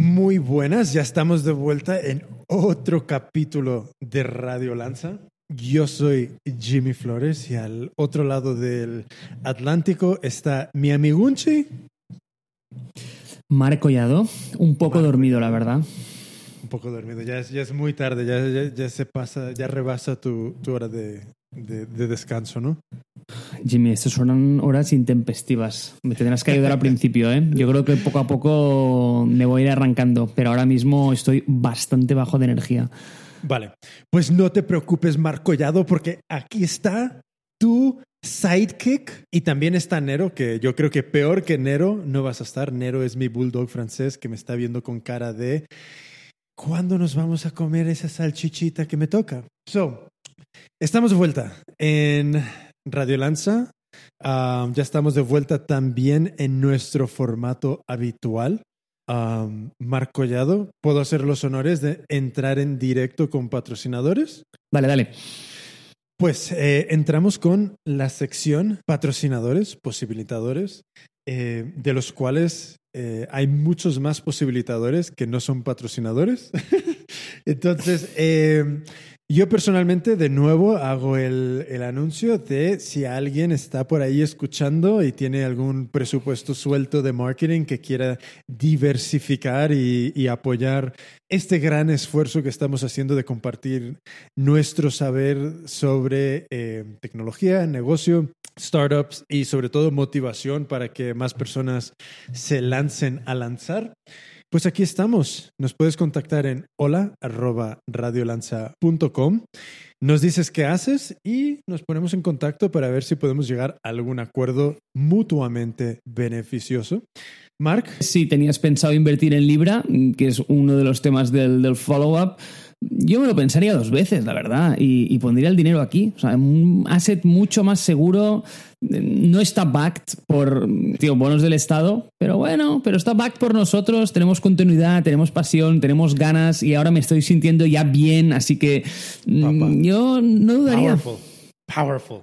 Muy buenas, ya estamos de vuelta en otro capítulo de Radio Lanza. Yo soy Jimmy Flores y al otro lado del Atlántico está mi amigunchi. Marco Collado, un poco dormido, la verdad. Un poco dormido, ya es, ya es muy tarde, ya, ya, ya se pasa, ya rebasa tu, tu hora de, de, de descanso, ¿no? Jimmy, estas son horas intempestivas. Me tendrás que ayudar al principio, ¿eh? Yo creo que poco a poco me voy a ir arrancando, pero ahora mismo estoy bastante bajo de energía. Vale, pues no te preocupes, Marco Collado, porque aquí está tu sidekick y también está Nero, que yo creo que peor que Nero no vas a estar. Nero es mi bulldog francés que me está viendo con cara de ¿cuándo nos vamos a comer esa salchichita que me toca? So, estamos de vuelta en Radio Lanza. Um, ya estamos de vuelta también en nuestro formato habitual. Um, Marco Collado, ¿puedo hacer los honores de entrar en directo con patrocinadores? Dale, dale. Pues eh, entramos con la sección patrocinadores, posibilitadores, eh, de los cuales eh, hay muchos más posibilitadores que no son patrocinadores. Entonces, eh, yo personalmente de nuevo hago el, anuncio de si alguien está por ahí escuchando y tiene algún presupuesto suelto de marketing que quiera diversificar y, y apoyar este gran esfuerzo que estamos haciendo de compartir nuestro saber sobre eh, tecnología, negocio, startups y sobre todo motivación para que más personas se lancen a lanzar. Pues aquí estamos. Nos puedes contactar en hola. Nos dices qué haces y nos ponemos en contacto para ver si podemos llegar a algún acuerdo mutuamente beneficioso. Mark. Si tenías pensado invertir en Libra, que es uno de los temas del, del follow-up, yo me lo pensaría dos veces, la verdad, y, y, pondría el dinero aquí. O sea, un asset mucho más seguro. No está backed por tío, bonos del Estado, pero bueno, pero está backed por nosotros. Tenemos continuidad, tenemos pasión, tenemos ganas y ahora me estoy sintiendo ya bien, así que Papá. yo no dudaría. Powerful. Powerful.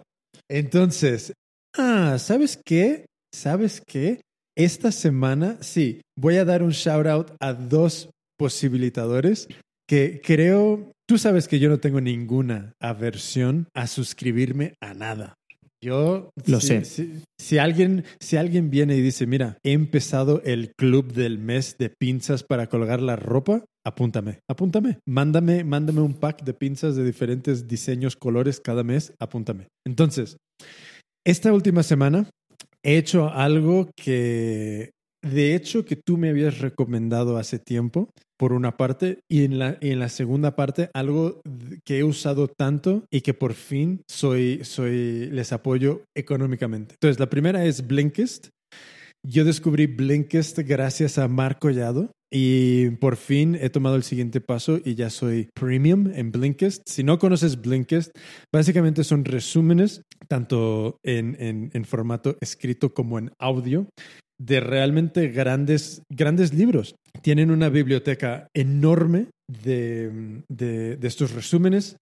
Entonces, ah, ¿sabes qué? ¿Sabes qué? Esta semana, sí, voy a dar un shout out a dos posibilitadores que creo, tú sabes que yo no tengo ninguna aversión a suscribirme a nada. Yo lo si, sé. Si, si, alguien, si alguien viene y dice, mira, he empezado el club del mes de pinzas para colgar la ropa, apúntame, apúntame. Mándame, mándame un pack de pinzas de diferentes diseños, colores cada mes, apúntame. Entonces, esta última semana he hecho algo que de hecho que tú me habías recomendado hace tiempo, por una parte, y en la, y en la segunda parte, algo que he usado tanto y que por fin soy, soy, les apoyo económicamente. Entonces, la primera es Blinkist. Yo descubrí Blinkist gracias a Marco Collado y por fin he tomado el siguiente paso y ya soy premium en Blinkist. Si no conoces Blinkist, básicamente son resúmenes tanto en, en, formato escrito como en audio de realmente grandes, grandes libros. Tienen una biblioteca enorme de, de, de estos resúmenes.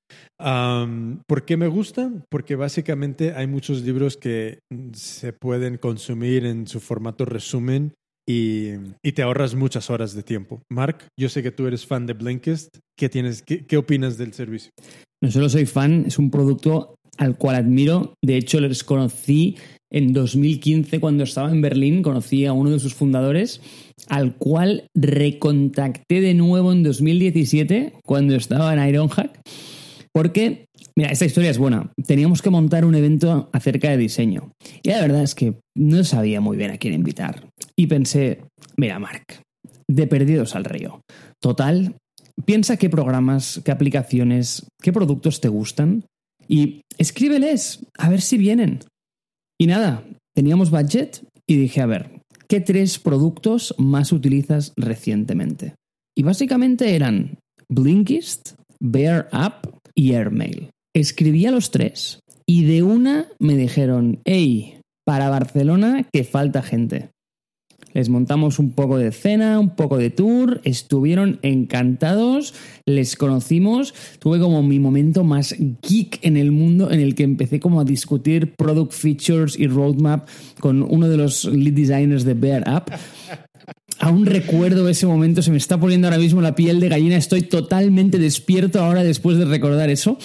Um, ¿Por qué me gusta? Porque básicamente hay muchos libros que se pueden consumir en su formato resumen y, y, te ahorras muchas horas de tiempo. Mark, yo sé que tú eres fan de Blinkist. ¿Qué, tienes, qué, qué opinas del servicio? No solo soy fan, es un producto al cual admiro. De hecho, les conocí en 2015 cuando estaba en Berlín, conocí a uno de sus fundadores, al cual recontacté de nuevo en 2017 cuando estaba en Ironhack, porque, mira, esta historia es buena. Teníamos que montar un evento acerca de diseño. Y la verdad es que no sabía muy bien a quién invitar. Y pensé, mira, Mark, de perdidos al río. Total, piensa qué programas, qué aplicaciones, qué productos te gustan y escríbeles a ver si vienen. Y nada, teníamos budget y dije, a ver, ¿qué tres productos más utilizas recientemente? Y básicamente eran Blinkist, Bear App y Airmail. Escribí a los tres y de una me dijeron, hey, para Barcelona que falta gente. Les montamos un poco de cena, un poco de tour, estuvieron encantados, les conocimos, tuve como mi momento más geek en el mundo en el que empecé como a discutir product features y roadmap con uno de los lead designers de Bear App. Aún recuerdo ese momento, se me está poniendo ahora mismo la piel de gallina, estoy totalmente despierto ahora después de recordar eso.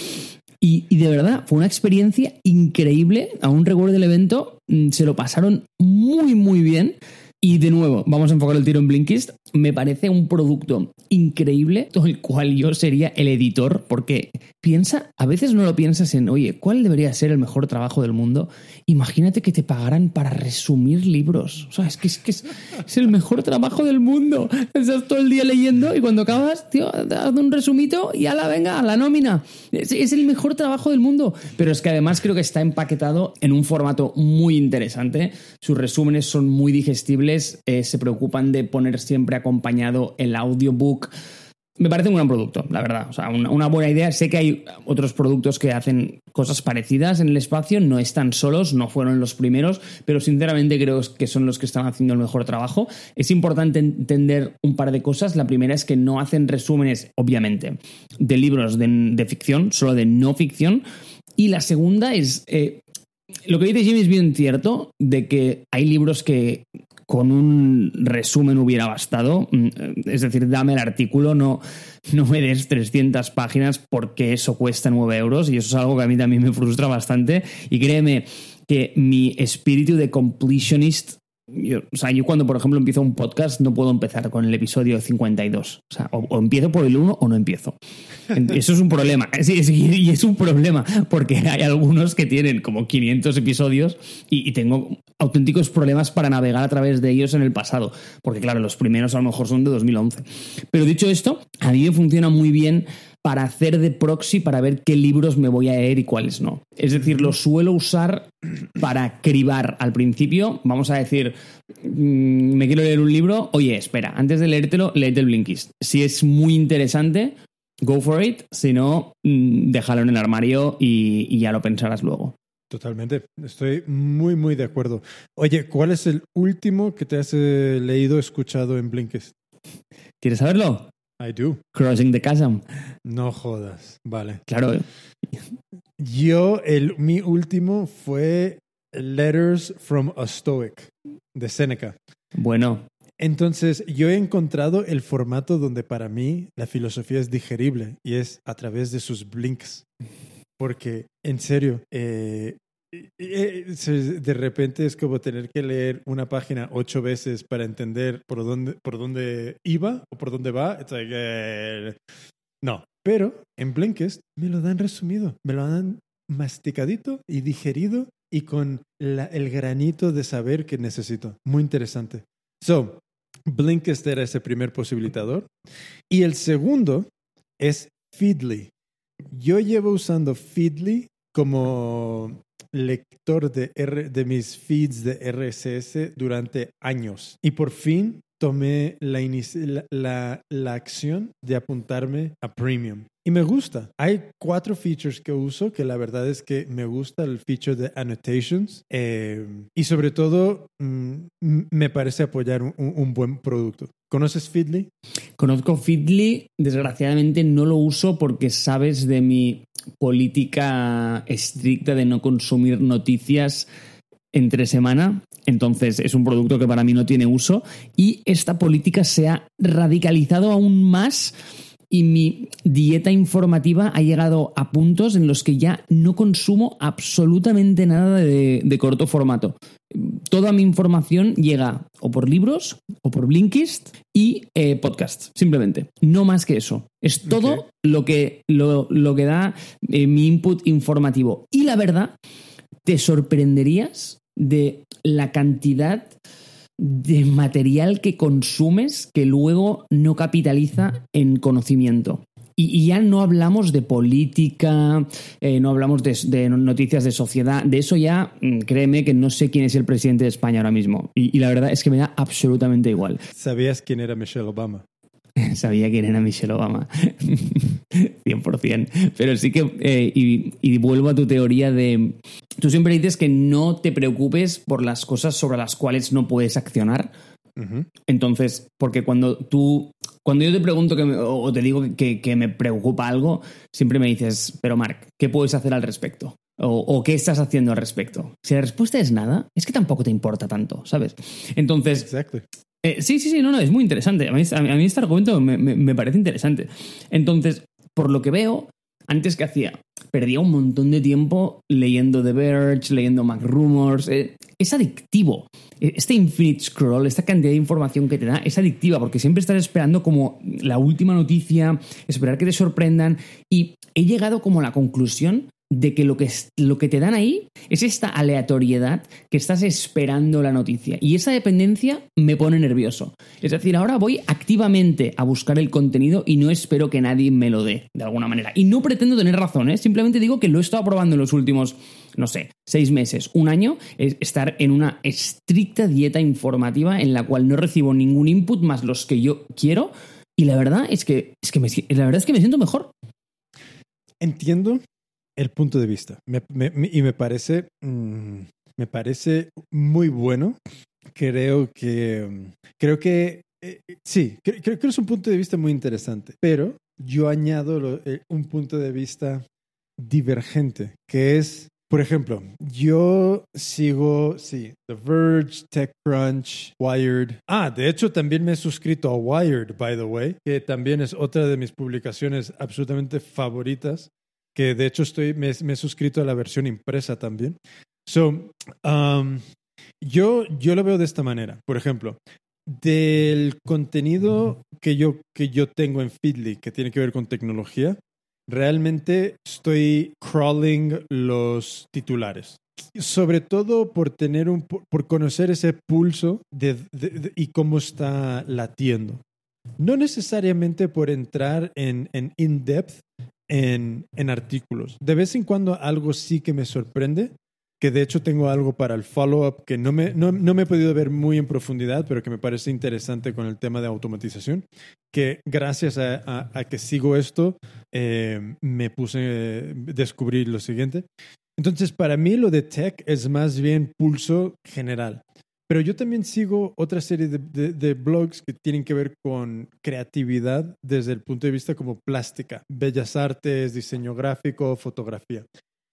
Y, de verdad, fue una experiencia increíble. Aún recuerdo el evento, mm, se lo pasaron muy, muy bien. Y de nuevo, vamos a enfocar el tiro en Blinkist. Me parece un producto increíble, todo el cual yo sería el editor, porque piensa, a veces no lo piensas en, oye, ¿cuál debería ser el mejor trabajo del mundo? Imagínate que te pagaran para resumir libros. O sea, es que es, que es, es el mejor trabajo del mundo. Estás todo el día leyendo y cuando acabas, tío, haz un resumito y la venga, a la nómina. Es, es el mejor trabajo del mundo. Pero es que además creo que está empaquetado en un formato muy interesante. Sus resúmenes son muy digestibles, eh, se preocupan de poner siempre acompañado el audiobook. Me parece un gran producto, la verdad. O sea, una, buena idea. Sé que hay otros productos que hacen cosas parecidas en el espacio, no están solos, no fueron los primeros, pero sinceramente creo que son los que están haciendo el mejor trabajo. Es importante entender un par de cosas. La primera es que no hacen resúmenes, obviamente, de libros de, de ficción, solo de no ficción. Y la segunda es, eh, lo que dice Jimmy es bien cierto, de que hay libros que con un resumen hubiera bastado. Es decir, dame el artículo, no, no me des 300 páginas porque eso cuesta 9 euros y eso es algo que a mí también me frustra bastante. Y créeme que mi espíritu de completionist yo, o sea, yo cuando, por ejemplo, empiezo un podcast no puedo empezar con el episodio 52. O sea, o, o empiezo por el 1 o no empiezo. Eso es un problema. Sí, y es un problema porque hay algunos que tienen como 500 episodios y, y, tengo auténticos problemas para navegar a través de ellos en el pasado. Porque, claro, los primeros a lo mejor son de 2011. Pero dicho esto, a mí me funciona muy bien para hacer de proxy para ver qué libros me voy a leer y cuáles no. Es decir, lo suelo usar para cribar al principio. Vamos a decir, mmm, me quiero leer un libro, oye, espera, antes de leértelo, léete el Blinkist. Si es muy interesante, go for it. Si no, mmm, déjalo en el armario y, y ya lo pensarás luego. Totalmente, estoy muy, muy de acuerdo. Oye, ¿cuál es el último que te has eh, leído, escuchado en Blinkist? ¿Quieres saberlo? I do. Crossing the Chasm. No jodas, vale. Claro. Yo, el, mi último fue Letters from a Stoic, de Seneca. Bueno. Entonces, yo he encontrado el formato donde para mí la filosofía es digerible y es a través de sus blinks. Porque, en serio, eh, de repente es como tener que leer una página ocho veces para entender por dónde, por dónde iba o por dónde va. Like, eh, no, pero en Blinkist me lo dan resumido, me lo dan masticadito y digerido y con la, el granito de saber que necesito. Muy interesante. So, Blinkist era ese primer posibilitador. Y el segundo es Feedly. Yo llevo usando Feedly como lector de, R, de mis feeds de RSS durante años. Y por fin tomé la, la, la, la, acción de apuntarme a Premium. Y me gusta. Hay cuatro features que uso que la verdad es que me gusta el feature de annotations eh, y sobre todo mm, me parece apoyar un, un, buen producto. ¿Conoces Feedly? Conozco Feedly, desgraciadamente no lo uso porque sabes de mi política estricta de no consumir noticias entre semana. Entonces es un producto que para mí no tiene uso y esta política se ha radicalizado aún más y mi dieta informativa ha llegado a puntos en los que ya no consumo absolutamente nada de, de corto formato. Toda mi información llega o por libros o por Blinkist y eh, podcasts, simplemente. No más que eso. Es todo okay. lo, que, lo, lo, que da eh, mi input informativo. Y la verdad, te sorprenderías de la cantidad de material que consumes que luego no capitaliza en conocimiento. Y, ya no hablamos de política, eh, no hablamos de, noticias de sociedad, de eso ya, mm, créeme que no sé quién es el presidente de España ahora mismo. Y la verdad es que me da absolutamente igual. ¿Sabías quién era Michelle Obama? Sabía quién era Michelle Obama. 100%. Pero sí que, eh, y, y, vuelvo a tu teoría de, tú siempre dices que no te preocupes por las cosas sobre las cuales no puedes accionar. Uh -huh. Entonces, porque cuando tú, cuando yo te pregunto que me, o te digo que, que, me preocupa algo, siempre me dices, pero Mark, ¿qué puedes hacer al respecto? O, o, qué estás haciendo al respecto. Si la respuesta es nada, es que tampoco te importa tanto, ¿sabes? Entonces, Exactly. eh, sí, sí, sí, no, no, es muy interesante. A mí, a mí- a mí este argumento me, me- me parece interesante. Entonces, por lo que veo, antes que hacía, perdía un montón de tiempo leyendo The Verge, leyendo Mac Rumors. eh, es adictivo. Eh, Este infinite scroll, esta cantidad de información que te da, es adictiva porque siempre estás esperando como la última noticia, esperar que te sorprendan. Y he llegado como a la conclusión de que lo que, lo que te dan ahí es esta aleatoriedad que estás esperando la noticia. Y esa dependencia me pone nervioso. Es decir, ahora voy activamente a buscar el contenido y no espero que nadie me lo dé, de alguna manera. Y no pretendo tener razón, ¿eh? simplemente digo que lo he estado probando en los últimos, no sé, seis meses, un año, es estar en una estricta dieta informativa en la cual no recibo ningún input más los que yo quiero. Y la verdad es que, es que la verdad es que me siento mejor. Entiendo el punto de vista y me parece, mm, me parece muy bueno. Creo que, creo que, eh, sí, cre- creo, que es un punto de vista muy interesante, pero yo añado eh, un punto de vista divergente, que es, por ejemplo, yo sigo, sí, The Verge, TechCrunch, Wired. Ah, de hecho también me he suscrito a Wired, by the way, que también es otra de mis publicaciones absolutamente favoritas, que de hecho estoy, me, me he suscrito a la versión impresa también. So, um, yo, yo lo veo de esta manera. Por ejemplo, del contenido que yo, que yo tengo en Feedly, que tiene que ver con tecnología, realmente estoy crawling los titulares. Sobre todo por tener un por conocer ese pulso de, de- de- y cómo está latiendo. No necesariamente por entrar en, en in-depth en, en artículos. De vez en cuando algo sí que me sorprende, que de hecho tengo algo para el follow-up que no me, no, no me he podido ver muy en profundidad, pero que me parece interesante con el tema de automatización, que gracias a, a- a que sigo esto, eh, me puse a descubrir lo siguiente. Entonces, para mí lo de tech es más bien pulso general. Pero yo también sigo otra serie de, de- blogs que tienen que ver con creatividad desde el punto de vista como plástica, bellas artes, diseño gráfico, fotografía.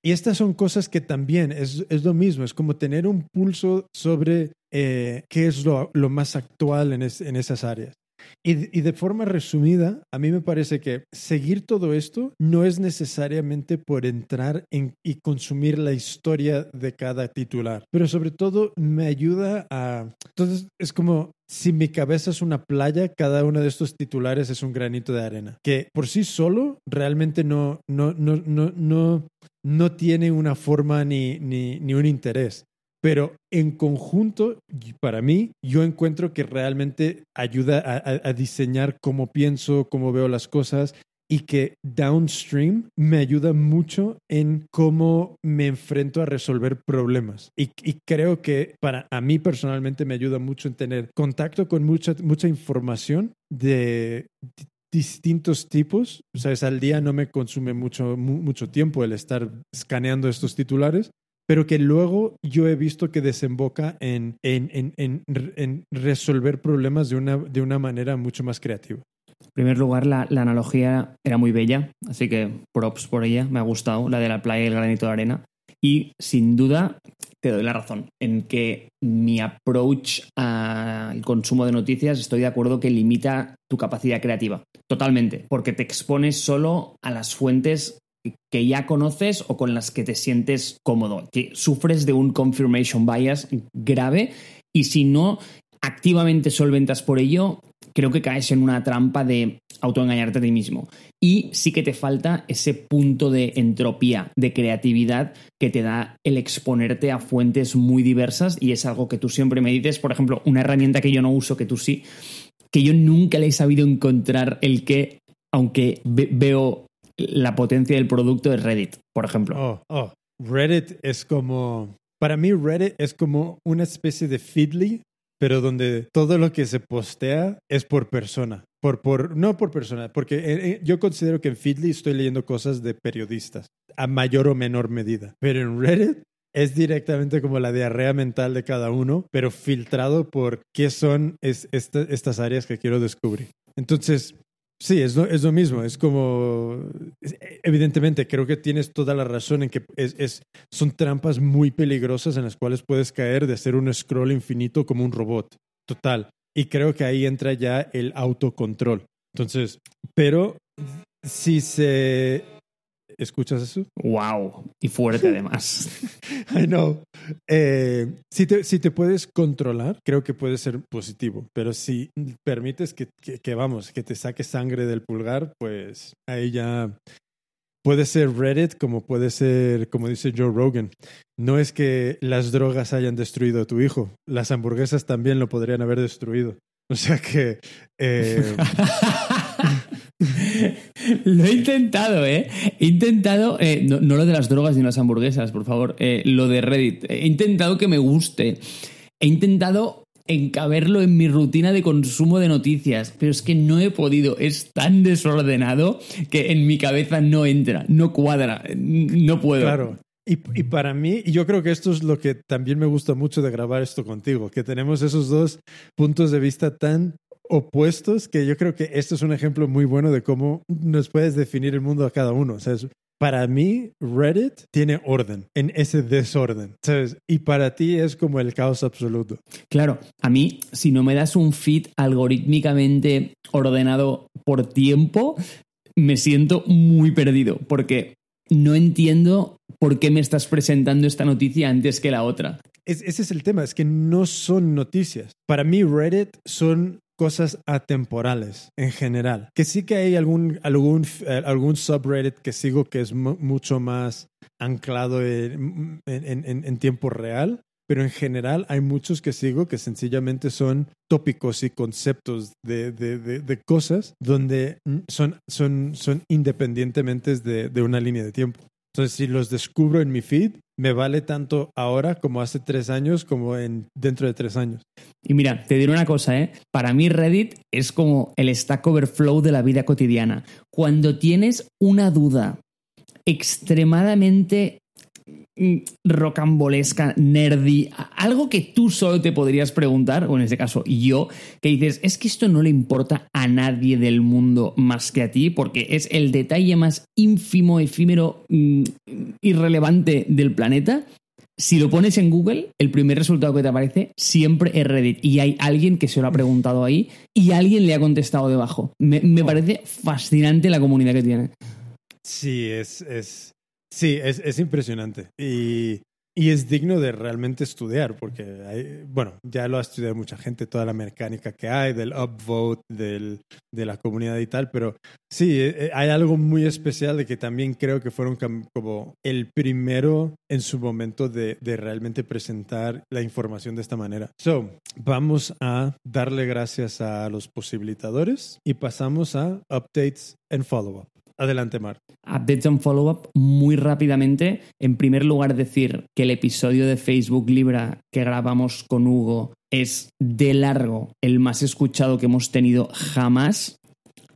Y estas son cosas que también es, es lo mismo, es como tener un pulso sobre eh, qué es lo, lo más actual en, es- en esas áreas. Y, de forma resumida, a mí me parece que seguir todo esto no es necesariamente por entrar en, y consumir la historia de cada titular, pero sobre todo me ayuda a... Entonces es como si mi cabeza es una playa, cada uno de estos titulares es un granito de arena, que por sí solo realmente no, no, no, no, no, no tiene una forma ni, ni, ni un interés. Pero en conjunto, para mí, yo encuentro que realmente ayuda a, diseñar cómo pienso, cómo veo las cosas y que downstream me ayuda mucho en cómo me enfrento a resolver problemas. Y, creo que para a mí personalmente me ayuda mucho en tener contacto con mucha, mucha información de di- distintos tipos. O sea, al día no me consume mucho, mu- mucho tiempo el estar escaneando estos titulares, pero que luego yo he visto que desemboca en, en, en, en, resolver problemas de una, de una manera mucho más creativa. En primer lugar, la, la analogía era muy bella, así que props por ella, me ha gustado, la de la playa y el granito de arena. Y sin duda, te doy la razón en que mi approach al consumo de noticias estoy de acuerdo que limita tu capacidad creativa. Totalmente, porque te expones solo a las fuentes que ya conoces o con las que te sientes cómodo, que sufres de un confirmation bias grave y si no activamente solventas por ello, creo que caes en una trampa de autoengañarte a ti mismo. Y sí que te falta ese punto de entropía, de creatividad que te da el exponerte a fuentes muy diversas y es algo que tú siempre me dices, por ejemplo, una herramienta que yo no uso, que tú sí, que yo nunca le he sabido encontrar el que, aunque ve- veo la potencia del producto, es Reddit, por ejemplo. Oh, oh. Reddit es como, para mí Reddit es como una especie de Feedly, pero donde todo lo que se postea es por persona. Por, por, no por persona, porque eh, eh, yo considero que en Feedly estoy leyendo cosas de periodistas, a mayor o menor medida. Pero en Reddit es directamente como la diarrea mental de cada uno, pero filtrado por qué son es, esta- estas áreas que quiero descubrir. Entonces, Sí, es lo, es lo mismo. Es como. evidentemente, creo que tienes toda la razón en que es, es- son trampas muy peligrosas en las cuales puedes caer de hacer un scroll infinito como un robot. Total. Y creo que ahí entra ya el autocontrol. Entonces, pero si se. ¿Escuchas eso? Wow. Y fuerte además. I know. Eh, si, te, si te puedes controlar, creo que puede ser positivo. Pero si permites que, que- que, vamos, que te saque sangre del pulgar, pues ahí ya puede ser Reddit como puede ser, como dice Joe Rogan. No es que las drogas hayan destruido a tu hijo, las hamburguesas también lo podrían haber destruido. O sea que... eh, lo he intentado, ¿eh? He intentado, eh, no, lo de las drogas ni las hamburguesas, por favor, eh, lo de Reddit. He intentado que me guste. He intentado encaberlo en mi rutina de consumo de noticias, pero es que no he podido. Es tan desordenado que en mi cabeza no entra, no cuadra, no puedo. Claro. Y, y para mí, yo creo que esto es lo que también me gusta mucho de grabar esto contigo, que tenemos esos dos puntos de vista tan opuestos que yo creo que esto es un ejemplo muy bueno de cómo nos puedes definir el mundo a cada uno. O sea, es- para mí, Reddit tiene orden en ese desorden. ¿sabes? Y para ti es como el caos absoluto. Claro, a mí, si no me das un feed algorítmicamente ordenado por tiempo, me siento muy perdido, porque no entiendo por qué me estás presentando esta noticia antes que la otra. Es- ese es el tema, es que no son noticias. Para mí Reddit son cosas atemporales en general. Que sí que hay algún, algún, eh, algún subreddit que sigo que es mu- mucho más anclado en, en- en- en tiempo real, pero en general hay muchos que sigo que sencillamente son tópicos y conceptos de, de- de- de cosas donde mm, son, son, son independientemente de, de una línea de tiempo. Entonces, si los descubro en mi feed, me vale tanto ahora como hace tres años como en dentro de tres años. Y mira, te diré una cosa, ¿eh? Para mí Reddit es como el Stack Overflow de la vida cotidiana. Cuando tienes una duda extremadamente rocambolesca, nerdy, algo que tú solo te podrías preguntar, o en este caso yo, que dices, es que esto no le importa a nadie del mundo más que a ti, porque es el detalle más ínfimo, efímero, mm, irrelevante del planeta. Si lo pones en Google, el primer resultado que te aparece siempre es Reddit. Y hay alguien que se lo ha preguntado ahí y alguien le ha contestado debajo. Me, me parece fascinante la comunidad que tiene. Sí, es, es, sí, es, es impresionante. Y, y es digno de realmente estudiar, porque hay, bueno, ya lo ha estudiado mucha gente, toda la mecánica que hay, del upvote, del, de la comunidad y tal, pero sí, eh, hay algo muy especial de que también creo que fueron como el primero en su momento de, de realmente presentar la información de esta manera. So, vamos a darle gracias a los posibilitadores y pasamos a updates and follow-up. Adelante, Mar. Updates and follow-up muy rápidamente. En primer lugar, decir que el episodio de Facebook Libra que grabamos con Hugo es de largo el más escuchado que hemos tenido jamás.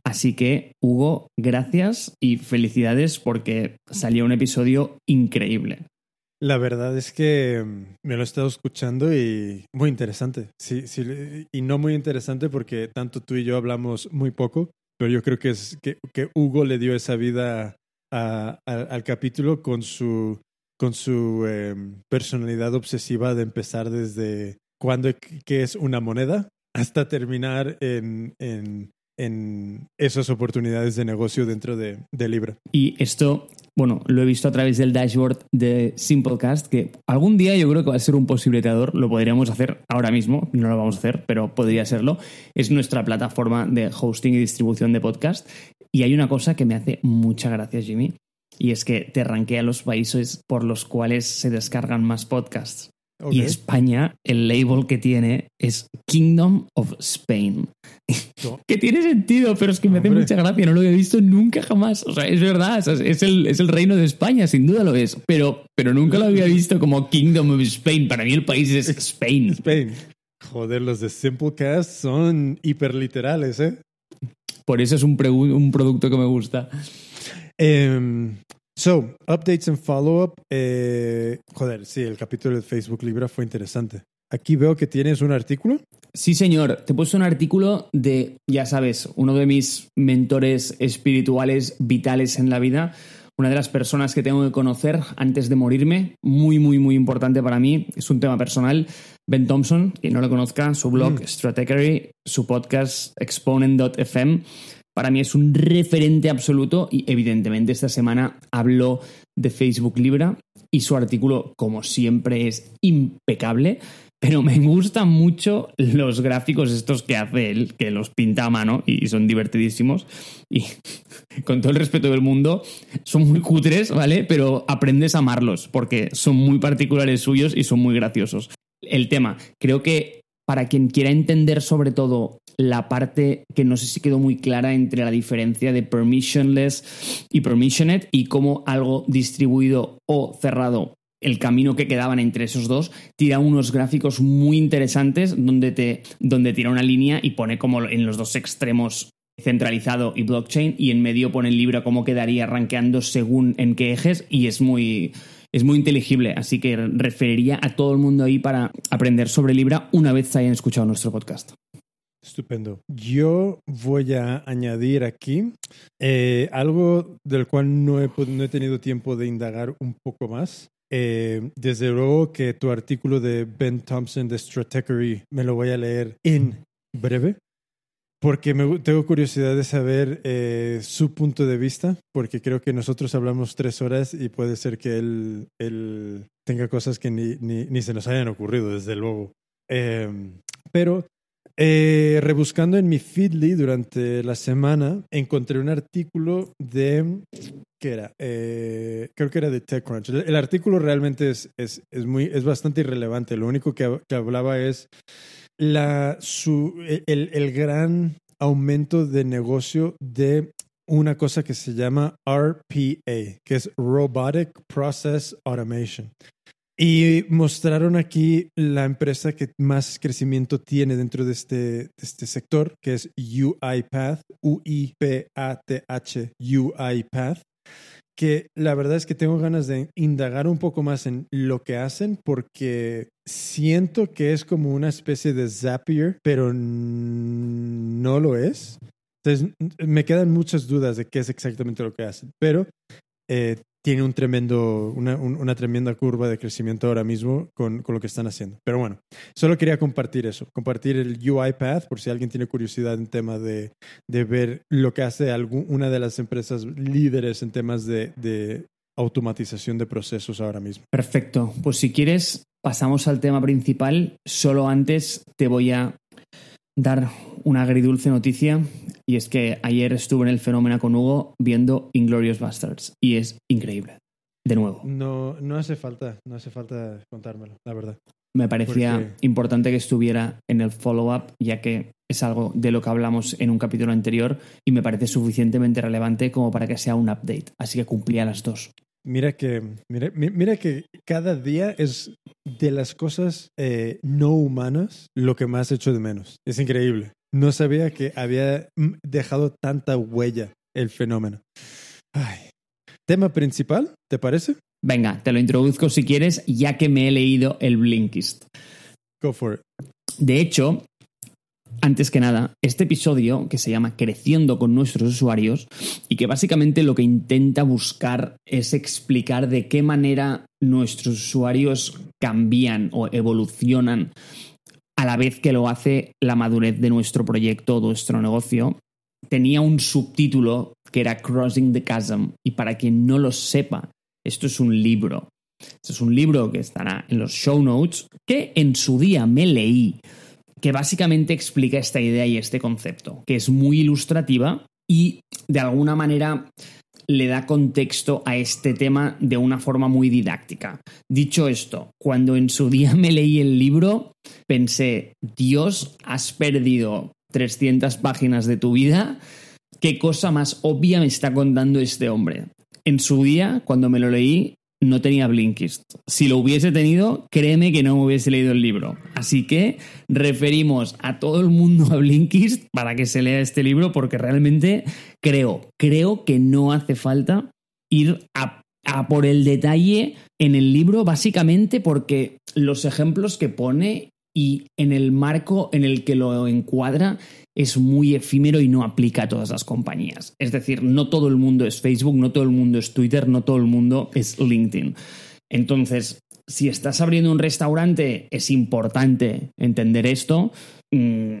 Así que, Hugo, gracias y felicidades porque salió un episodio increíble. La verdad es que mm, me lo he estado escuchando y muy interesante. Sí, sí, y no muy interesante porque tanto tú y yo hablamos muy poco, pero yo creo que es que, que Hugo le dio esa vida al capítulo con su con su eh, personalidad obsesiva de empezar desde cuándo qué es una moneda hasta terminar en, en, en esas oportunidades de negocio dentro de, de Libra. Y esto, bueno, lo he visto a través del dashboard de Simplecast, que algún día yo creo que va a ser un posible creador, lo podríamos hacer ahora mismo, no lo vamos a hacer, pero podría serlo. Es nuestra plataforma de hosting y distribución de podcast. Y hay una cosa que me hace mucha gracia, Jimmy, y es que te ranquea los países por los cuales se descargan más podcasts. Y España, el label que tiene es Kingdom of Spain. No. que tiene sentido, pero es que me hace mucha gracia, no lo había visto nunca jamás. O sea, es verdad, es el, es el reino de España, sin duda lo es, pero, pero nunca lo había visto como Kingdom of Spain. Para mí el país es Spain. Spain. Joder, los de Simplecast son hiperliterales, ¿eh? Por eso es un, un producto que me gusta. Em, so, updates and follow-up. Eh, joder, sí, el capítulo de Facebook Libra fue interesante. aquí veo que tienes un artículo. Sí, señor. Te he puesto un artículo de, ya sabes, uno de mis mentores espirituales vitales en la vida, una de las personas que tengo que conocer antes de morirme, muy, muy, muy importante para mí, es un tema personal. Ben Thompson, quien no lo conozca, su blog Mm. Stratechery, su podcast Exponent.fm, para mí es un referente absoluto y evidentemente esta semana habló de Facebook Libra y su artículo, como siempre, es impecable. Pero me gustan mucho los gráficos estos que hace él, que los pinta a mano y son divertidísimos. Y con todo el respeto del mundo, son muy cutres, ¿vale? Pero aprendes a amarlos porque son muy particulares suyos y son muy graciosos. El tema, creo que para quien quiera entender sobre todo la parte que no sé si quedó muy clara entre la diferencia de permissionless y permissioned y cómo algo distribuido o cerrado el camino que quedaban entre esos dos, tira unos gráficos muy interesantes donde, te, donde tira una línea y pone como en los dos extremos centralizado y blockchain y en medio pone el libro cómo quedaría rankeando según en qué ejes y es muy, es muy inteligible, así que referiría a todo el mundo ahí para aprender sobre Libra una vez hayan escuchado nuestro podcast. Estupendo. Yo voy a añadir aquí eh, algo del cual no he, no he tenido tiempo de indagar un poco más. Eh, desde luego que tu artículo de Ben Thompson de Stratechery me lo voy a leer en breve, porque me, tengo curiosidad de saber eh, su punto de vista, porque creo que nosotros hablamos tres horas y puede ser que él, tenga cosas que ni, ni, se nos hayan ocurrido, desde luego. Eh, pero eh, rebuscando en mi Feedly durante la semana, encontré un artículo de. ¿Qué era? Eh, creo que era de TechCrunch. El, el artículo realmente es, es, es, muy, es bastante irrelevante. Lo único que, que hablaba es la, su, el, el gran aumento de negocio de una cosa que se llama RPA, que es Robotic Process Automation. Y mostraron aquí la empresa que más crecimiento tiene dentro de este, de este sector, que es UiPath, U-I-P-A-T-H, UiPath, que la verdad es que tengo ganas de indagar un poco más en lo que hacen porque siento que es como una especie de Zapier, pero no lo es. Entonces, me quedan muchas dudas de qué es exactamente lo que hacen, pero eh, tiene un tremendo, una, un, una, tremenda curva de crecimiento ahora mismo con, con, lo que están haciendo. Pero bueno, solo quería compartir eso, compartir el UiPath por si alguien tiene curiosidad en tema de, de ver lo que hace algún, una de las empresas líderes en temas de, de automatización de procesos ahora mismo. Perfecto, pues si quieres pasamos al tema principal, solo antes te voy a dar una agridulce noticia y es que ayer estuve en el fenómeno con Hugo viendo Inglorious Bastards y es increíble. De nuevo. No, no hace falta, no hace falta contármelo, la verdad. Me parecía Porque... importante que estuviera en el follow-up, ya que es algo de lo que hablamos en un capítulo anterior y me parece suficientemente relevante como para que sea un update. Así que cumplía las dos. Mira que, mira, mira que cada día es de las cosas eh, no humanas lo que más echo de menos. Es increíble. No sabía que había dejado tanta huella el fenómeno. Ay. Tema principal, ¿te parece? Venga, te lo introduzco si quieres, ya que me he leído el Blinkist. Go for it. De hecho, antes que nada, este episodio que se llama Creciendo con nuestros usuarios y que básicamente lo que intenta buscar es explicar de qué manera nuestros usuarios cambian o evolucionan a la vez que lo hace la madurez de nuestro proyecto, nuestro negocio, tenía un subtítulo que era Crossing the Chasm. Y para quien no lo sepa, esto es un libro. Esto es un libro que estará en los show notes, que en su día me leí, que básicamente explica esta idea y este concepto, que es muy ilustrativa y de alguna manera le da contexto a este tema de una forma muy didáctica. Dicho esto, cuando en su día me leí el libro, pensé, Dios, has perdido 300 páginas de tu vida, qué cosa más obvia me está contando este hombre. En su día, cuando me lo leí, no tenía Blinkist. Si lo hubiese tenido, créeme que no me hubiese leído el libro. Así que referimos a todo el mundo a Blinkist para que se lea este libro porque realmente creo, creo que no hace falta ir a, a por el detalle en el libro básicamente porque los ejemplos que pone y en el marco en el que lo encuadra es muy efímero y no aplica a todas las compañías. Es decir, no todo el mundo es Facebook, no todo el mundo es Twitter, no todo el mundo es LinkedIn. Entonces, si estás abriendo un restaurante, es importante entender esto. Mm,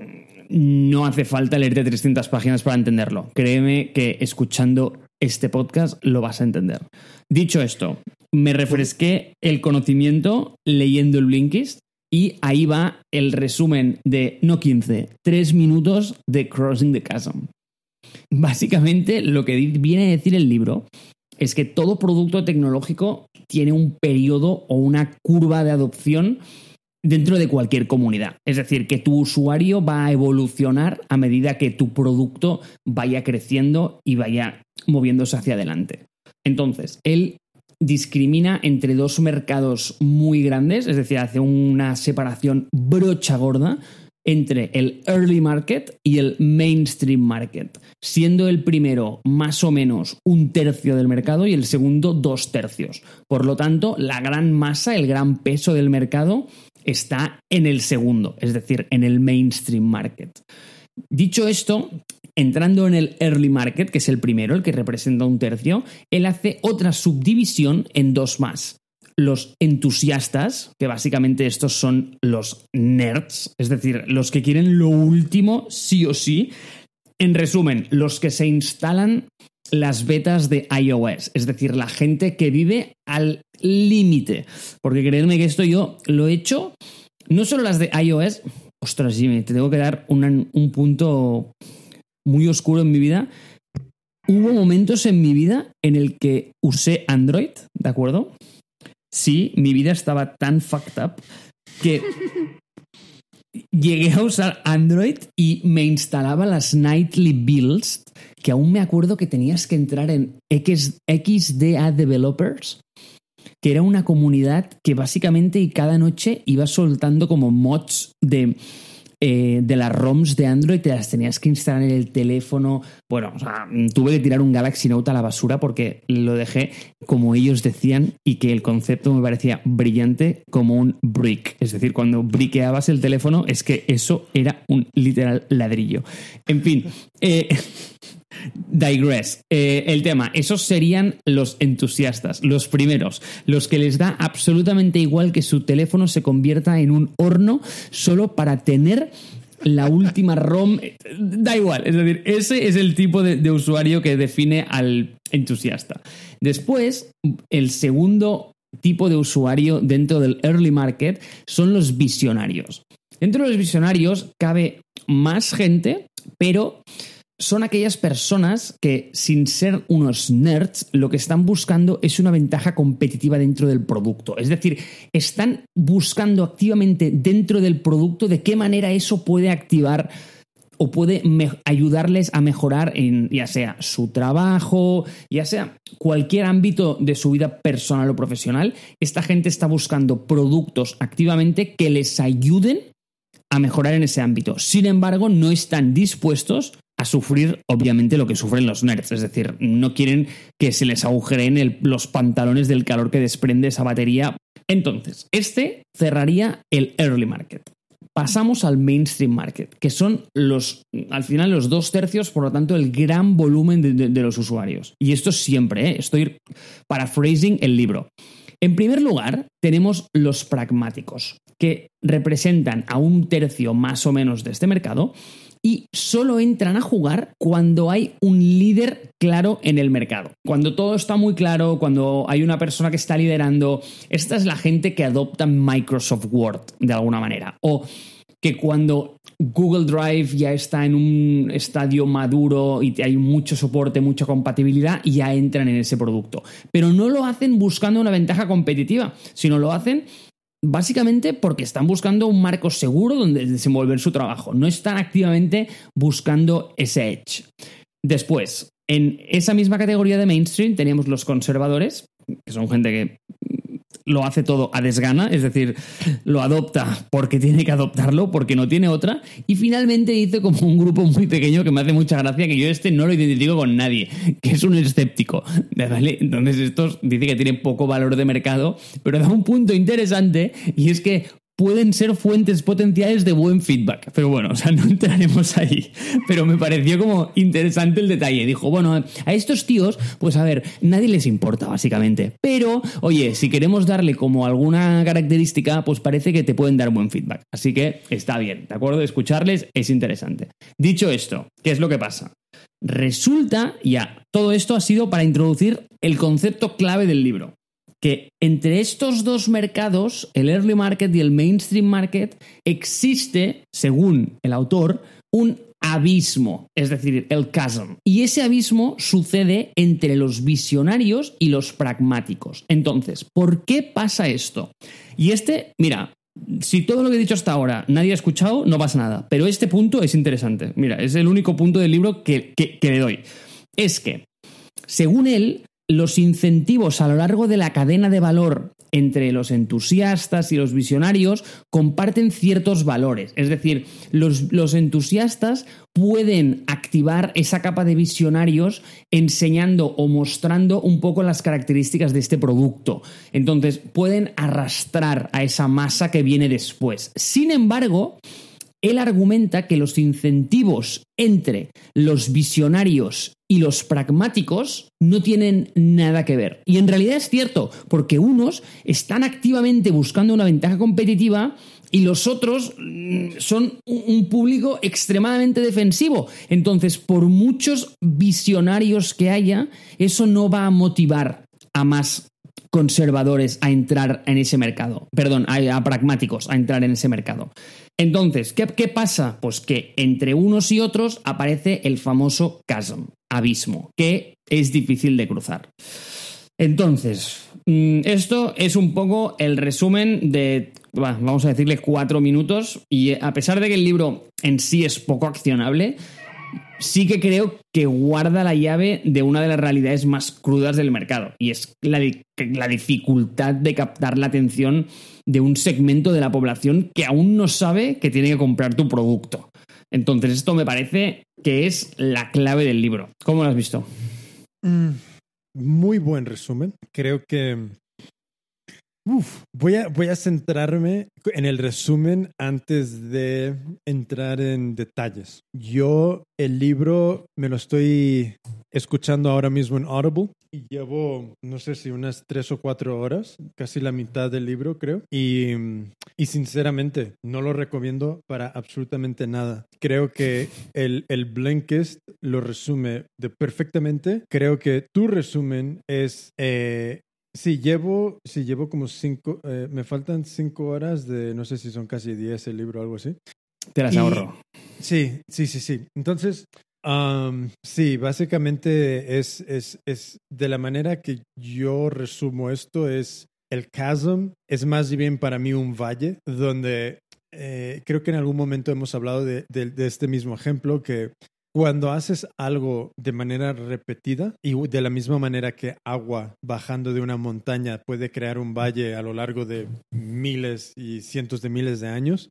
no hace falta leerte 300 páginas para entenderlo. Créeme que escuchando este podcast lo vas a entender. Dicho esto, me refresqué el conocimiento leyendo el Blinkist y ahí va el resumen de, no 15, 3 minutos de Crossing the Chasm. Básicamente lo que viene a decir el libro es que todo producto tecnológico tiene un periodo o una curva de adopción dentro de cualquier comunidad. Es decir, que tu usuario va a evolucionar a medida que tu producto vaya creciendo y vaya moviéndose hacia adelante. Entonces, él discrimina entre dos mercados muy grandes, es decir, hace una separación brocha gorda entre el early market y el mainstream market, siendo el primero más o menos un tercio del mercado y el segundo dos tercios. Por lo tanto, la gran masa, el gran peso del mercado está en el segundo, es decir, en el mainstream market. Dicho esto, entrando en el early market, que es el primero, el que representa un tercio, él hace otra subdivisión en dos más. Los entusiastas, que básicamente estos son los nerds, es decir, los que quieren lo último sí o sí. En resumen, los que se instalan las betas de iOS, es decir, la gente que vive al límite. Porque creedme que esto yo lo he hecho, no solo las de iOS, ostras, Jimmy, te tengo que dar un punto muy oscuro en mi vida. Hubo momentos en mi vida en el que usé Android, ¿de acuerdo? Sí, mi vida estaba tan fucked up que llegué a usar Android y me instalaba las nightly builds, que aún me acuerdo que tenías que entrar en XDA Developers, que era una comunidad que básicamente y cada noche iba soltando como mods de eh, de las ROMs de Android te las tenías que instalar en el teléfono. Bueno, o sea, tuve que tirar un Galaxy Note a la basura porque lo dejé como ellos decían y que el concepto me parecía brillante como un brick. Es decir, cuando briqueabas el teléfono es que eso era un literal ladrillo. En fin, eh, digress. Eh, el tema, esos serían los entusiastas, los primeros, los que les da absolutamente igual que su teléfono se convierta en un horno solo para tener la última ROM. Da igual, es decir, ese es el tipo de, usuario que define al entusiasta. Después, el segundo tipo de usuario dentro del early market son los visionarios. Dentro de los visionarios cabe más gente, pero son aquellas personas que, sin ser unos nerds, lo que están buscando es una ventaja competitiva dentro del producto. Es decir, están buscando activamente dentro del producto de qué manera eso puede activar o puede ayudarles a mejorar en ya sea su trabajo, ya sea cualquier ámbito de su vida personal o profesional. Esta gente está buscando productos activamente que les ayuden a mejorar en ese ámbito. Sin embargo, no están dispuestos a sufrir, obviamente, lo que sufren los nerds. Es decir, no quieren que se les agujereen los pantalones del calor que desprende esa batería. Entonces, este cerraría el early market. Pasamos al mainstream market, que son los, al final, los dos tercios, por lo tanto, el gran volumen de, los usuarios. Y esto siempre, ¿eh? estoy paraphrasing el libro. En primer lugar, tenemos los pragmáticos, que representan a un tercio más o menos de este mercado y solo entran a jugar cuando hay un líder claro en el mercado. Cuando todo está muy claro, cuando hay una persona que está liderando, esta es la gente que adopta Microsoft Word de alguna manera. O que cuando Google Drive ya está en un estadio maduro y hay mucho soporte, mucha compatibilidad, ya entran en ese producto. Pero no lo hacen buscando una ventaja competitiva, sino lo hacen Básicamente porque están buscando un marco seguro donde desenvolver su trabajo, no están activamente buscando ese edge. Después, en esa misma categoría de mainstream tenemos los conservadores, que son gente que lo hace todo a desgana, es decir, lo adopta porque tiene que adoptarlo, porque no tiene otra, y finalmente dice como un grupo muy pequeño que me hace mucha gracia, que yo este no lo identifico con nadie, que es un escéptico, ¿vale? Entonces estos dice que tienen poco valor de mercado, pero da un punto interesante, y es que pueden ser fuentes potenciales de buen feedback. Pero bueno, o sea, no entraremos ahí. Pero me pareció como interesante el detalle. Dijo, bueno, a estos tíos, pues a ver, nadie les importa, básicamente. Pero, oye, si queremos darle como alguna característica, pues parece que te pueden dar buen feedback. Así que está bien, ¿de acuerdo? Escucharles es interesante. Dicho esto, ¿qué es lo que pasa? Resulta, ya, todo esto ha sido para introducir el concepto clave del libro que entre estos dos mercados, el early market y el mainstream market, existe, según el autor, un abismo, es decir, el chasm. Y ese abismo sucede entre los visionarios y los pragmáticos. Entonces, ¿por qué pasa esto? Y este, mira, si todo lo que he dicho hasta ahora nadie ha escuchado, no pasa nada. Pero este punto es interesante. Mira, es el único punto del libro que, que, le doy. Es que, según él, los incentivos a lo largo de la cadena de valor entre los entusiastas y los visionarios comparten ciertos valores. Es decir, los, entusiastas pueden activar esa capa de visionarios enseñando o mostrando un poco las características de este producto. Entonces, pueden arrastrar a esa masa que viene después. Sin embargo, él argumenta que los incentivos entre los visionarios y los pragmáticos no tienen nada que ver. Y en realidad es cierto, porque unos están activamente buscando una ventaja competitiva y los otros mm, son un público extremadamente defensivo. Entonces, por muchos visionarios que haya, eso no va a motivar a más conservadores a entrar en ese mercado. Perdón, a, pragmáticos a entrar en ese mercado. Entonces, ¿qué, ¿qué, pasa? Pues que entre unos y otros aparece el famoso chasm, abismo, que es difícil de cruzar. Entonces, mm, esto es un poco el resumen de, vamos a decirle, cuatro minutos, y a pesar de que el libro en sí es poco accionable, sí que creo que guarda la llave de una de las realidades más crudas del mercado, y es la dificultad de captar la atención de un segmento de la población que aún no sabe que tiene que comprar tu producto. Entonces, esto me parece que es la clave del libro. ¿Cómo lo has visto? Mm, muy buen resumen. Creo que voy a centrarme en el resumen antes de entrar en detalles. Yo el libro me lo estoy escuchando ahora mismo en Audible y llevo, no sé si unas tres o cuatro horas, casi la mitad del libro creo. Y, y sinceramente no lo recomiendo para absolutamente nada. Creo que el, el Blinkist lo resume de perfectamente. Creo que tu resumen es eh, Sí, llevo, sí, llevo como cinco, eh, me faltan cinco horas de, no sé si son casi diez el libro o algo así. Te las ahorro. Sí, sí, sí, sí. Entonces, sí, básicamente es, es, es, de la manera que yo resumo esto, es el chasm, es más bien para mí un valle donde eh, creo que en algún momento hemos hablado de, este mismo ejemplo, que cuando haces algo de manera repetida y de la misma manera que agua bajando de una montaña puede crear un valle a lo largo de miles y cientos de miles de años,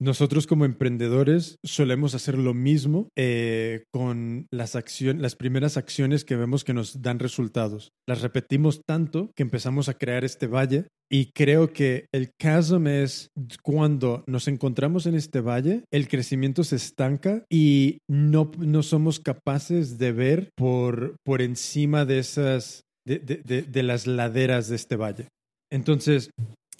nosotros como emprendedores solemos hacer lo mismo eh, con las, acciones, las primeras acciones que vemos que nos dan resultados. Las repetimos tanto que empezamos a crear este valle y creo que el caso es cuando nos encontramos en este valle, el crecimiento se estanca y no, no somos capaces de ver por, por encima de esas, de, de, de las laderas de este valle. Entonces,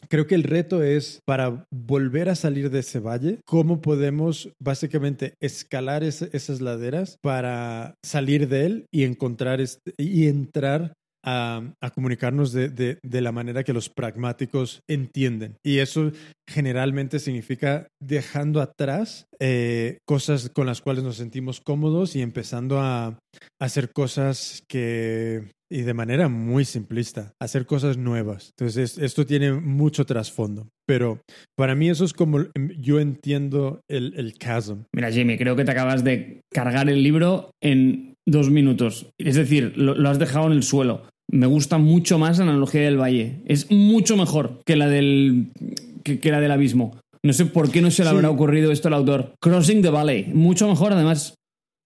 creo que el reto es para volver a salir de ese valle, cómo podemos básicamente escalar esas laderas para salir de él y encontrar este, y entrar a, comunicarnos de, la manera que los pragmáticos entienden. Y eso generalmente significa dejando atrás eh, cosas con las cuales nos sentimos cómodos y empezando a hacer cosas que y de manera muy simplista, hacer cosas nuevas. Entonces, esto tiene mucho trasfondo. Pero para mí eso es como yo entiendo el, el chasm. Mira, Jimmy, creo que te acabas de cargar el libro en dos minutos. Es decir, lo, has dejado en el suelo. Me gusta mucho más la analogía del valle. Es mucho mejor que la del, que, la del abismo. No sé por qué no se le habrá ocurrido esto al autor. Crossing the Valley. Mucho mejor, además.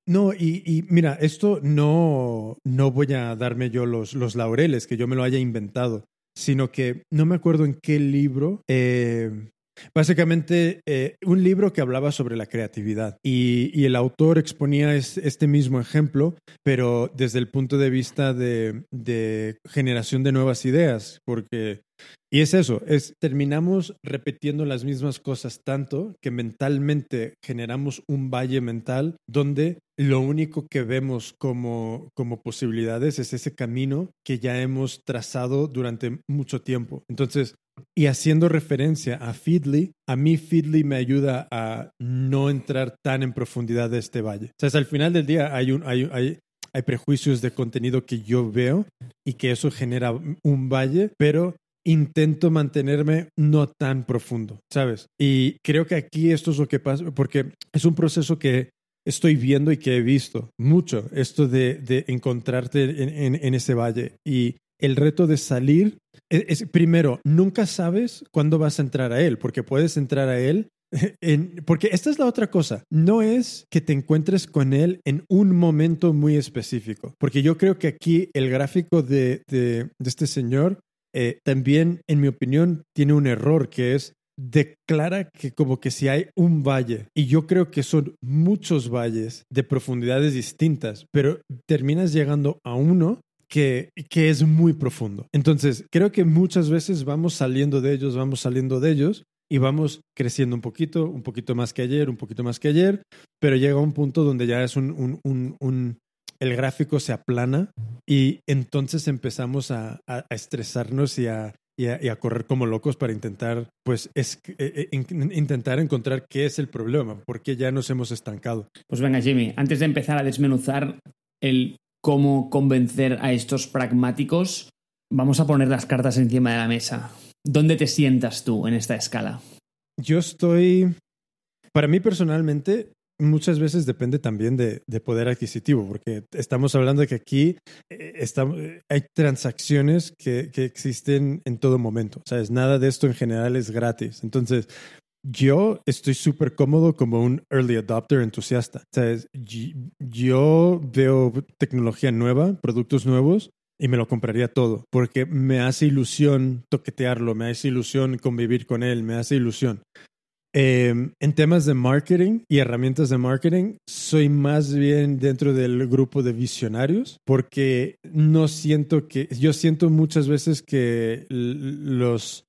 No, y, mira, esto no, no voy a darme yo los, los laureles, que yo me lo haya inventado, sino que no me acuerdo en qué libro, eh, Básicamente, eh, un libro que hablaba sobre la creatividad y, el autor exponía es- este mismo ejemplo, pero desde el punto de vista de generación de nuevas ideas, porque... Y es eso, es terminamos repitiendo las mismas cosas tanto que mentalmente generamos un valle mental donde lo único que vemos como, como posibilidades es ese camino que ya hemos trazado durante mucho tiempo. Entonces, y haciendo referencia a Feedly, a mí Feedly me ayuda a no entrar tan en profundidad de este valle. O sea, al final del día hay, hay, hay prejuicios de contenido que yo veo y que eso genera un valle, pero intento mantenerme no tan profundo, ¿sabes? Y creo que aquí esto es lo que pasa, porque es un proceso que estoy viendo y que he visto mucho, esto de, encontrarte en, en, ese valle. Y el reto de salir es, es, primero, nunca sabes cuándo vas a entrar a él, porque puedes entrar a él. Porque esta es la otra cosa, no es que te encuentres con él en un momento muy específico, porque yo creo que aquí el gráfico de este señor eh, también, en mi opinión, tiene un error que es declara que como que si hay un valle y yo creo que son muchos valles de profundidades distintas, pero terminas llegando a uno que, que es muy profundo. Entonces, creo que muchas veces vamos saliendo de ellos, vamos saliendo de ellos y vamos creciendo un poquito, un poquito más que ayer, un poquito más que ayer, pero llega un punto donde ya es un, un, un, un el gráfico se aplana y entonces empezamos a, a, a estresarnos y a, y, a, y a, correr como locos para intentar, pues, es, eh, eh, intentar encontrar qué es el problema, por qué ya nos hemos estancado. Pues venga, Jimmy, antes de empezar a desmenuzar el cómo convencer a estos pragmáticos, vamos a poner las cartas encima de la mesa. ¿Dónde te sientas tú en esta escala? Yo estoy, para mí personalmente, muchas veces depende también de, de, poder adquisitivo, porque estamos hablando de que aquí eh, está, hay transacciones que, que, existen en todo momento. O sea, es nada de esto en general es gratis. Entonces, yo estoy súper cómodo como un early adopter entusiasta. Yo veo tecnología nueva, productos nuevos, y me lo compraría todo, porque me hace ilusión toquetearlo, me hace ilusión convivir con él, me hace ilusión. Eh, en temas de marketing y herramientas de marketing, soy más bien dentro del grupo de visionarios porque no siento que, yo siento muchas veces que los,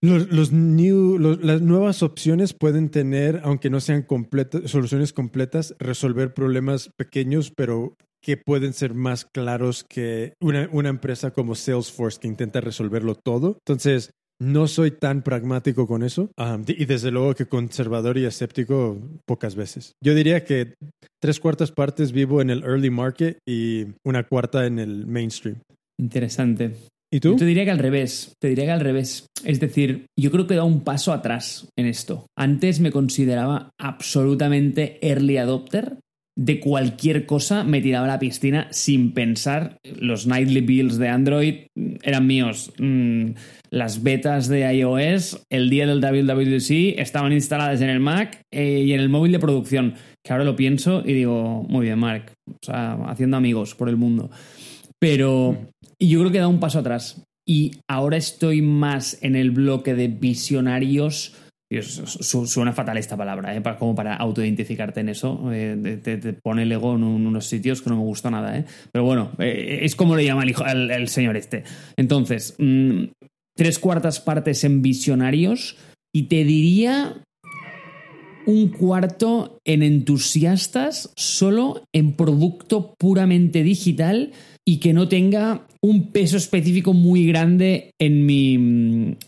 new, los las nuevas opciones pueden tener, aunque no sean completas, soluciones completas, resolver problemas pequeños, pero que pueden ser más claros que una, una empresa como Salesforce que intenta resolverlo todo. Entonces, no soy tan pragmático con eso um, y desde luego que conservador y escéptico pocas veces. Yo diría que tres cuartas partes vivo en el early market y una cuarta en el mainstream. Interesante. ¿Y tú? Yo te diría que al revés, te diría que al revés. Es decir, yo creo que da un paso atrás en esto. Antes me consideraba absolutamente early adopter, de cualquier cosa me tiraba a la piscina sin pensar. Los nightly builds de Android eran míos. Mm, las betas de iOS, el día del WWDC, estaban instaladas en el Mac eh, y en el móvil de producción. Que ahora lo pienso y digo, muy bien, Mark. O sea, haciendo amigos por el mundo. Pero yo creo que da un paso atrás. Y ahora estoy más en el bloque de visionarios suena fatal esta palabra, ¿eh? como para autoidentificarte en eso. Eh, te, pone el ego en unos sitios que no me gusta nada. ¿eh? Pero bueno, eh, es como le llama el, hijo, señor este. Entonces, mmm, tres cuartas partes en visionarios y te diría un cuarto en entusiastas solo en producto puramente digital y que no tenga un peso específico muy grande en mi,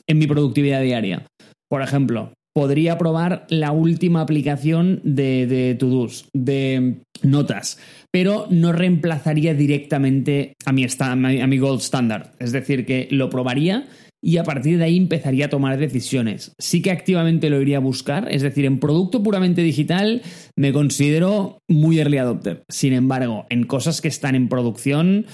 en mi productividad diaria. Por ejemplo, podría probar la última aplicación de, de To-Dos, de notas, pero no reemplazaría directamente a mi, a mi, Gold Standard. Es decir, que lo probaría y a partir de ahí empezaría a tomar decisiones. Sí que activamente lo iría a buscar, es decir, en producto puramente digital me considero muy early adopter. Sin embargo, en cosas que están en producción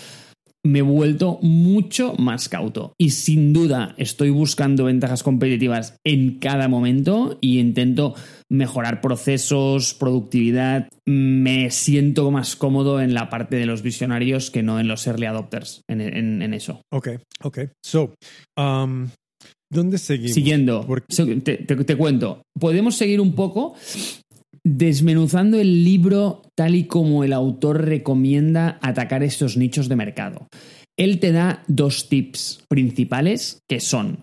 me he vuelto mucho más cauto. Y sin duda estoy buscando ventajas competitivas en cada momento y intento mejorar procesos, productividad. Me siento más cómodo en la parte de los visionarios que no en los early adopters, en, en, en eso. Ok, ok. So, um, ¿Dónde seguimos? Siguiendo, te- te cuento. Podemos seguir un poco desmenuzando el libro tal y como el autor recomienda atacar estos nichos de mercado. Él te da dos tips principales que son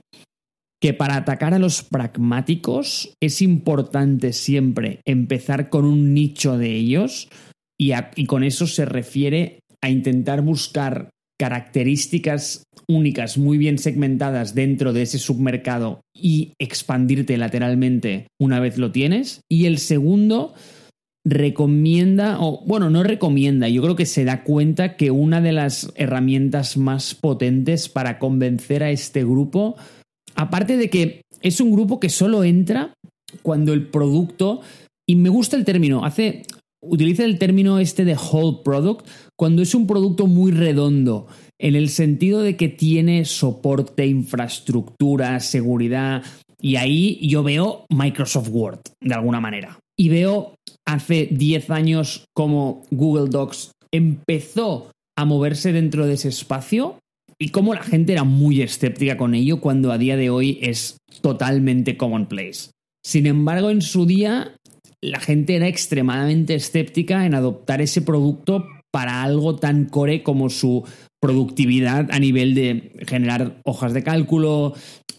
que para atacar a los pragmáticos es importante siempre empezar con un nicho de ellos y, con eso se refiere a intentar buscar características únicas muy bien segmentadas dentro de ese submercado y expandirte lateralmente una vez lo tienes. Y el segundo recomienda, o bueno, no recomienda, yo creo que se da cuenta que una de las herramientas más potentes para convencer a este grupo, aparte de que es un grupo que solo entra cuando el producto, y me gusta el término, hace, utiliza el término este de whole product, cuando es un producto muy redondo, en el sentido de que tiene soporte, infraestructura, seguridad, y ahí yo veo Microsoft Word, de alguna manera. Y veo hace 10 años como Google Docs empezó a moverse dentro de ese espacio y cómo la gente era muy escéptica con ello cuando a día de hoy es totalmente commonplace. Sin embargo, en su día la gente era extremadamente escéptica en adoptar ese producto para algo tan core como su productividad a nivel de generar hojas de cálculo,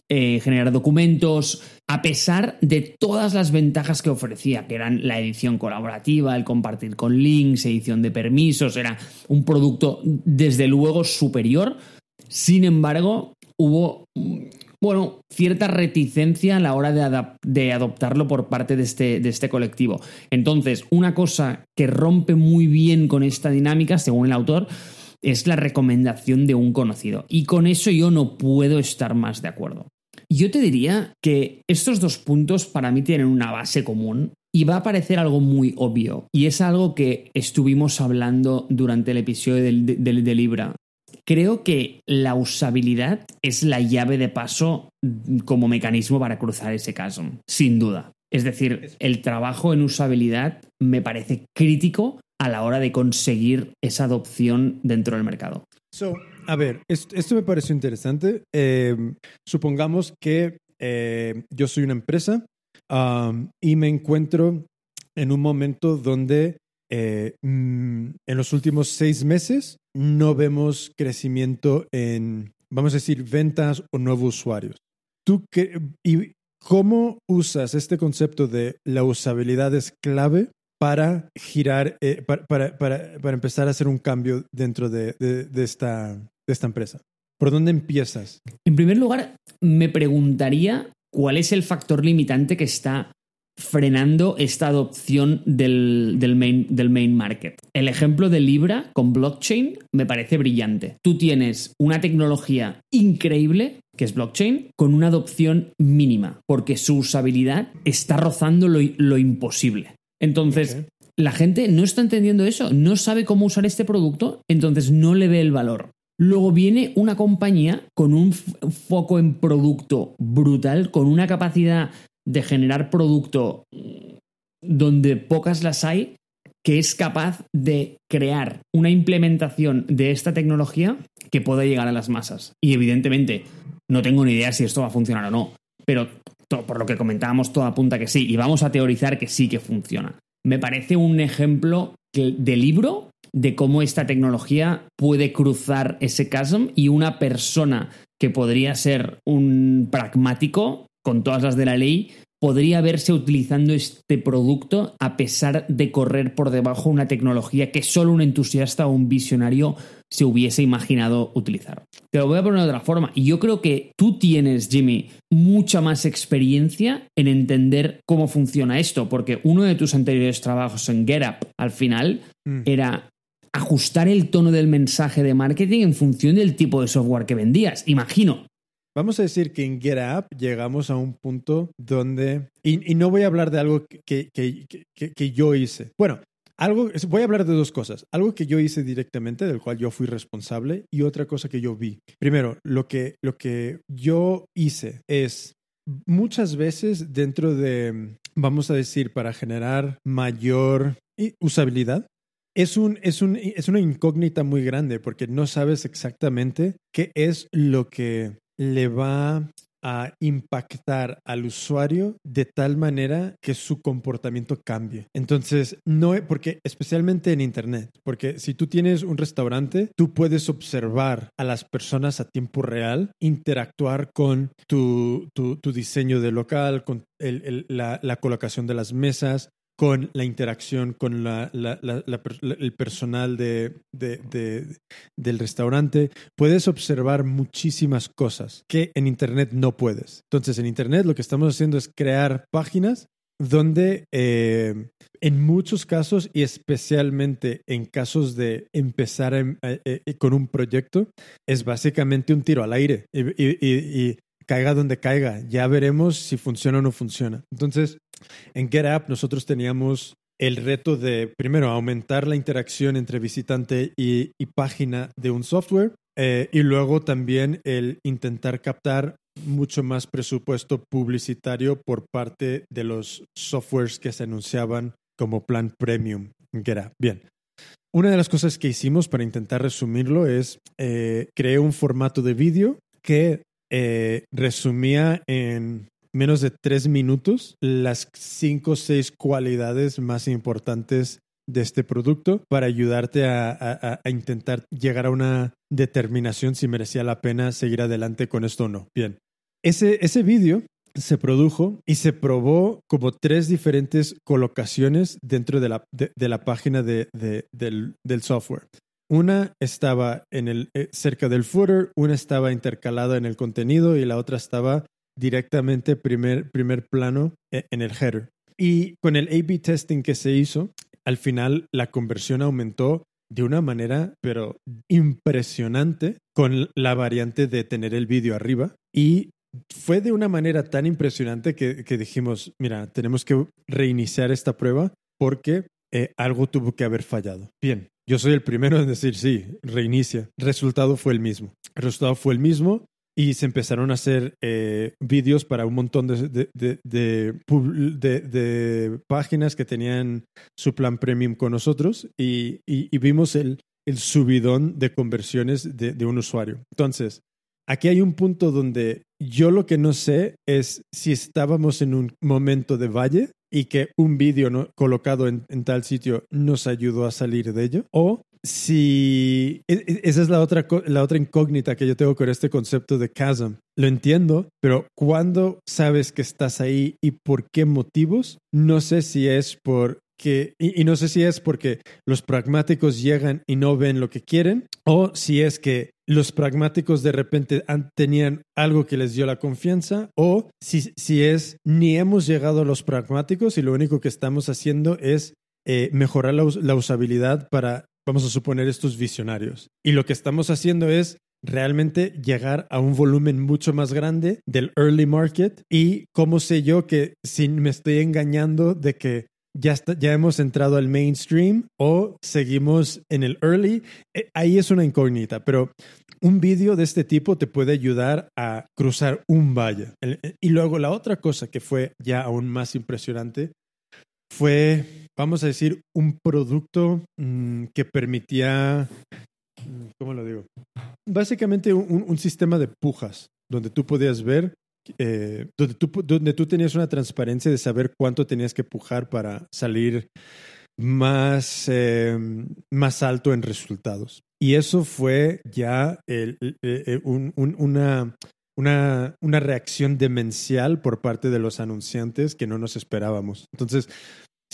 eh, generar documentos, a pesar de todas las ventajas que ofrecía, que eran la edición colaborativa, el compartir con links, edición de permisos, era un producto desde luego superior. Sin embargo, hubo, bueno, cierta reticencia a la hora de, de adoptarlo por parte de este, de este colectivo. Entonces, una cosa que rompe muy bien con esta dinámica, según el autor, es la recomendación de un conocido. Y con eso yo no puedo estar más de acuerdo. Yo te diría que estos dos puntos para mí tienen una base común y va a parecer algo muy obvio. Y es algo que estuvimos hablando durante el episodio de Libra. Creo que la usabilidad es la llave de paso como mecanismo para cruzar ese caso, sin duda. Es decir, el trabajo en usabilidad me parece crítico a la hora de conseguir esa adopción dentro del mercado. So, a ver, esto, me pareció interesante. Eh, supongamos que eh, yo soy una empresa y me encuentro en un momento donde eh, mm, en los últimos seis meses no vemos crecimiento en, vamos a decir, ventas o nuevos usuarios. ¿Tú y cómo usas este concepto de la usabilidad es clave para girar, eh, para, para, para, empezar a hacer un cambio dentro de, de, de esta, de esta empresa? ¿Por dónde empiezas? En primer lugar, me preguntaría cuál es el factor limitante que está frenando esta adopción del, del main, del main market. El ejemplo de Libra con blockchain me parece brillante. Tú tienes una tecnología increíble, que es blockchain, con una adopción mínima, porque su usabilidad está rozando lo, lo imposible. Entonces, la gente no está entendiendo eso, no sabe cómo usar este producto, entonces no le ve el valor. Luego viene una compañía con un foco en producto brutal, con una capacidad de generar producto mm, donde pocas las hay, que es capaz de crear una implementación de esta tecnología que pueda llegar a las masas. Y evidentemente, no tengo ni idea si esto va a funcionar o no, pero por lo que comentábamos, todo apunta que sí, y vamos a teorizar que sí que funciona. Me parece un ejemplo de libro de cómo esta tecnología puede cruzar ese chasm y una persona que podría ser un pragmático con todas las de la ley podría verse utilizando este producto a pesar de correr por debajo una tecnología que solo un entusiasta o un visionario se hubiese imaginado utilizar. Te lo voy a poner de otra forma. Y yo creo que tú tienes, Jimmy, mucha más experiencia en entender cómo funciona esto, porque uno de tus anteriores trabajos en GetUp, al final, Mm. era ajustar el tono del mensaje de marketing en función del tipo de software que vendías. Imagino. Vamos a decir que en GetUp llegamos a un punto donde, y, no voy a hablar de algo que, que, que, que yo hice. Bueno, algo, voy a hablar de dos cosas. Algo que yo hice directamente, del cual yo fui responsable, y otra cosa que yo vi. Primero, lo que, lo que yo hice es muchas veces dentro de, vamos a decir, para generar mayor usabilidad, es, un, es, un, es una incógnita muy grande porque no sabes exactamente qué es lo que le va a impactar al usuario de tal manera que su comportamiento cambie. Entonces, no, porque especialmente en Internet, porque si tú tienes un restaurante, tú puedes observar a las personas a tiempo real, interactuar con tu, tu, diseño de local, con la, la colocación de las mesas, con la interacción con la, el personal de, del restaurante, puedes observar muchísimas cosas que en Internet no puedes. Entonces, en Internet lo que estamos haciendo es crear páginas donde eh, en muchos casos y especialmente en casos de empezar eh, eh, con un proyecto, es básicamente un tiro al aire y, caiga donde caiga. Ya veremos si funciona o no funciona. Entonces, en GetApp nosotros teníamos el reto de, primero, aumentar la interacción entre visitante y, página de un software eh, y luego también el intentar captar mucho más presupuesto publicitario por parte de los softwares que se anunciaban como plan premium en GetApp. Bien. Una de las cosas que hicimos para intentar resumirlo es eh, creé un formato de vídeo que eh, resumía en menos de tres minutos las cinco o seis cualidades más importantes de este producto para ayudarte a, intentar llegar a una determinación si merecía la pena seguir adelante con esto o no. Bien, ese, ese vídeo se produjo y se probó como tres diferentes colocaciones dentro de la, de, la página de, del, del, software. Una estaba eh, cerca del footer, una estaba intercalada en el contenido y la otra estaba directamente primer, primer plano e, en el header. Y con el A-B testing que se hizo, al final la conversión aumentó de una manera, pero impresionante, con la variante de tener el vídeo arriba. Y fue de una manera tan impresionante que, que dijimos, mira, tenemos que reiniciar esta prueba porque eh, algo tuvo que haber fallado. Bien, yo soy el primero en decir, sí, reinicia. Resultado fue el mismo. Resultado fue el mismo y se empezaron a hacer eh, vídeos para un montón de, páginas que tenían su plan premium con nosotros y, vimos el, subidón de conversiones de, un usuario. Entonces, aquí hay un punto donde yo lo que no sé es si estábamos en un momento de valle y que un vídeo colocado en, tal sitio nos ayudó a salir de ello, o si e, e, esa es la otra, la otra incógnita que yo tengo con este concepto de chasm. Lo entiendo, pero cuando sabes que estás ahí y por qué motivos, no sé si es por que, y, no sé si es porque los pragmáticos llegan y no ven lo que quieren, o si es que los pragmáticos de repente tenían algo que les dio la confianza, o si, si es ni hemos llegado a los pragmáticos y lo único que estamos haciendo es eh, mejorar la, la, usabilidad para vamos a suponer, estos visionarios. Y lo que estamos haciendo es realmente llegar a un volumen mucho más grande del early market y cómo sé yo que si me estoy engañando de que ya, hemos entrado al mainstream o seguimos en el early, eh, ahí es una incógnita, pero un vídeo de este tipo te puede ayudar a cruzar un valle. Y luego la otra cosa que fue ya aún más impresionante fue, vamos a decir, un producto mm, que permitía, mm, ¿cómo lo digo? Básicamente un, sistema de pujas, donde tú podías ver, eh, donde, tú, donde tú tenías una transparencia de saber cuánto tenías que pujar para salir más, em, más alto en resultados. Y eso fue ya una, una, una, reacción demencial por parte de los anunciantes que no nos esperábamos. Entonces,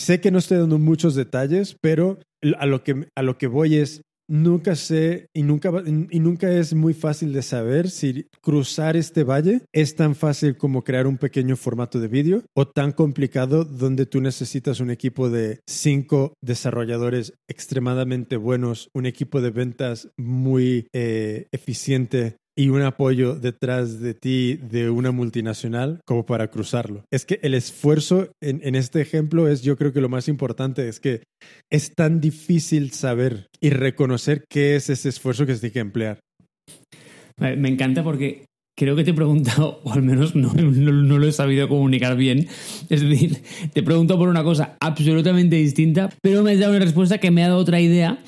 Sé que no estoy dando muchos detalles, pero a lo que, a lo que voy es, nunca sé y nunca, y nunca es muy fácil de saber si cruzar este valle es tan fácil como crear un pequeño formato de vídeo o tan complicado donde tú necesitas un equipo de cinco desarrolladores extremadamente buenos, un equipo de ventas muy eh, eficiente y un apoyo detrás de ti de una multinacional como para cruzarlo. Es que el esfuerzo en, este ejemplo es yo creo que lo más importante es que es tan difícil saber y reconocer qué es ese esfuerzo que se tiene que emplear. Me encanta porque creo que te he preguntado, o al menos no, no, lo he sabido comunicar bien. Es decir, te he preguntado por una cosa absolutamente distinta, pero me has dado una respuesta que me ha dado otra idea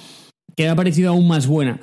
que me ha parecido aún más buena.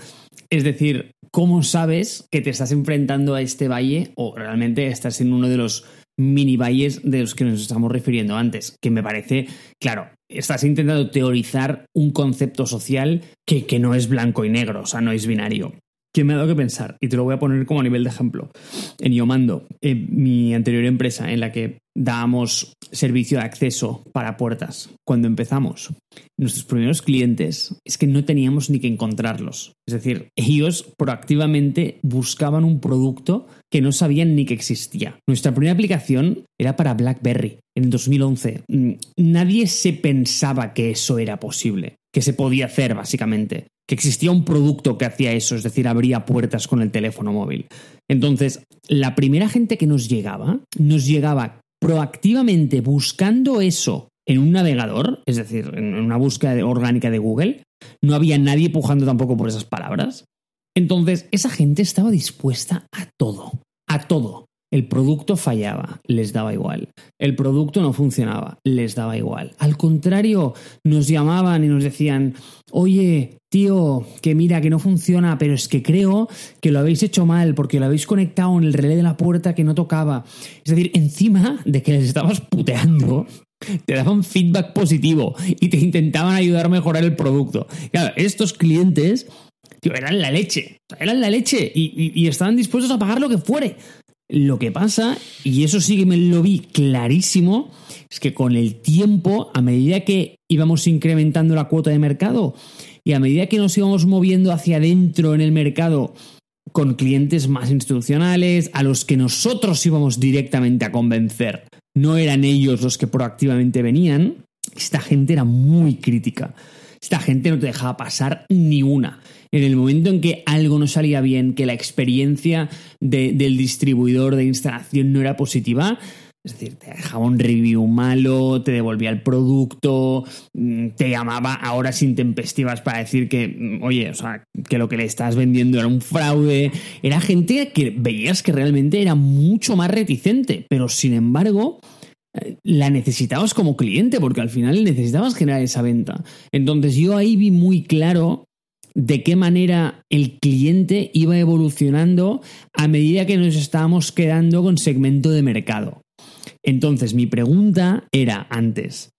Es decir, ¿cómo sabes que te estás enfrentando a este valle o realmente estás en uno de los mini valles de los que nos estamos refiriendo antes? Que me parece, claro, estás intentando teorizar un concepto social que, que no es blanco y negro, o sea, no es binario que me ha dado que pensar, y te lo voy a poner como a nivel de ejemplo. En Yomando, en mi anterior empresa en la que dábamos servicio de acceso para puertas, cuando empezamos, nuestros primeros clientes es que no teníamos ni que encontrarlos. Es decir, ellos proactivamente buscaban un producto que no sabían ni que existía. Nuestra primera aplicación era para BlackBerry en 2011. Mm, nadie se pensaba que eso era posible, que se podía hacer básicamente que existía un producto que hacía eso, es decir, abría puertas con el teléfono móvil. Entonces, la primera gente que nos llegaba, nos llegaba proactivamente buscando eso en un navegador, es decir, en una búsqueda orgánica de Google, no había nadie pujando tampoco por esas palabras. Entonces, esa gente estaba dispuesta a todo, a todo. El producto fallaba, les daba igual. El producto no funcionaba, les daba igual. Al contrario, nos llamaban y nos decían, oye, tío, que mira, que no funciona, pero es que creo que lo habéis hecho mal porque lo habéis conectado en el relé de la puerta que no tocaba. Es decir, encima de que les estabas puteando, te daban feedback positivo y te intentaban ayudar a mejorar el producto. Claro, estos clientes eran la leche, eran la leche y, y estaban dispuestos a pagar lo que fuere. Lo que pasa, y eso sí que me lo vi clarísimo, es que con el tiempo, a medida que íbamos incrementando la cuota de mercado y a medida que nos íbamos moviendo hacia adentro en el mercado con clientes más institucionales, a los que nosotros íbamos directamente a convencer, no eran ellos los que proactivamente venían, esta gente era muy crítica. Esta gente no te dejaba pasar ni una en el momento en que algo no salía bien, que la experiencia del distribuidor de instalación no era positiva, es decir, te dejaba un review malo, te devolvía el producto, mm, te llamaba a horas intempestivas para decir que, mm, oye, o sea, que lo que le estás vendiendo era un fraude. Era gente que veías que realmente era mucho más reticente, pero sin embargo, eh, la necesitabas como cliente, porque al final necesitabas generar esa venta. Entonces yo ahí vi muy claro de qué manera el cliente iba evolucionando a medida que nos estábamos quedando con segmento de mercado. Entonces, mi pregunta era antes,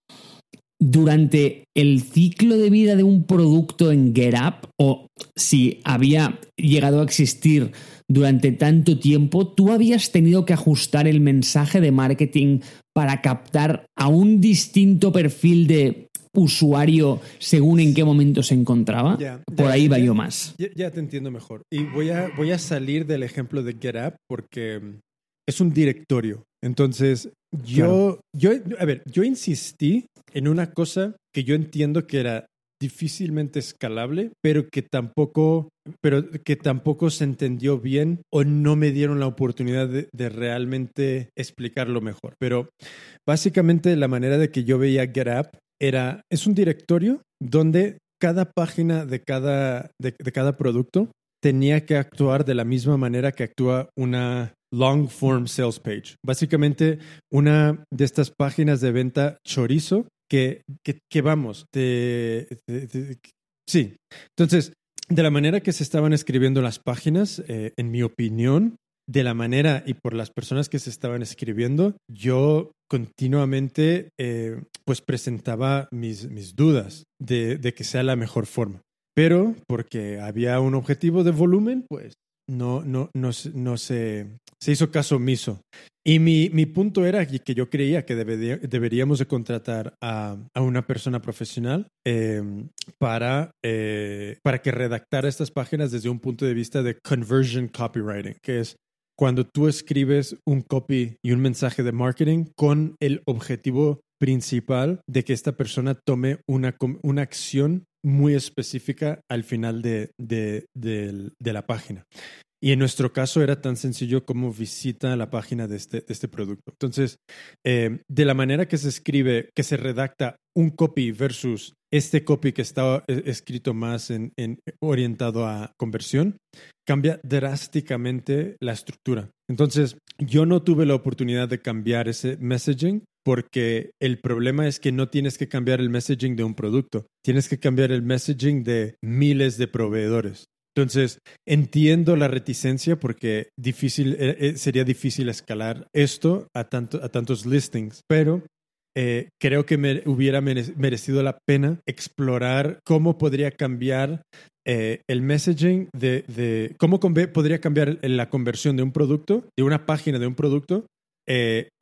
durante el ciclo de vida de un producto en GetUp, o si había llegado a existir durante tanto tiempo, ¿tú habías tenido que ajustar el mensaje de marketing para captar a un distinto perfil de usuario según en qué momento se encontraba. Por ahí va yo más. Ya, te entiendo mejor. Y voy a, voy a salir del ejemplo de GetUp porque es un directorio. Entonces, yo, yo, a ver, yo insistí en una cosa que yo entiendo que era difícilmente escalable, pero que tampoco, pero que tampoco se entendió bien o no me dieron la oportunidad de, de, realmente explicarlo mejor. Pero básicamente la manera de que yo veía GetUp era, es un directorio donde cada página de cada, de, cada producto tenía que actuar de la misma manera que actúa una long form sales page. Básicamente, una de estas páginas de venta chorizo que, que, vamos, sí. Entonces, de la manera que se estaban escribiendo las páginas, eh, en mi opinión, de la manera y por las personas que se estaban escribiendo, yo continuamente eh, pues presentaba mis, mis dudas de, de, que sea la mejor forma. Pero porque había un objetivo de volumen, pues no, no, no, no se, se hizo caso omiso. Y mi, mi punto era que yo creía que deberíamos de contratar a, a una persona profesional em, para, eh, para que redactara estas páginas desde un punto de vista de conversion copywriting, que es cuando tú escribes un copy y un mensaje de marketing con el objetivo principal de que esta persona tome una, una acción muy específica al final de, de, la página. Y en nuestro caso era tan sencillo como visita la página de este, este producto. Entonces, eh, de la manera que se escribe, que se redacta un copy versus este copy que está eh, escrito más en, orientado a conversión, cambia drásticamente la estructura. Entonces, yo no tuve la oportunidad de cambiar ese messaging porque el problema es que no tienes que cambiar el messaging de un producto, tienes que cambiar el messaging de miles de proveedores. Entonces, entiendo la reticencia porque difícil, eh, eh, sería difícil escalar esto a, tanto, a tantos listings, pero eh, creo que me hubiera merecido la pena explorar cómo podría cambiar el messaging de, de cómo podría cambiar la conversión de un producto, de una página de un producto,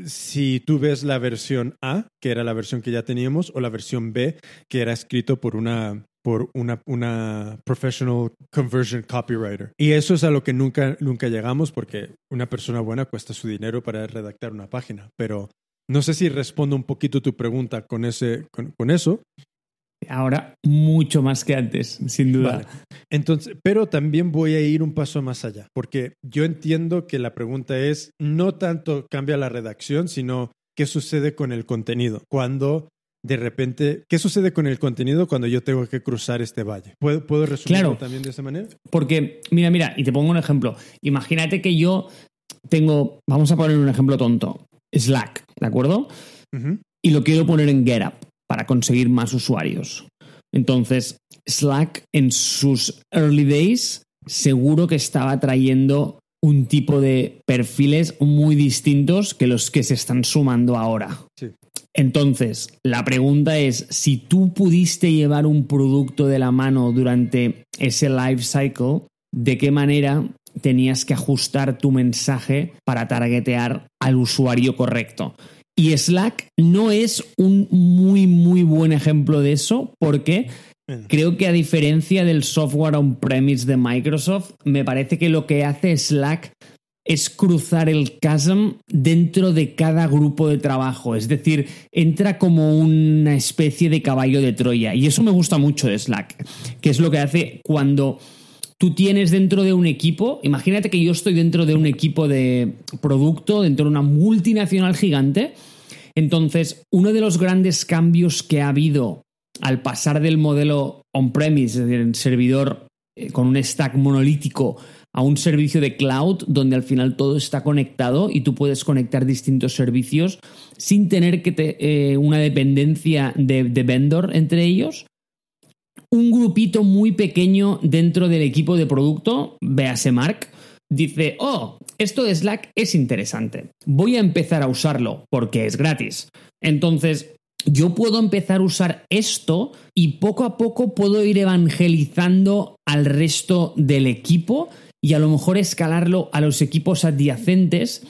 si tú ves la versión A, que era la versión que ya teníamos, o la versión B, que era escrito por una, por una, una professional conversion copywriter. Y eso es a lo que nunca, nunca llegamos porque una persona buena cuesta su dinero para redactar una página. Pero no sé si respondo un poquito tu pregunta con, ese, con, eso. Ahora mucho más que antes, sin duda. Entonces, pero también voy a ir un paso más allá, porque yo entiendo que la pregunta es no tanto cambia la redacción, sino qué sucede con el contenido. Cuando de repente, ¿qué sucede con el contenido cuando yo tengo que cruzar este valle? ¿Puedo, puedo resumirlo también de esa manera? Porque, mira, mira, y te pongo un ejemplo. Imagínate que yo tengo, vamos a poner un ejemplo tonto, Slack, ¿de acuerdo? Y lo quiero poner en GetUp para conseguir más usuarios. Entonces, Slack en sus early days seguro que estaba trayendo un tipo de perfiles muy distintos que los que se están sumando ahora. Entonces, la pregunta es, si tú pudiste llevar un producto de la mano durante ese life cycle, ¿de qué manera tenías que ajustar tu mensaje para targetear al usuario correcto? Y Slack no es un muy, muy buen ejemplo de eso porque creo que a diferencia del software on-premise de Microsoft, me parece que lo que hace Slack es cruzar el chasm dentro de cada grupo de trabajo. Es decir, entra como una especie de caballo de Troya. Y eso me gusta mucho de Slack, que es lo que hace cuando tú tienes dentro de un equipo, imagínate que yo estoy dentro de un equipo de producto, dentro de una multinacional gigante. Entonces, uno de los grandes cambios que ha habido al pasar del modelo on-premise, es decir, en servidor eh, con un stack monolítico, a un servicio de cloud donde al final todo está conectado y tú puedes conectar distintos servicios sin tener que te, eh, una dependencia de, de vendor entre ellos. Un grupito muy pequeño dentro del equipo de producto, véase Mark, dice, oh, esto de Slack es interesante. Voy a empezar a usarlo porque es gratis. Entonces, yo puedo empezar a usar esto y poco a poco puedo ir evangelizando al resto del equipo y a lo mejor escalarlo a los equipos adyacentes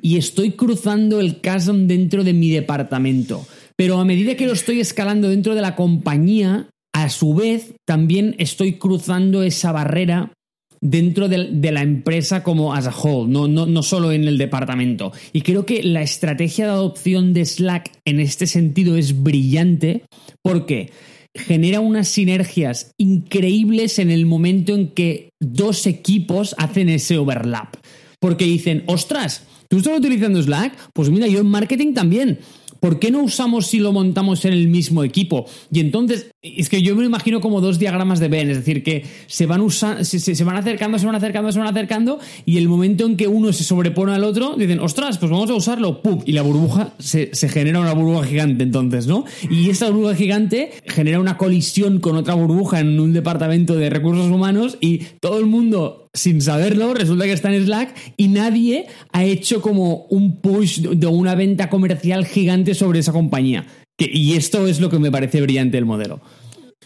y estoy cruzando el chasm dentro de mi departamento. Pero a medida que lo estoy escalando dentro de la compañía, a su vez también estoy cruzando esa barrera dentro de, la empresa como as a whole, no, no, no solo en el departamento. Y creo que la estrategia de adopción de Slack en este sentido es brillante porque genera unas sinergias increíbles en el momento en que dos equipos hacen ese overlap. Porque dicen, ostras, ¿tú estás utilizando Slack? Pues mira, yo en marketing también. ¿Por qué no usamos si lo montamos en el mismo equipo? Y entonces, es que yo me lo imagino como dos diagramas de Venn, es decir, que se van, usando, se, van acercando, se van acercando, se van acercando, y el momento en que uno se sobrepone al otro, dicen, ostras, pues vamos a usarlo, ¡pum! Y la burbuja, se, se genera una burbuja gigante entonces, ¿no? Y esta burbuja gigante genera una colisión con otra burbuja en un departamento de recursos humanos y todo el mundo sin saberlo, resulta que está en Slack y nadie ha hecho como un push de una venta comercial gigante sobre esa compañía. y esto es lo que me parece brillante del modelo.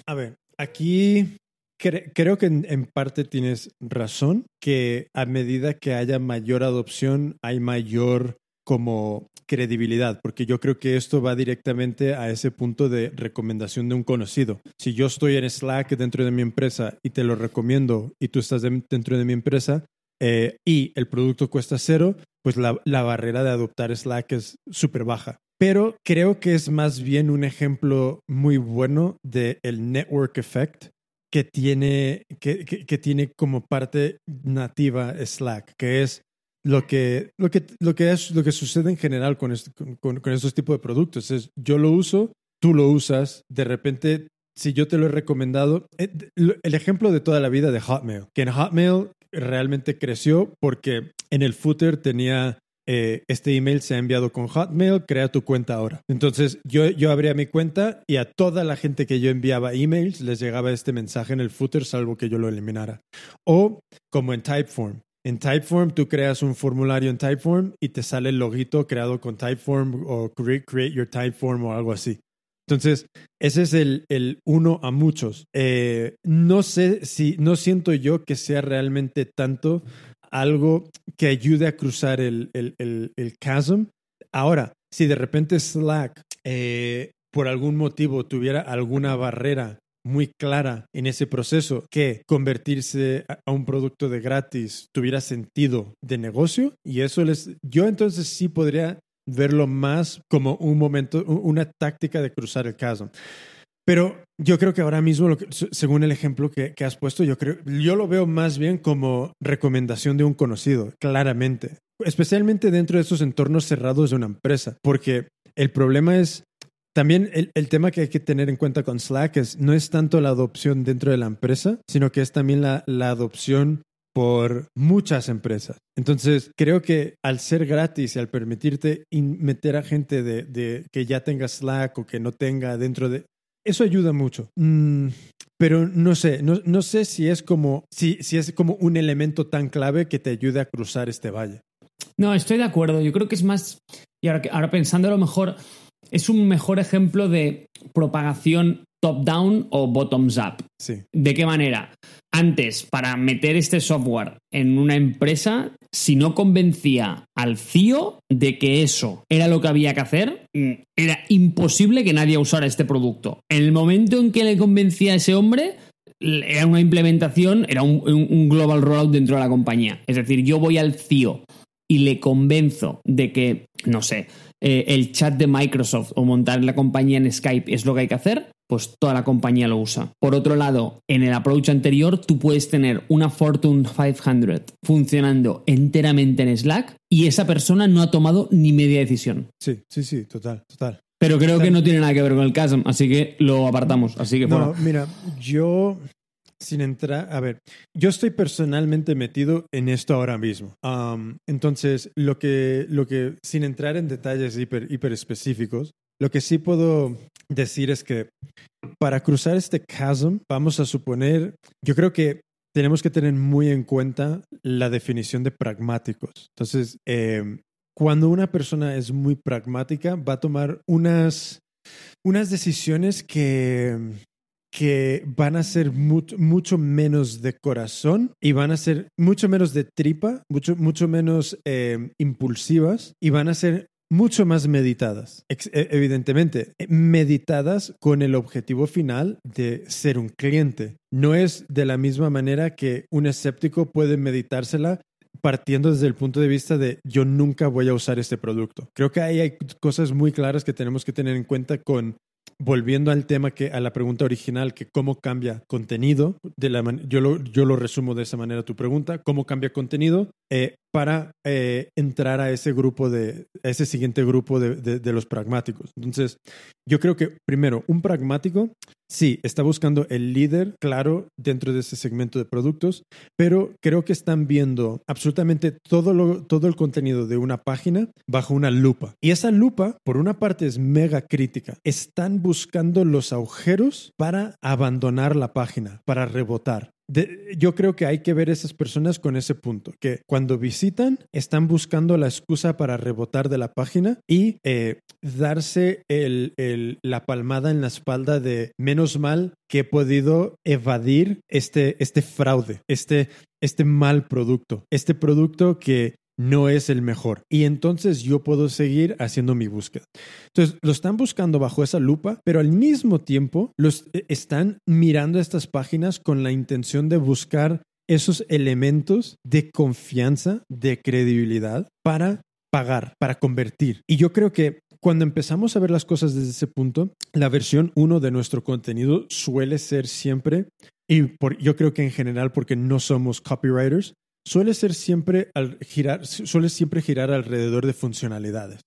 A ver, aquí creo que en, parte tienes razón, que a medida que haya mayor adopción, hay mayor como credibilidad, porque yo creo que esto va directamente a ese punto de recomendación de un conocido. Si yo estoy en Slack dentro de mi empresa y te lo recomiendo y tú estás dentro de mi empresa eh, y el producto cuesta cero, pues la, barrera de adoptar Slack es súper baja. Pero creo que es más bien un ejemplo muy bueno del el network effect que tiene, que, tiene como parte nativa Slack, que es lo que, lo que, lo que, es, lo que sucede en general con, con, con, estos tipos de productos. Es yo lo uso, tú lo usas, de repente, si yo te lo he recomendado, eh, el ejemplo de toda la vida de Hotmail, que en Hotmail realmente creció porque en el footer tenía eh, este email se ha enviado con Hotmail, crea tu cuenta ahora. Entonces yo, yo abría mi cuenta y a toda la gente que yo enviaba emails les llegaba este mensaje en el footer, salvo que yo lo eliminara. O como en Typeform. En Typeform tú creas un formulario en Typeform y te sale el loguito creado con Typeform o Create Your Typeform o algo así. Entonces, ese es el, el uno a muchos. Eh, no sé si, no siento yo que sea realmente tanto algo que ayude a cruzar el, el, el, chasm. Ahora, si de repente Slack, eh, por algún motivo, tuviera alguna barrera muy clara en ese proceso que convertirse a un producto de gratis tuviera sentido de negocio y eso les yo entonces sí podría verlo más como un momento, una táctica de cruzar el caso. Pero yo creo que ahora mismo, según el ejemplo que, has puesto, yo, creo, yo lo veo más bien como recomendación de un conocido, claramente. Especialmente dentro de esos entornos cerrados de una empresa. Porque el problema es, también el, el, tema que hay que tener en cuenta con Slack es, no es tanto la adopción dentro de la empresa, sino que es también la, la adopción por muchas empresas. Entonces, creo que al ser gratis y al permitirte meter a gente de, que ya tenga Slack o que no tenga dentro de... Eso ayuda mucho. Mm, pero no sé, no, sé si es, como, si, si es como un elemento tan clave que te ayude a cruzar este valle. No, estoy de acuerdo. Yo creo que es más... Y ahora, ahora pensando a lo mejor, es un mejor ejemplo de propagación top-down o bottoms-up. Sí. ¿De qué manera? Antes, para meter este software en una empresa, si no convencía al CIO de que eso era lo que había que hacer, mm, era imposible que nadie usara este producto. En el momento en que le convencía a ese hombre, era una implementación, era un, un global rollout dentro de la compañía. Es decir, yo voy al CIO y le convenzo de que, no sé, eh, el chat de Microsoft o montar la compañía en Skype es lo que hay que hacer, pues toda la compañía lo usa. Por otro lado, en el approach anterior, tú puedes tener una Fortune 500 funcionando enteramente en Slack y esa persona no ha tomado ni media decisión. Sí, sí, sí, total, total. Pero creo que no tiene nada que ver con el caso, así que lo apartamos. Así que no, mira, yo sin entrar, a ver, yo estoy personalmente metido en esto ahora mismo. entonces, lo que, lo que, sin entrar en detalles hiper, hiper específicos, lo que sí puedo decir es que para cruzar este chasm, vamos a suponer, yo creo que tenemos que tener muy en cuenta la definición de pragmáticos. Entonces, em, cuando una persona es muy pragmática, va a tomar unas, unas decisiones que, que van a ser mucho, menos de corazón y van a ser mucho menos de tripa, mucho, mucho menos em, impulsivas y van a ser mucho más meditadas, e, evidentemente, eh, meditadas con el objetivo final de ser un cliente. No es de la misma manera que un escéptico puede meditársela partiendo desde el punto de vista de yo nunca voy a usar este producto. Creo que ahí hay cosas muy claras que tenemos que tener en cuenta con volviendo al tema que a la pregunta original que cómo cambia contenido de la yo lo yo lo resumo de esa manera tu pregunta cómo cambia contenido eh, para eh, entrar a ese grupo de a ese siguiente grupo de, los pragmáticos. Entonces yo creo que primero un pragmático sí está buscando el líder claro dentro de ese segmento de productos pero creo que están viendo absolutamente todo todo el contenido de una página bajo una lupa. Y esa lupa por una parte es mega crítica. Están buscando los agujeros para abandonar la página, para rebotar. Yo creo que hay que ver a esas personas con ese punto, que cuando visitan están buscando la excusa para rebotar de la página y eh, darse la palmada en la espalda de menos mal que he podido evadir este, este fraude, este, este mal producto, este producto que no es el mejor. Y entonces yo puedo seguir haciendo mi búsqueda. Entonces, lo están buscando bajo esa lupa, pero al mismo tiempo los eh, están mirando estas páginas con la intención de buscar esos elementos de confianza, de credibilidad para pagar, para convertir. Y yo creo que cuando empezamos a ver las cosas desde ese punto, la versión 1 de nuestro contenido suele ser siempre, y por, yo creo que en general porque no somos copywriters, suele ser siempre al girar, suele siempre girar alrededor de funcionalidades.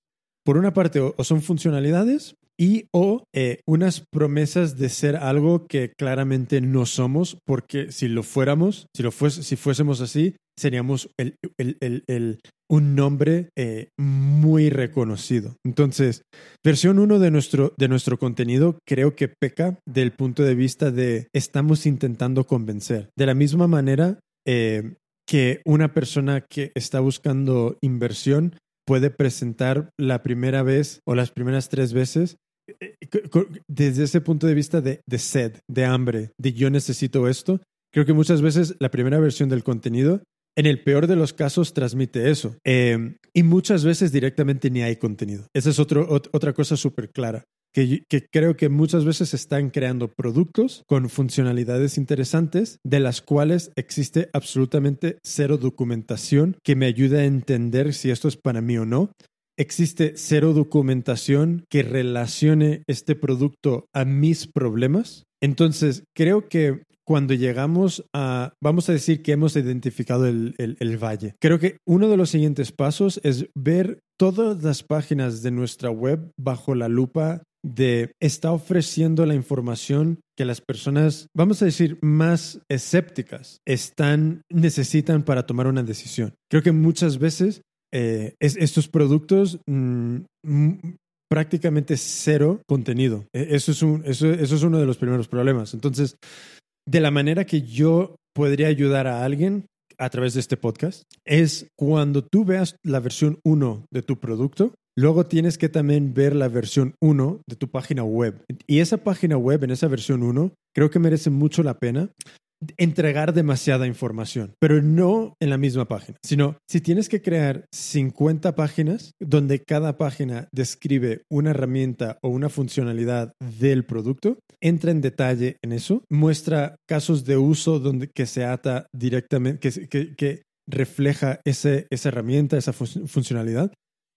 por una parte, o, son funcionalidades y o eh, unas promesas de ser algo que claramente no somos, porque si lo fuéramos, si, lo fues, si fuésemos así, seríamos el, el, un nombre eh, muy reconocido. Entonces, versión 1 de nuestro, de nuestro contenido creo que peca del punto de vista de estamos intentando convencer. De la misma manera eh, que una persona que está buscando inversión puede presentar la primera vez o las primeras tres veces eh, desde ese punto de vista de, de sed, de hambre, de yo necesito esto. Creo que muchas veces la primera versión del contenido en el peor de los casos transmite eso. Em, y muchas veces directamente ni hay contenido. Esa es otro, otra cosa súper clara. Que, creo que muchas veces están creando productos con funcionalidades interesantes de las cuales existe absolutamente cero documentación que me ayude a entender si esto es para mí o no. Existe cero documentación que relacione este producto a mis problemas. Entonces, creo que cuando llegamos a, vamos a decir que hemos identificado el, valle. Creo que uno de los siguientes pasos es ver todas las páginas de nuestra web bajo la lupa de está ofreciendo la información que las personas, vamos a decir, más escépticas están, necesitan para tomar una decisión. Creo que muchas veces eh, estos productos mm, prácticamente cero contenido. E, eso es, un, eso, eso es uno de los primeros problemas. Entonces, de la manera que yo podría ayudar a alguien a través de este podcast es cuando tú veas la versión 1 de tu producto, luego tienes que también ver la versión 1 de tu página web. Y esa página web en esa versión 1 creo que merece mucho la pena entregar demasiada información, pero no en la misma página, sino si tienes que crear 50 páginas donde cada página describe una herramienta o una funcionalidad del producto, entra en detalle en eso, muestra casos de uso donde que se ata directamente, que, refleja ese, esa herramienta, esa funcionalidad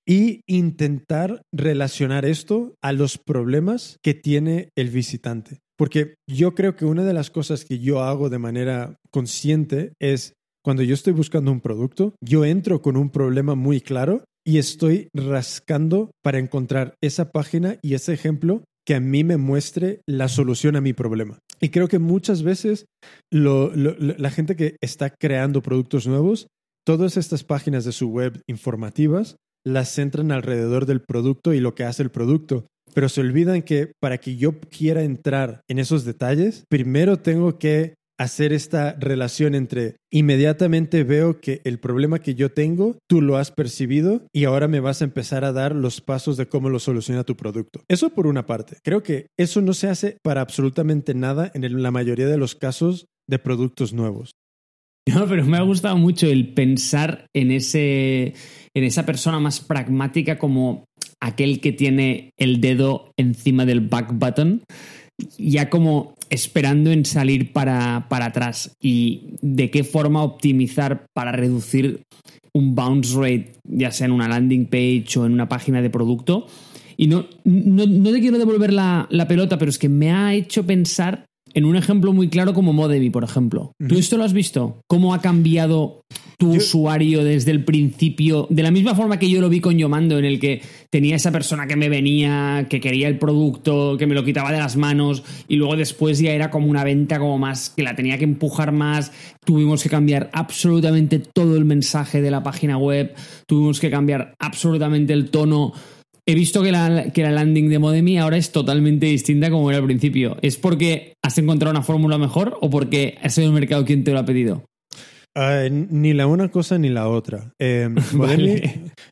y intentar relacionar esto a los problemas que tiene el visitante. Porque yo creo que una de las cosas que yo hago de manera consciente es cuando yo estoy buscando un producto, yo entro con un problema muy claro y estoy rascando para encontrar esa página y ese ejemplo que a mí me muestre la solución a mi problema. Y creo que muchas veces la gente que está creando productos nuevos, todas estas páginas de su web informativas las centran alrededor del producto y lo que hace el producto pero se olvidan que para que yo quiera entrar en esos detalles, primero tengo que hacer esta relación entre inmediatamente veo que el problema que yo tengo, tú lo has percibido y ahora me vas a empezar a dar los pasos de cómo lo soluciona tu producto. Eso por una parte. Creo que eso no se hace para absolutamente nada en la mayoría de los casos de productos nuevos. No, pero me ha gustado mucho el pensar en ese en esa persona más pragmática como aquel que tiene el dedo encima del back button, ya como esperando en salir para, para atrás y de qué forma optimizar para reducir un bounce rate, ya sea en una landing page o en una página de producto. Y no, no, te quiero devolver la, la, pelota, pero es que me ha hecho pensar en un ejemplo muy claro como Modemi, por ejemplo. ¿Tú esto lo has visto? ¿Cómo ha cambiado tu usuario desde el principio? De la misma forma que yo lo vi con Yomando, en el que tenía esa persona que me venía, que quería el producto, que me lo quitaba de las manos, y luego después ya era como una venta como más, que la tenía que empujar más. Tuvimos que cambiar absolutamente todo el mensaje de la página web, tuvimos que cambiar absolutamente el tono He visto que la, que la landing de Modemi ahora es totalmente distinta como era al principio. ¿Es porque has encontrado una fórmula mejor o porque ha sido el mercado quien te lo ha pedido? Ah, ni la una cosa ni la otra. Eh,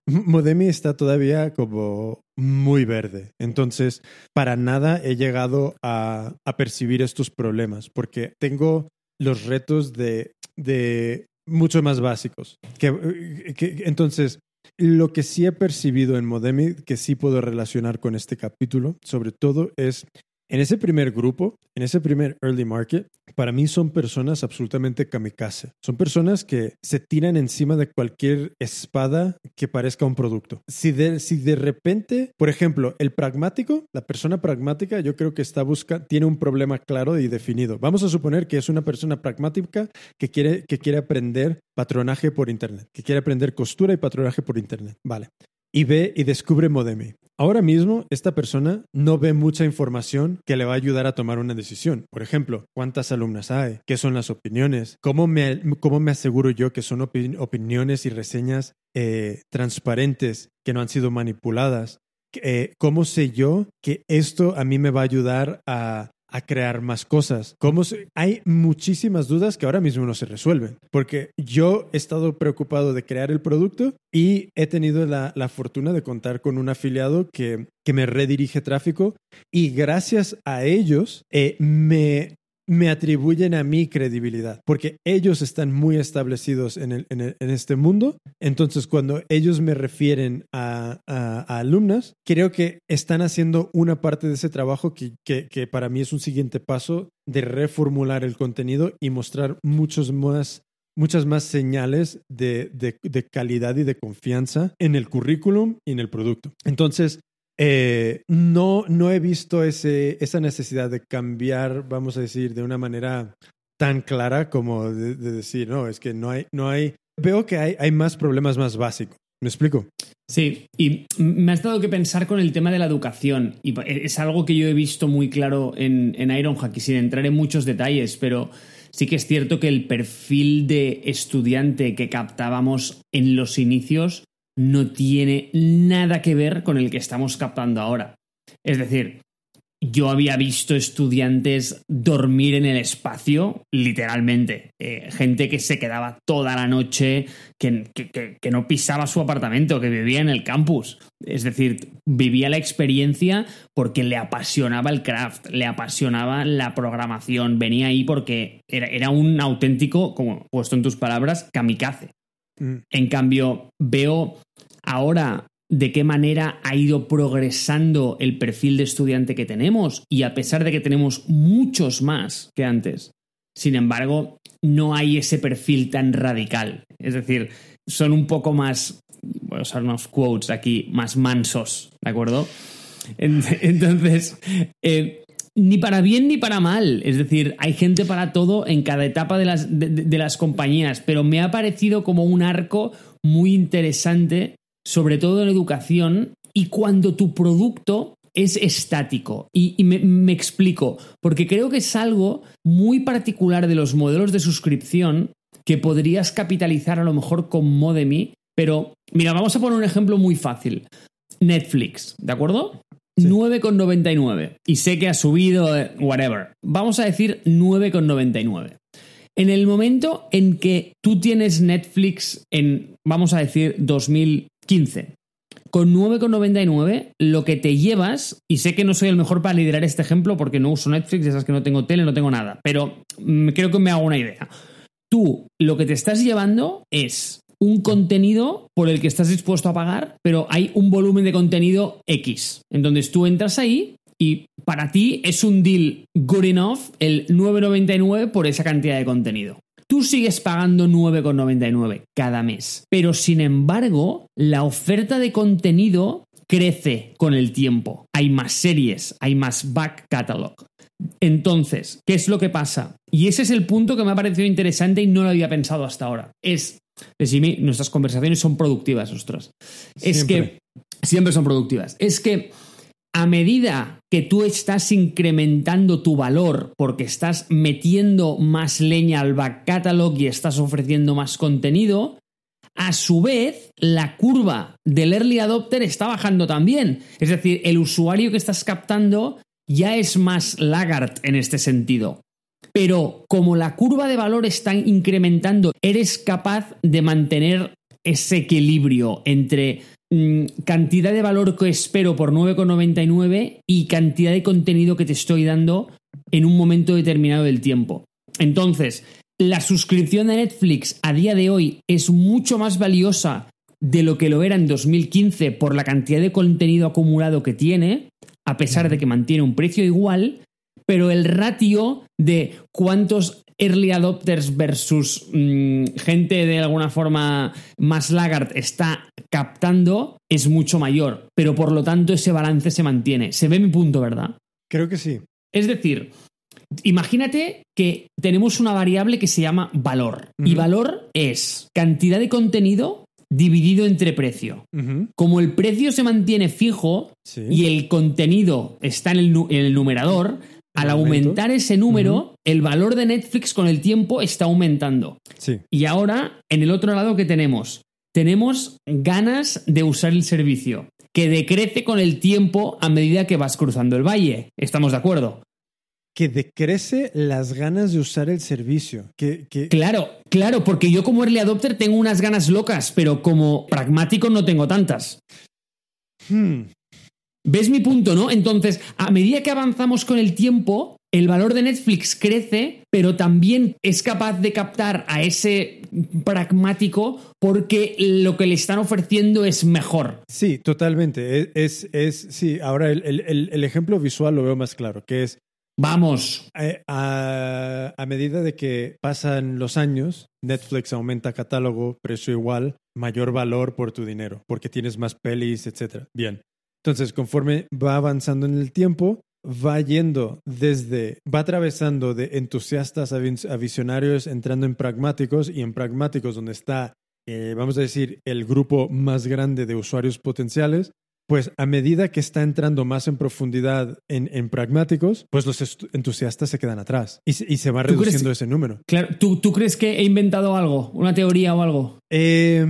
Modemi, está todavía como muy verde. Entonces, para nada he llegado a, percibir estos problemas porque tengo los retos de, de mucho más básicos. Que, que, entonces, lo que sí he percibido en Modemi, que sí puedo relacionar con este capítulo, sobre todo es en ese primer grupo, en ese primer early market, para mí son personas absolutamente kamikaze. Son personas que se tiran encima de cualquier espada que parezca un producto. Si de, repente, por ejemplo, el pragmático, la persona pragmática, yo creo que está busca, tiene un problema claro y definido. Vamos a suponer que es una persona pragmática que quiere, que quiere aprender patronaje por Internet, que quiere aprender costura y patronaje por Internet. Vale. Y ve y descubre Modemi. Ahora mismo, esta persona no ve mucha información que le va a ayudar a tomar una decisión. Por ejemplo, ¿cuántas alumnas hay? ¿Qué son las opiniones? ¿Cómo me, cómo me aseguro yo que son opiniones y reseñas eh, transparentes, que no han sido manipuladas? Eh, ¿Cómo sé yo que esto a mí me va a ayudar a a crear más cosas. ¿Cómo Hay muchísimas dudas que ahora mismo no se resuelven, porque yo he estado preocupado de crear el producto y he tenido la, fortuna de contar con un afiliado que, que me redirige tráfico y gracias a ellos eh, me me atribuyen a mí credibilidad, porque ellos están muy establecidos en, este mundo. Entonces, cuando ellos me refieren a, alumnas, creo que están haciendo una parte de ese trabajo que, para mí es un siguiente paso de reformular el contenido y mostrar muchos más muchas más señales de, de, calidad y de confianza en el currículum y en el producto. Entonces, eh, no, no he visto ese, esa necesidad de cambiar, vamos a decir, de una manera tan clara como de, decir, no, es que no hay, no hay, veo que hay, hay más problemas más básicos. ¿Me explico? Sí, y me has dado que pensar con el tema de la educación, y es algo que yo he visto muy claro en, en Ironhack, y sin entrar en muchos detalles, pero sí que es cierto que el perfil de estudiante que captábamos en los inicios no tiene nada que ver con el que estamos captando ahora. Es decir, yo había visto estudiantes dormir en el espacio, literalmente. Eh, gente que se quedaba toda la noche, que, que, no pisaba su apartamento, que vivía en el campus. Es decir, vivía la experiencia porque le apasionaba el craft, le apasionaba la programación. Venía ahí porque era, era un auténtico, como puesto en tus palabras, kamikaze. Mm. En cambio, veo ahora de qué manera ha ido progresando el perfil de estudiante que tenemos y a pesar de que tenemos muchos más que antes, sin embargo, no hay ese perfil tan radical. Es decir, son un poco más, voy a usar unos quotes aquí, más mansos, ¿de acuerdo? Entonces, eh, ni para bien ni para mal. Es decir, hay gente para todo en cada etapa de las, de las compañías, pero me ha parecido como un arco muy interesante sobre todo en educación, y cuando tu producto es estático. Y, me, explico, porque creo que es algo muy particular de los modelos de suscripción que podrías capitalizar a lo mejor con Modemi, pero mira, vamos a poner un ejemplo muy fácil. Netflix, ¿de acuerdo? 9,99. Y sé que ha subido, eh, whatever. Vamos a decir 9,99. En el momento en que tú tienes Netflix en, vamos a decir, 2000, 15. Con 9,99 lo que te llevas, y sé que no soy el mejor para liderar este ejemplo porque no uso Netflix, ya sabes que no tengo tele, no tengo nada, pero mm, creo que me hago una idea. Tú lo que te estás llevando es un contenido por el que estás dispuesto a pagar, pero hay un volumen de contenido X. Entonces tú entras ahí y para ti es un deal good enough el 9,99 por esa cantidad de contenido tú sigues pagando 9,99 cada mes. Pero sin embargo, la oferta de contenido crece con el tiempo. Hay más series, hay más back catalog. Entonces, ¿qué es lo que pasa? Y ese es el punto que me ha parecido interesante y no lo había pensado hasta ahora. Es, decime, nuestras conversaciones son productivas, ostras. Es que siempre son productivas. Es que a medida que tú estás incrementando tu valor porque estás metiendo más leña al back catalog y estás ofreciendo más contenido, a su vez la curva del early adopter está bajando también. Es decir, el usuario que estás captando ya es más laggard en este sentido. Pero como la curva de valor está incrementando, eres capaz de mantener ese equilibrio entre cantidad de valor que espero por 9,99 y cantidad de contenido que te estoy dando en un momento determinado del tiempo. Entonces, la suscripción de Netflix a día de hoy es mucho más valiosa de lo que lo era en 2015 por la cantidad de contenido acumulado que tiene, a pesar de que mantiene un precio igual, pero el ratio de cuántos early adopters versus mm, gente de alguna forma más laggard está captando es mucho mayor, pero por lo tanto ese balance se mantiene. Se ve mi punto, ¿verdad? Creo que sí. Es decir, imagínate que tenemos una variable que se llama valor. Y valor es cantidad de contenido dividido entre precio. Como el precio se mantiene fijo Sí. y el contenido está en el, nu- en el numerador, al El aumentar ese número, el valor de Netflix con el tiempo está aumentando. Sí. Y ahora, en el otro lado, ¿qué tenemos? Tenemos ganas de usar el servicio, que decrece con el tiempo a medida que vas cruzando el valle. ¿Estamos de acuerdo? Que decrece las ganas de usar el servicio. Que, que, Claro, claro, porque yo como early adopter tengo unas ganas locas, pero como pragmático no tengo tantas. Hmm, ¿Ves mi punto, no? Entonces, a medida que avanzamos con el tiempo, el valor de Netflix crece, pero también es capaz de captar a ese pragmático porque lo que le están ofreciendo es mejor. Sí, totalmente. Es, es, es- sí, ahora el, el- el- ejemplo visual lo veo más claro, que es Vamos, eh, a, a medida de que pasan los años, Netflix aumenta catálogo, precio igual, mayor valor por tu dinero, porque tienes más pelis, etc. Bien. Entonces, conforme va avanzando en el tiempo, va yendo desde, va atravesando de entusiastas a, vis- a visionarios, entrando en pragmáticos y en pragmáticos donde está, eh, vamos a decir, el grupo más grande de usuarios potenciales, pues a medida que está entrando más en profundidad en, en pragmáticos, pues los entusiastas se quedan atrás y se, y se va ¿Tú crees- reduciendo ese número. claro, ¿tú, tú crees que he inventado algo? ¿Una teoría o algo? Eh,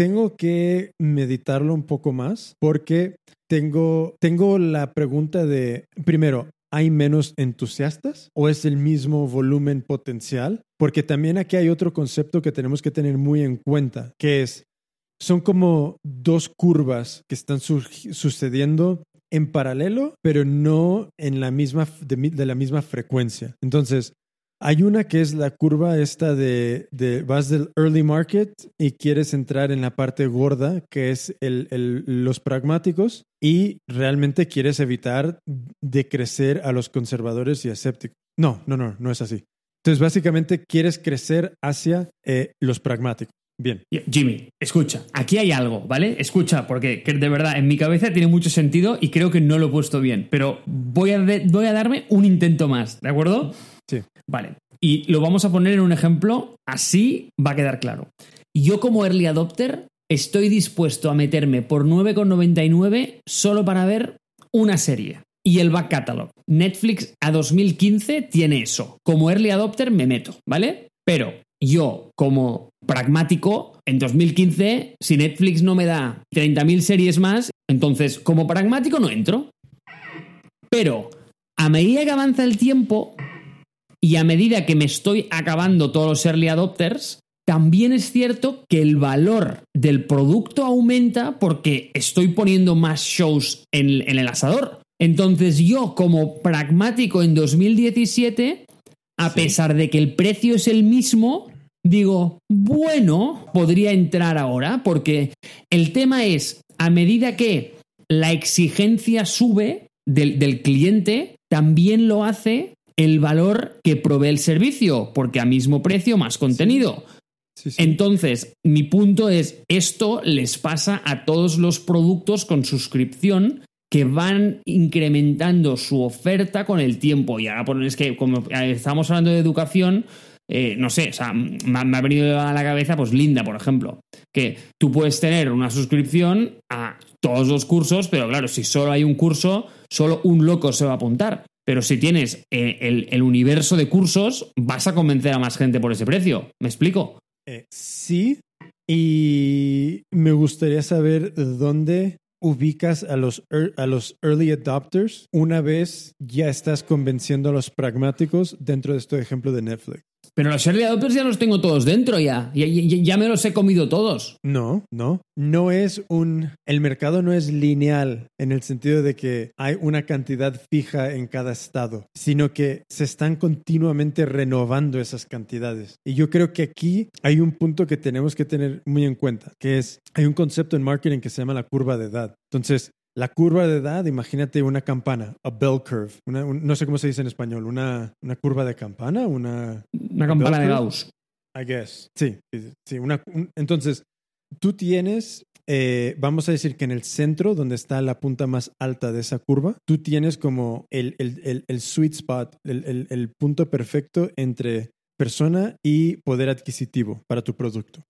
tengo que meditarlo un poco más porque tengo, tengo la pregunta de, primero, ¿hay menos entusiastas o es el mismo volumen potencial? Porque también aquí hay otro concepto que tenemos que tener muy en cuenta, que es, son como dos curvas que están sucediendo en paralelo, pero no en la misma, de, de la misma frecuencia. Entonces, hay una que es la curva esta de, de vas del early market y quieres entrar en la parte gorda, que es el, el- los pragmáticos, y realmente quieres evitar de crecer a los conservadores y escépticos. No, no, no, no es así. Entonces, básicamente quieres crecer hacia eh, los pragmáticos. Bien. Jimmy, escucha, aquí hay algo, ¿vale? Escucha, porque que de verdad en mi cabeza tiene mucho sentido y creo que no lo he puesto bien, pero voy a, de- voy a darme un intento más, ¿de acuerdo? Sí. Vale. Y lo vamos a poner en un ejemplo, así va a quedar claro. Yo como early adopter estoy dispuesto a meterme por 9,99 solo para ver una serie. Y el back catalog. Netflix a 2015 tiene eso. Como early adopter me meto, ¿vale? Pero yo como pragmático, en 2015, si Netflix no me da 30.000 series más, entonces como pragmático no entro. Pero a medida que avanza el tiempo, y a medida que me estoy acabando todos los early adopters, también es cierto que el valor del producto aumenta porque estoy poniendo más shows en, en el asador. Entonces yo como pragmático en 2017, a pesar de que el precio es el mismo, digo, bueno, podría entrar ahora porque el tema es, a medida que la exigencia sube del, del cliente, también lo hace el valor que provee el servicio, porque a mismo precio más contenido. Sí, sí. Entonces, mi punto es, esto les pasa a todos los productos con suscripción que van incrementando su oferta con el tiempo. Y ahora, pues, es que como estamos hablando de educación, eh, no sé, o sea, me, ha- venido a la cabeza, pues Linda, por ejemplo, que tú puedes tener una suscripción a todos los cursos, pero claro, si solo hay un curso, solo un loco se va a apuntar. Pero si tienes eh, el, universo de cursos, vas a convencer a más gente por ese precio. ¿Me explico? Eh, sí, y me gustaría saber dónde ubicas a los, a los early adopters una vez ya estás convenciendo a los pragmáticos dentro de este ejemplo de Netflix. Pero los early adopters ya los tengo todos dentro ya. Ya, ya- ya me los he comido todos. No, no. No es un... El mercado no es lineal en el sentido de que hay una cantidad fija en cada estado, sino que se están continuamente renovando esas cantidades. Y yo creo que aquí hay un punto que tenemos que tener muy en cuenta, que es, hay un concepto en marketing que se llama la curva de edad. Entonces, la curva de edad, imagínate una campana, a bell curve, una- un- no sé cómo se dice en español, una, una curva de campana, una... Una campana de. Gauss. I guess. Sí, sí. Una, un- entonces, tú tienes, eh, vamos a decir que en el centro, donde está la punta más alta de esa curva, tú tienes como el, el- el- el sweet spot, el punto perfecto entre persona y poder adquisitivo para tu producto.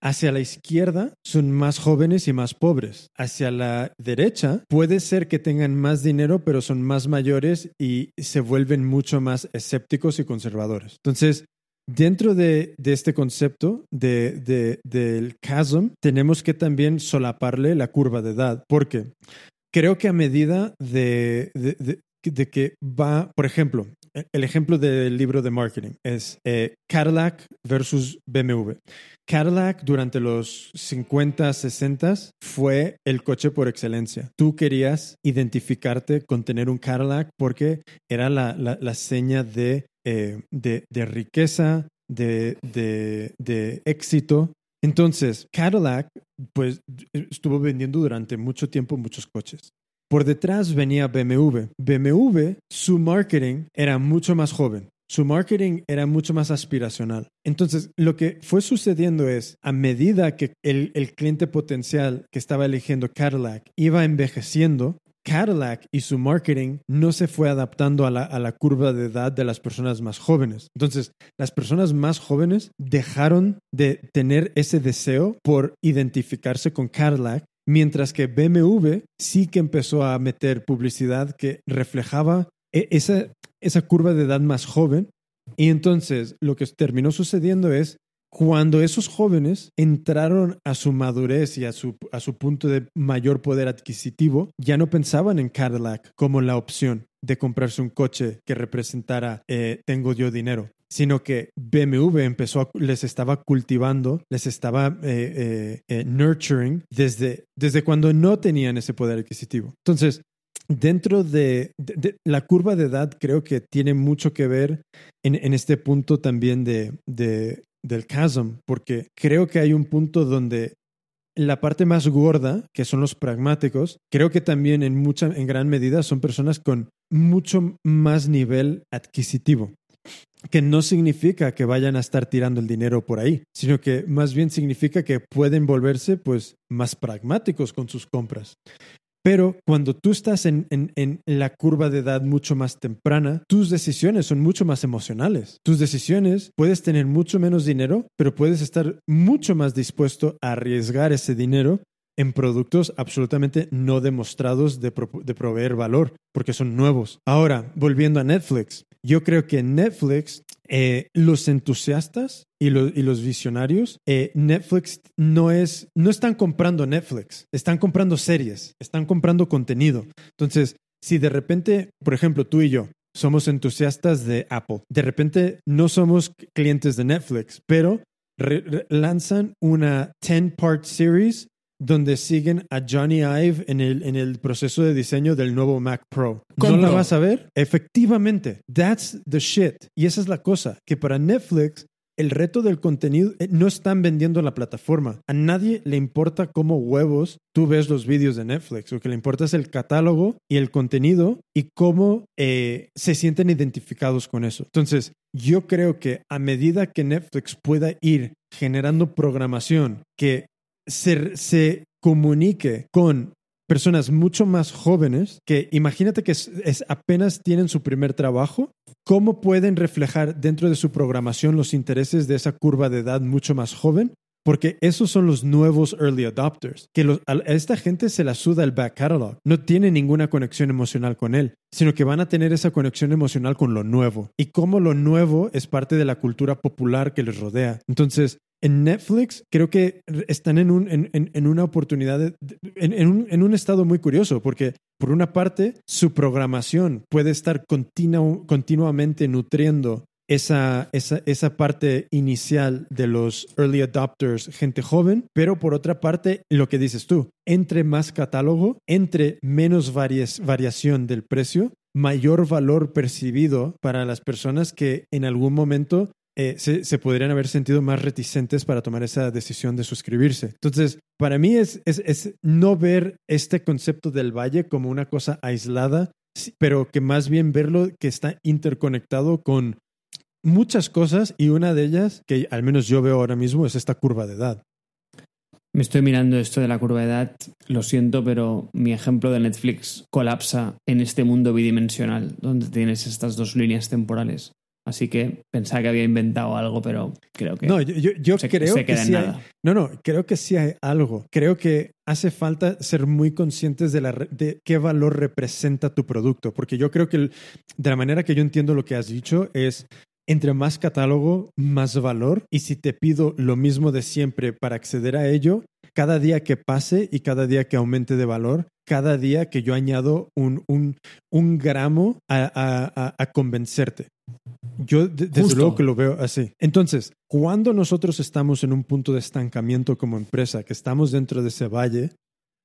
Hacia la izquierda son más jóvenes y más pobres. Hacia la derecha puede ser que tengan más dinero, pero son más mayores y se vuelven mucho más escépticos y conservadores. Entonces, dentro de, este concepto de, del chasm, tenemos que también solaparle la curva de edad, porque creo que a medida de, de que va, por ejemplo, el ejemplo del libro de marketing es eh, Cadillac versus BMW. Cadillac durante los 50, 60 fue el coche por excelencia. Tú querías identificarte con tener un Cadillac porque era la, la, seña de, eh, de, de, riqueza, de, de éxito. Entonces, Cadillac pues estuvo vendiendo durante mucho tiempo muchos coches. Por detrás venía BMW. BMW, su marketing era mucho más joven. Su marketing era mucho más aspiracional. Entonces, lo que fue sucediendo es, a medida que el, cliente potencial que estaba eligiendo Cadillac iba envejeciendo, Cadillac y su marketing no se fue adaptando a la, a la, curva de edad de las personas más jóvenes. Entonces, las personas más jóvenes dejaron de tener ese deseo por identificarse con Cadillac Mientras que BMW sí que empezó a meter publicidad que reflejaba e-, esa, esa curva de edad más joven. Y entonces lo que terminó sucediendo es cuando esos jóvenes entraron a su madurez y a su, a su punto de mayor poder adquisitivo, ya no pensaban en Cadillac como la opción de comprarse un coche que representara eh, tengo yo dinero, sino que BMW empezó les estaba cultivando, les estaba eh, eh, nurturing desde, desde cuando no tenían ese poder adquisitivo. Entonces, dentro de, la curva de edad creo que tiene mucho que ver en, en este punto también de, de, del chasm, porque creo que hay un punto donde la parte más gorda, que son los pragmáticos, creo que también en mucha, en gran medida son personas con mucho más nivel adquisitivo que no significa que vayan a estar tirando el dinero por ahí, sino que más bien significa que pueden volverse pues más pragmáticos con sus compras. Pero cuando tú estás en, la curva de edad mucho más temprana, tus decisiones son mucho más emocionales. Tus decisiones, puedes tener mucho menos dinero, pero puedes estar mucho más dispuesto a arriesgar ese dinero en productos absolutamente no demostrados de, proveer valor, porque son nuevos. Ahora, volviendo a Netflix, yo creo que Netflix, eh, los entusiastas y, los visionarios, eh, Netflix no es, no están comprando Netflix, están comprando series, están comprando contenido. Entonces, si de repente, por ejemplo, tú y yo, somos entusiastas de Apple. De repente no somos clientes de Netflix, pero lanzan una 10-part series donde siguen a Johnny Ive en el, en el proceso de diseño del nuevo Mac Pro. ¿No la vas a ver? Efectivamente, that's the shit. Y esa es la cosa, que para Netflix el reto del contenido eh, no están vendiendo la plataforma. A nadie le importa cómo huevos tú ves los vídeos de Netflix. Lo que le importa es el catálogo y el contenido y cómo eh, se sienten identificados con eso. Entonces, yo creo que a medida que Netflix pueda ir generando programación que se, comunique con personas mucho más jóvenes que imagínate que es, apenas tienen su primer trabajo, ¿cómo pueden reflejar dentro de su programación los intereses de esa curva de edad mucho más joven? Porque esos son los nuevos early adopters, que a esta gente se la suda el back catalog, no tiene ninguna conexión emocional con él, sino que van a tener esa conexión emocional con lo nuevo y cómo lo nuevo es parte de la cultura popular que les rodea. Entonces, en Netflix creo que están en, un, en, una oportunidad, en, un, estado muy curioso, porque por una parte su programación puede estar continuamente nutriendo esa, esa, esa, parte inicial de los early adopters, gente joven, pero por otra parte, lo que dices tú, entre más catálogo, entre menos variación del precio, mayor valor percibido para las personas que en algún momento eh, se, podrían haber sentido más reticentes para tomar esa decisión de suscribirse. Entonces, para mí es, es, no ver este concepto del valle como una cosa aislada, pero que más bien verlo que está interconectado con muchas cosas y una de ellas, que al menos yo veo ahora mismo, es esta curva de edad. Me estoy mirando esto de la curva de edad, lo siento, pero mi ejemplo de Netflix colapsa en este mundo bidimensional donde tienes estas dos líneas temporales Así que pensaba que había inventado algo, pero creo que. No, yo, yo se- creo se que sí hay, nada. No, no, creo que sí hay algo. Creo que hace falta ser muy conscientes de, la, de qué valor representa tu producto, porque yo creo que el- de la manera que yo entiendo lo que has dicho es entre más catálogo, más valor. Y si te pido lo mismo de siempre para acceder a ello, cada día que pase y cada día que aumente de valor, cada día que yo añado un, un, un gramo a, a- a- a convencerte. Yo de- desde luego que lo veo así. Entonces, cuando nosotros estamos en un punto de estancamiento como empresa, que estamos dentro de ese valle,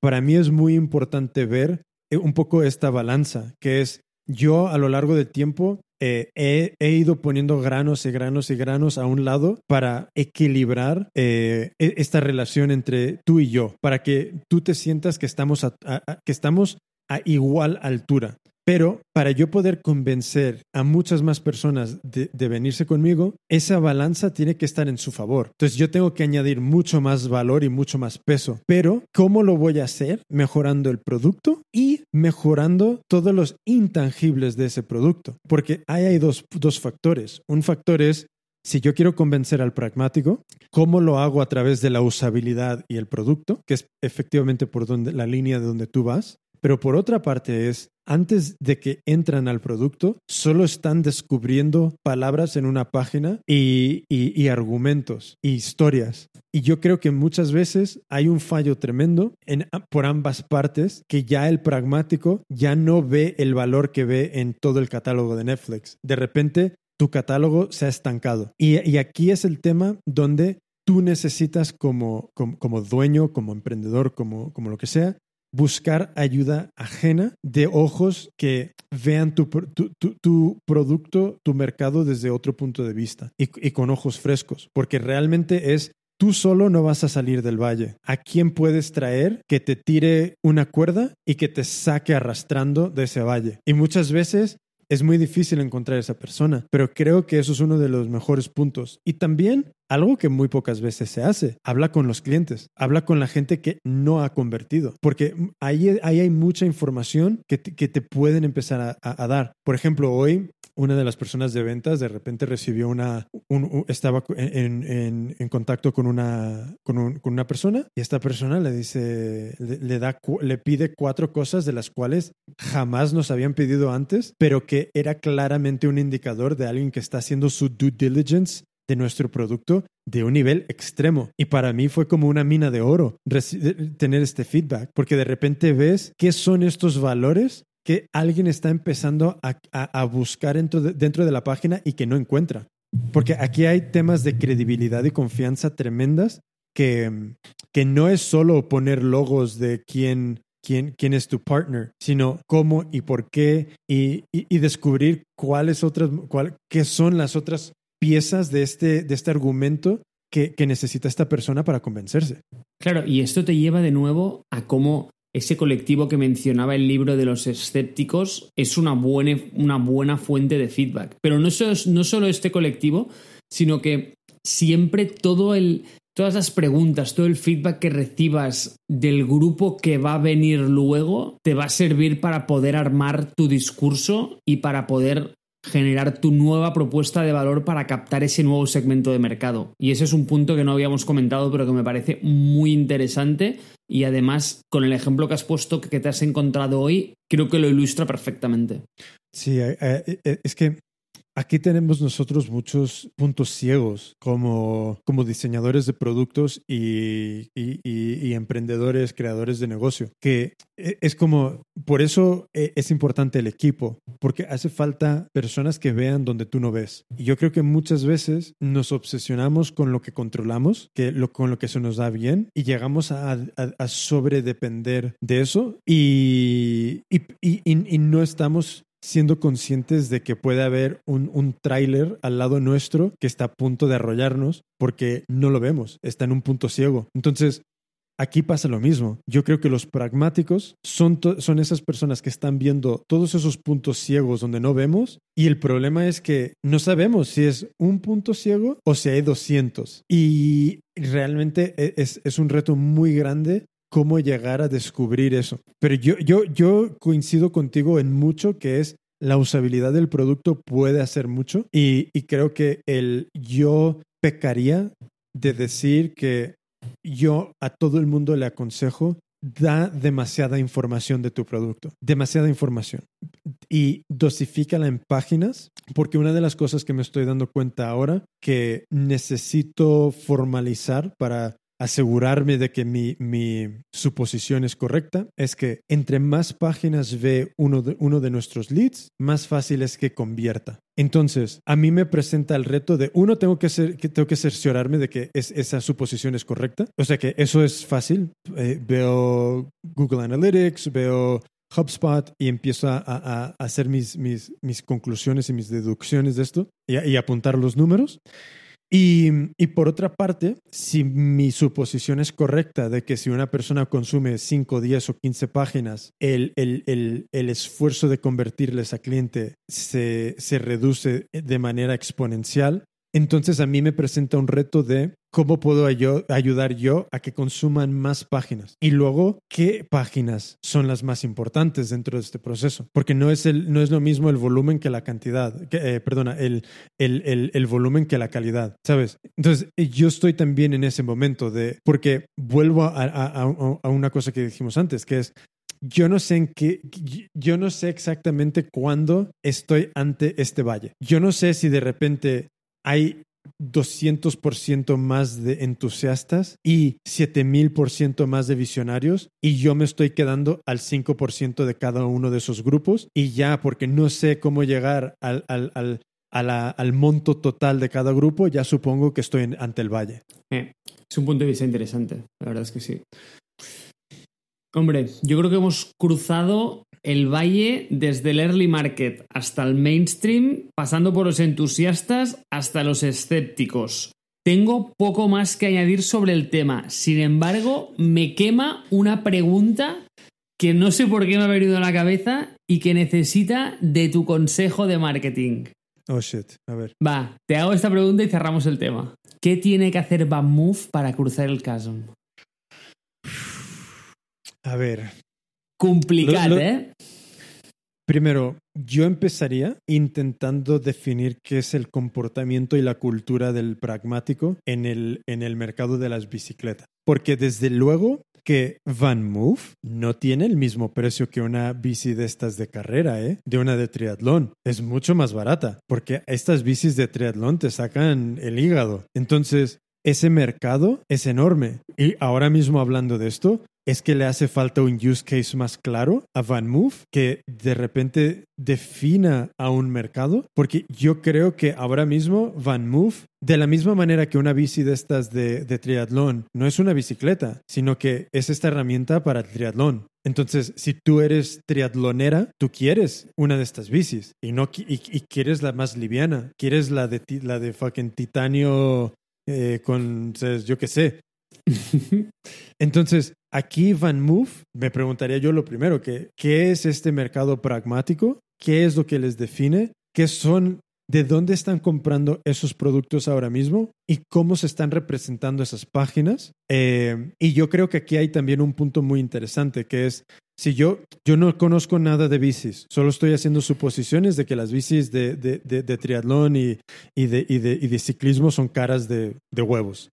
para mí es muy importante ver eh, un poco esta balanza, que es yo a lo largo del tiempo eh, he, he ido poniendo granos y granos y granos a un lado para equilibrar eh, e- esta relación entre tú y yo, para que tú te sientas que estamos a- a- a- que estamos a igual altura. Pero para yo poder convencer a muchas más personas de, de venirse conmigo, esa balanza tiene que estar en su favor. Entonces yo tengo que añadir mucho más valor y mucho más peso. Pero ¿cómo lo voy a hacer? Mejorando el producto y mejorando todos los intangibles de ese producto. Porque ahí hay dos, dos factores. Un factor es si yo quiero convencer al pragmático, ¿cómo lo hago a través de la usabilidad y el producto? Que es efectivamente por donde, la línea de donde tú vas. Pero por otra parte es, antes de que entran al producto, solo están descubriendo palabras en una página y, y- argumentos y historias. Y yo creo que muchas veces hay un fallo tremendo en, por ambas partes que ya el pragmático ya no ve el valor que ve en todo el catálogo de Netflix. De repente tu catálogo se ha estancado. Y, y aquí es el tema donde tú necesitas como, como, como dueño, como emprendedor, como, como lo que sea, buscar ayuda ajena de ojos que vean tu, pro- tu, tu- tu producto, tu mercado desde otro punto de vista y, y con ojos frescos, porque realmente es... Tú solo no vas a salir del valle. ¿A quién puedes traer que te tire una cuerda y que te saque arrastrando de ese valle? Y muchas veces es muy difícil encontrar esa persona, pero creo que eso es uno de los mejores puntos. Y también algo que muy pocas veces se hace, habla con los clientes, habla con la gente que no ha convertido, porque ahí, ahí hay mucha información que te, que te pueden empezar a, a- a dar. Por ejemplo, hoy una de las personas de ventas de repente recibió una, un- un- estaba en, contacto con una, con, un- con una persona y esta persona le dice, le, le da, le pide cuatro cosas de las cuales jamás nos habían pedido antes, pero que era claramente un indicador de alguien que está haciendo su due diligence de nuestro producto de un nivel extremo. Y para mí fue como una mina de oro tener este feedback, porque de repente ves qué son estos valores que alguien está empezando a, a- buscar dentro de, dentro de la página y que no encuentra. Porque aquí hay temas de credibilidad y confianza tremendas que, que no es solo poner logos de quién, quién, quién es tu partner, sino cómo y por qué y, y- y descubrir cuáles otras, cuál, qué son las otras piezas de este, de este argumento que, que necesita esta persona para convencerse. Claro, y esto te lleva de nuevo a cómo ese colectivo que mencionaba el libro de los escépticos es una buena, una buena fuente de feedback. Pero no solo, no solo este colectivo, sino que siempre todo el, todas las preguntas, todo el feedback que recibas del grupo que va a venir luego, te va a servir para poder armar tu discurso y para poder generar tu nueva propuesta de valor para captar ese nuevo segmento de mercado. Y ese es un punto que no habíamos comentado, pero que me parece muy interesante y además con el ejemplo que has puesto que te has encontrado hoy, creo que lo ilustra perfectamente. Sí, eh, eh, eh, es que aquí tenemos nosotros muchos puntos ciegos como, como diseñadores de productos y, y- emprendedores, creadores de negocio, que eh, es como, por eso eh, es importante el equipo, porque hace falta personas que vean donde tú no ves. Y yo creo que muchas veces nos obsesionamos con lo que controlamos, que con lo que se nos da bien, y llegamos a, a, a sobredepender de eso y no estamos siendo conscientes de que puede haber un, un tráiler al lado nuestro que está a punto de arrollarnos porque no lo vemos, está en un punto ciego. Entonces, aquí pasa lo mismo. Yo creo que los pragmáticos son, son esas personas que están viendo todos esos puntos ciegos donde no vemos y el problema es que no sabemos si es un punto ciego o si hay 200. Y realmente e- es, es un reto muy grande cómo llegar a descubrir eso. Pero yo, yo, yo coincido contigo en mucho que es la usabilidad del producto puede hacer mucho y, y creo que el yo pecaría de decir que yo a todo el mundo le aconsejo da demasiada información de tu producto, demasiada información. Y dosifícala en páginas, porque una de las cosas que me estoy dando cuenta ahora que necesito formalizar para asegurarme de que mi, mi, suposición es correcta es que entre más páginas ve uno de, uno de nuestros leads, más fácil es que convierta. Entonces, a mí me presenta el reto de, uno, tengo que, ser, que, tengo que cerciorarme de que es, esa suposición es correcta. O sea que eso es fácil. Eh, veo Google Analytics, veo HubSpot y empiezo a, a, hacer mis, mis, mis, conclusiones y mis deducciones de esto y apuntar los números. Y, por otra parte, si mi suposición es correcta de que si una persona consume 5, 10 o 15 páginas, el, el, el, el esfuerzo de convertirles a cliente se, se reduce de manera exponencial, entonces a mí me presenta un reto de cómo puedo ayudar yo a que consuman más páginas. Y luego, ¿qué páginas son las más importantes dentro de este proceso? Porque no es, el, no es lo mismo el volumen que la cantidad, que, eh, perdona, el, el, el, volumen que la calidad, ¿sabes? Entonces, yo estoy también en ese momento de, porque vuelvo a, a, a una cosa que dijimos antes, que es, yo no sé en qué, yo no sé exactamente cuándo estoy ante este valle. Yo no sé si de repente hay 200% más de entusiastas y 7000% más de visionarios y yo me estoy quedando al 5% de cada uno de esos grupos y ya porque no sé cómo llegar al, al, al, al monto total de cada grupo, ya supongo que estoy ante el valle. Es un punto de vista interesante, la verdad es que sí. Hombre, yo creo que hemos cruzado el valle desde el early market hasta el mainstream, pasando por los entusiastas hasta los escépticos. Tengo poco más que añadir sobre el tema. Sin embargo, me quema una pregunta que no sé por qué me ha venido a la cabeza y que necesita de tu consejo de marketing. Oh shit, a ver. Va, te hago esta pregunta y cerramos el tema. ¿Qué tiene que hacer Move para cruzar el chasm? A ver, Complicado, lo, lo, ¿eh? Primero, yo empezaría intentando definir qué es el comportamiento y la cultura del pragmático en el, en el mercado de las bicicletas. Porque desde luego que Van Move no tiene el mismo precio que una bici de estas de carrera, ¿eh? De una de triatlón. Es mucho más barata, porque estas bicis de triatlón te sacan el hígado. Entonces, ese mercado es enorme. Y ahora mismo hablando de esto, es que le hace falta un use case más claro a VanMoof que de repente defina a un mercado, porque yo creo que ahora mismo VanMoof, de la misma manera que una bici de estas de, triatlón, no es una bicicleta, sino que es esta herramienta para el triatlón. Entonces, si tú eres triatlonera, tú quieres una de estas bicis y no y, y quieres la más liviana, quieres la de la de fucking titanio eh, con, yo qué sé. Entonces, aquí Van Move, me preguntaría yo lo primero, que, ¿qué es este mercado pragmático? ¿Qué es lo que les define? ¿Qué son, de dónde están comprando esos productos ahora mismo? ¿Y cómo se están representando esas páginas? Eh, y yo creo que aquí hay también un punto muy interesante, que es, si yo, yo no conozco nada de bicis, solo estoy haciendo suposiciones de que las bicis de, de, de, de triatlón y, y, de, y, y, de, ciclismo son caras de, huevos.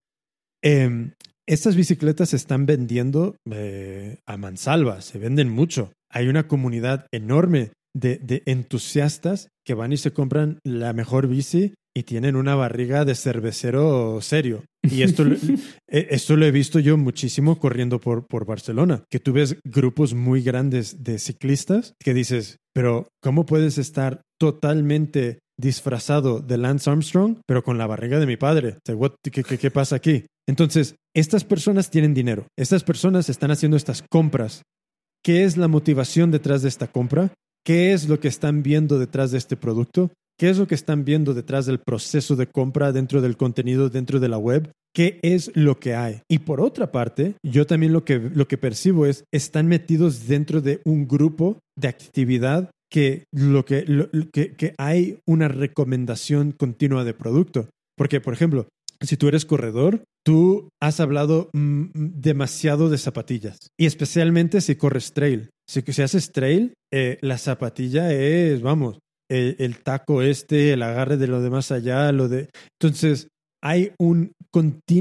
Eh, estas bicicletas se están vendiendo eh, a mansalva, se venden mucho. Hay una comunidad enorme de, de, entusiastas que van y se compran la mejor bici y tienen una barriga de cervecero serio. Y esto, esto lo he visto yo muchísimo corriendo por, por Barcelona, que tú ves grupos muy grandes de ciclistas que dices, pero ¿cómo puedes estar totalmente disfrazado de Lance Armstrong, pero con la barriga de mi padre? ¿Qué, qué, qué pasa aquí? Entonces, estas personas tienen dinero, estas personas están haciendo estas compras. ¿Qué es la motivación detrás de esta compra? ¿Qué es lo que están viendo detrás de este producto? ¿Qué es lo que están viendo detrás del proceso de compra dentro del contenido, dentro de la web? ¿Qué es lo que hay? Y por otra parte, yo también lo que, lo que percibo es, están metidos dentro de un grupo de actividad que, lo que, lo, que, que hay una recomendación continua de producto. Porque, por ejemplo, si tú eres corredor, tú has hablado mm, demasiado de zapatillas. Y especialmente si corres trail. Si, si haces trail, eh, la zapatilla es, vamos, el, taco este, el agarre de lo de más allá, lo de... Entonces, hay un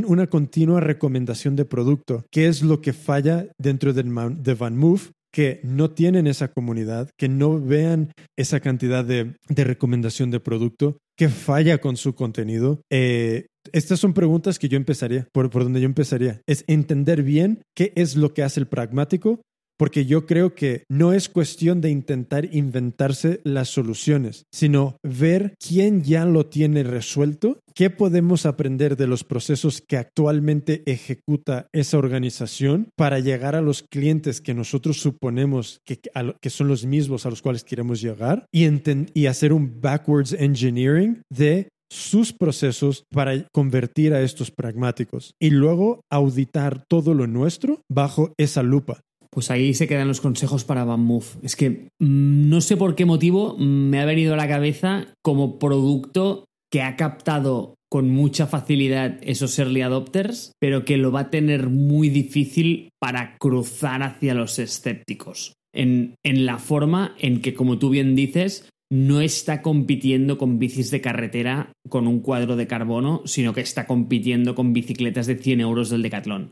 una continua recomendación de producto. ¿Qué es lo que falla dentro de Van Move? que no tienen esa comunidad, que no vean esa cantidad de, de recomendación de producto, que falla con su contenido. Eh, estas son preguntas que yo empezaría, por, por donde yo empezaría. Es entender bien qué es lo que hace el pragmático porque yo creo que no es cuestión de intentar inventarse las soluciones, sino ver quién ya lo tiene resuelto, qué podemos aprender de los procesos que actualmente ejecuta esa organización para llegar a los clientes que nosotros suponemos que, que son los mismos a los cuales queremos llegar y, y hacer un backwards engineering de sus procesos para convertir a estos pragmáticos y luego auditar todo lo nuestro bajo esa lupa. Pues ahí se quedan los consejos para Van Es que mm, no sé por qué motivo me ha venido a la cabeza como producto que ha captado con mucha facilidad esos early adopters, pero que lo va a tener muy difícil para cruzar hacia los escépticos. En, en la forma en que, como tú bien dices, no está compitiendo con bicis de carretera con un cuadro de carbono, sino que está compitiendo con bicicletas de 100 euros del Decathlon.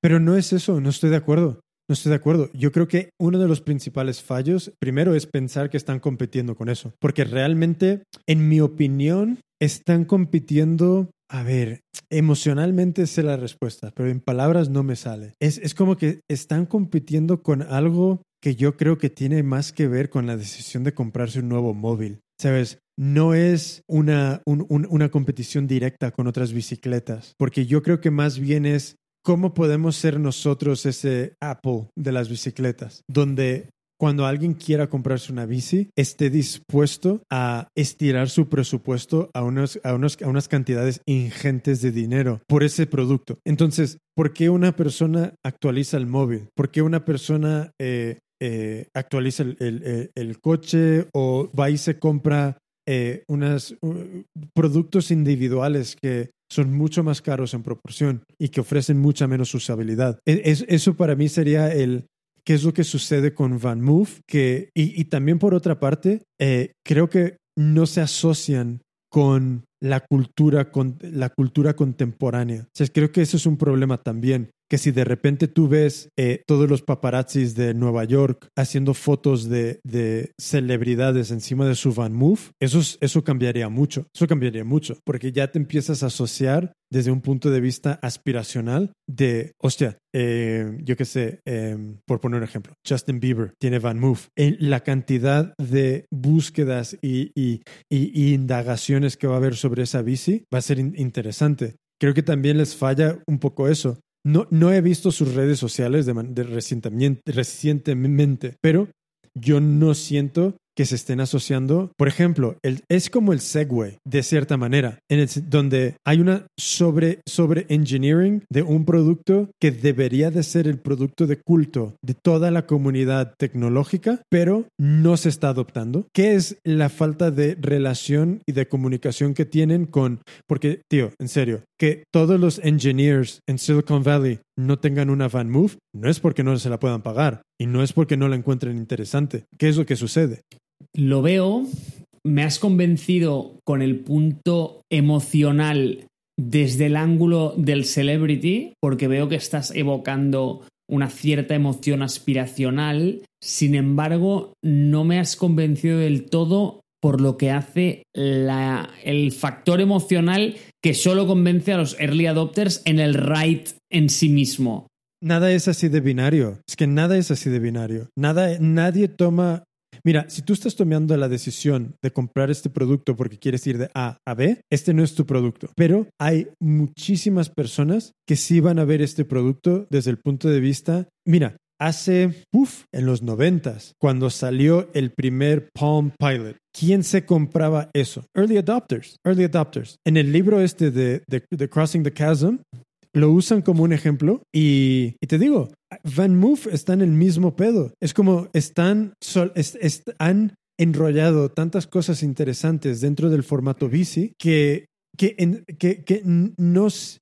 Pero no es eso, no estoy de acuerdo. No estoy de acuerdo. Yo creo que uno de los principales fallos, primero, es pensar que están compitiendo con eso. Porque realmente, en mi opinión, están compitiendo. A ver, emocionalmente sé la respuesta, pero en palabras no me sale. Es, es como que están compitiendo con algo que yo creo que tiene más que ver con la decisión de comprarse un nuevo móvil. ¿Sabes? No es una, una competición directa con otras bicicletas, porque yo creo que más bien es ¿Cómo podemos ser nosotros ese Apple de las bicicletas? Donde cuando alguien quiera comprarse una bici, esté dispuesto a estirar su presupuesto a, unos, a, unos, a unas cantidades ingentes de dinero por ese producto. Entonces, ¿por qué una persona actualiza el móvil? ¿Por qué una persona eh, eh, actualiza el, el, coche o va y se compra eh, unos productos individuales que son mucho más caros en proporción y que ofrecen mucha menos usabilidad. E, es, eso para mí sería el qué es lo que sucede con Van Move, que, y, también por otra parte, eh, creo que no se asocian con la cultura, con la cultura contemporánea. O creo que eso es un problema también que si de repente tú ves eh, todos los paparazzis de Nueva York haciendo fotos de, de, celebridades encima de su van move, eso, eso cambiaría mucho, eso cambiaría mucho, porque ya te empiezas a asociar desde un punto de vista aspiracional de, hostia, eh, yo qué sé, em, por poner un ejemplo, Justin Bieber tiene Van Move. La cantidad de búsquedas y, y, y, indagaciones que va a haber sobre esa bici va a ser interesante. Creo que también les falla un poco eso. No, no he visto sus redes sociales de, de recientemente, pero yo no siento que se estén asociando. Por ejemplo, es como el Segway, de cierta manera, en donde hay una sobre, sobre engineering de un producto que debería de ser el producto de culto de toda la comunidad tecnológica, pero no se está adoptando. ¿Qué es la falta de relación y de comunicación que tienen con, porque, tío, en serio, que todos los engineers en Silicon Valley no tengan una van move, no es porque no se la puedan pagar y no es porque no la encuentren interesante. ¿Qué es lo que sucede? Lo veo, me has convencido con el punto emocional desde el ángulo del celebrity, porque veo que estás evocando una cierta emoción aspiracional, sin embargo, no me has convencido del todo por lo que hace el factor emocional que solo convence a los early adopters en el right en sí mismo. Nada es así de binario. Es que nada es así de binario. Nada, nadie toma. Mira, si tú estás tomando la decisión de comprar este producto porque quieres ir de A a B, este no es tu producto. Pero hay muchísimas personas que sí van a ver este producto desde el punto de vista. Mira, hace, uff, en los noventas, cuando salió el primer Palm Pilot. ¿Quién se compraba eso? Early adopters, early adopters. En el libro este de, de, Crossing the Chasm, lo usan como un ejemplo y, te digo, Van Move está en el mismo pedo. Es como están, han enrollado tantas cosas interesantes dentro del formato bici que que, en- que, que no s-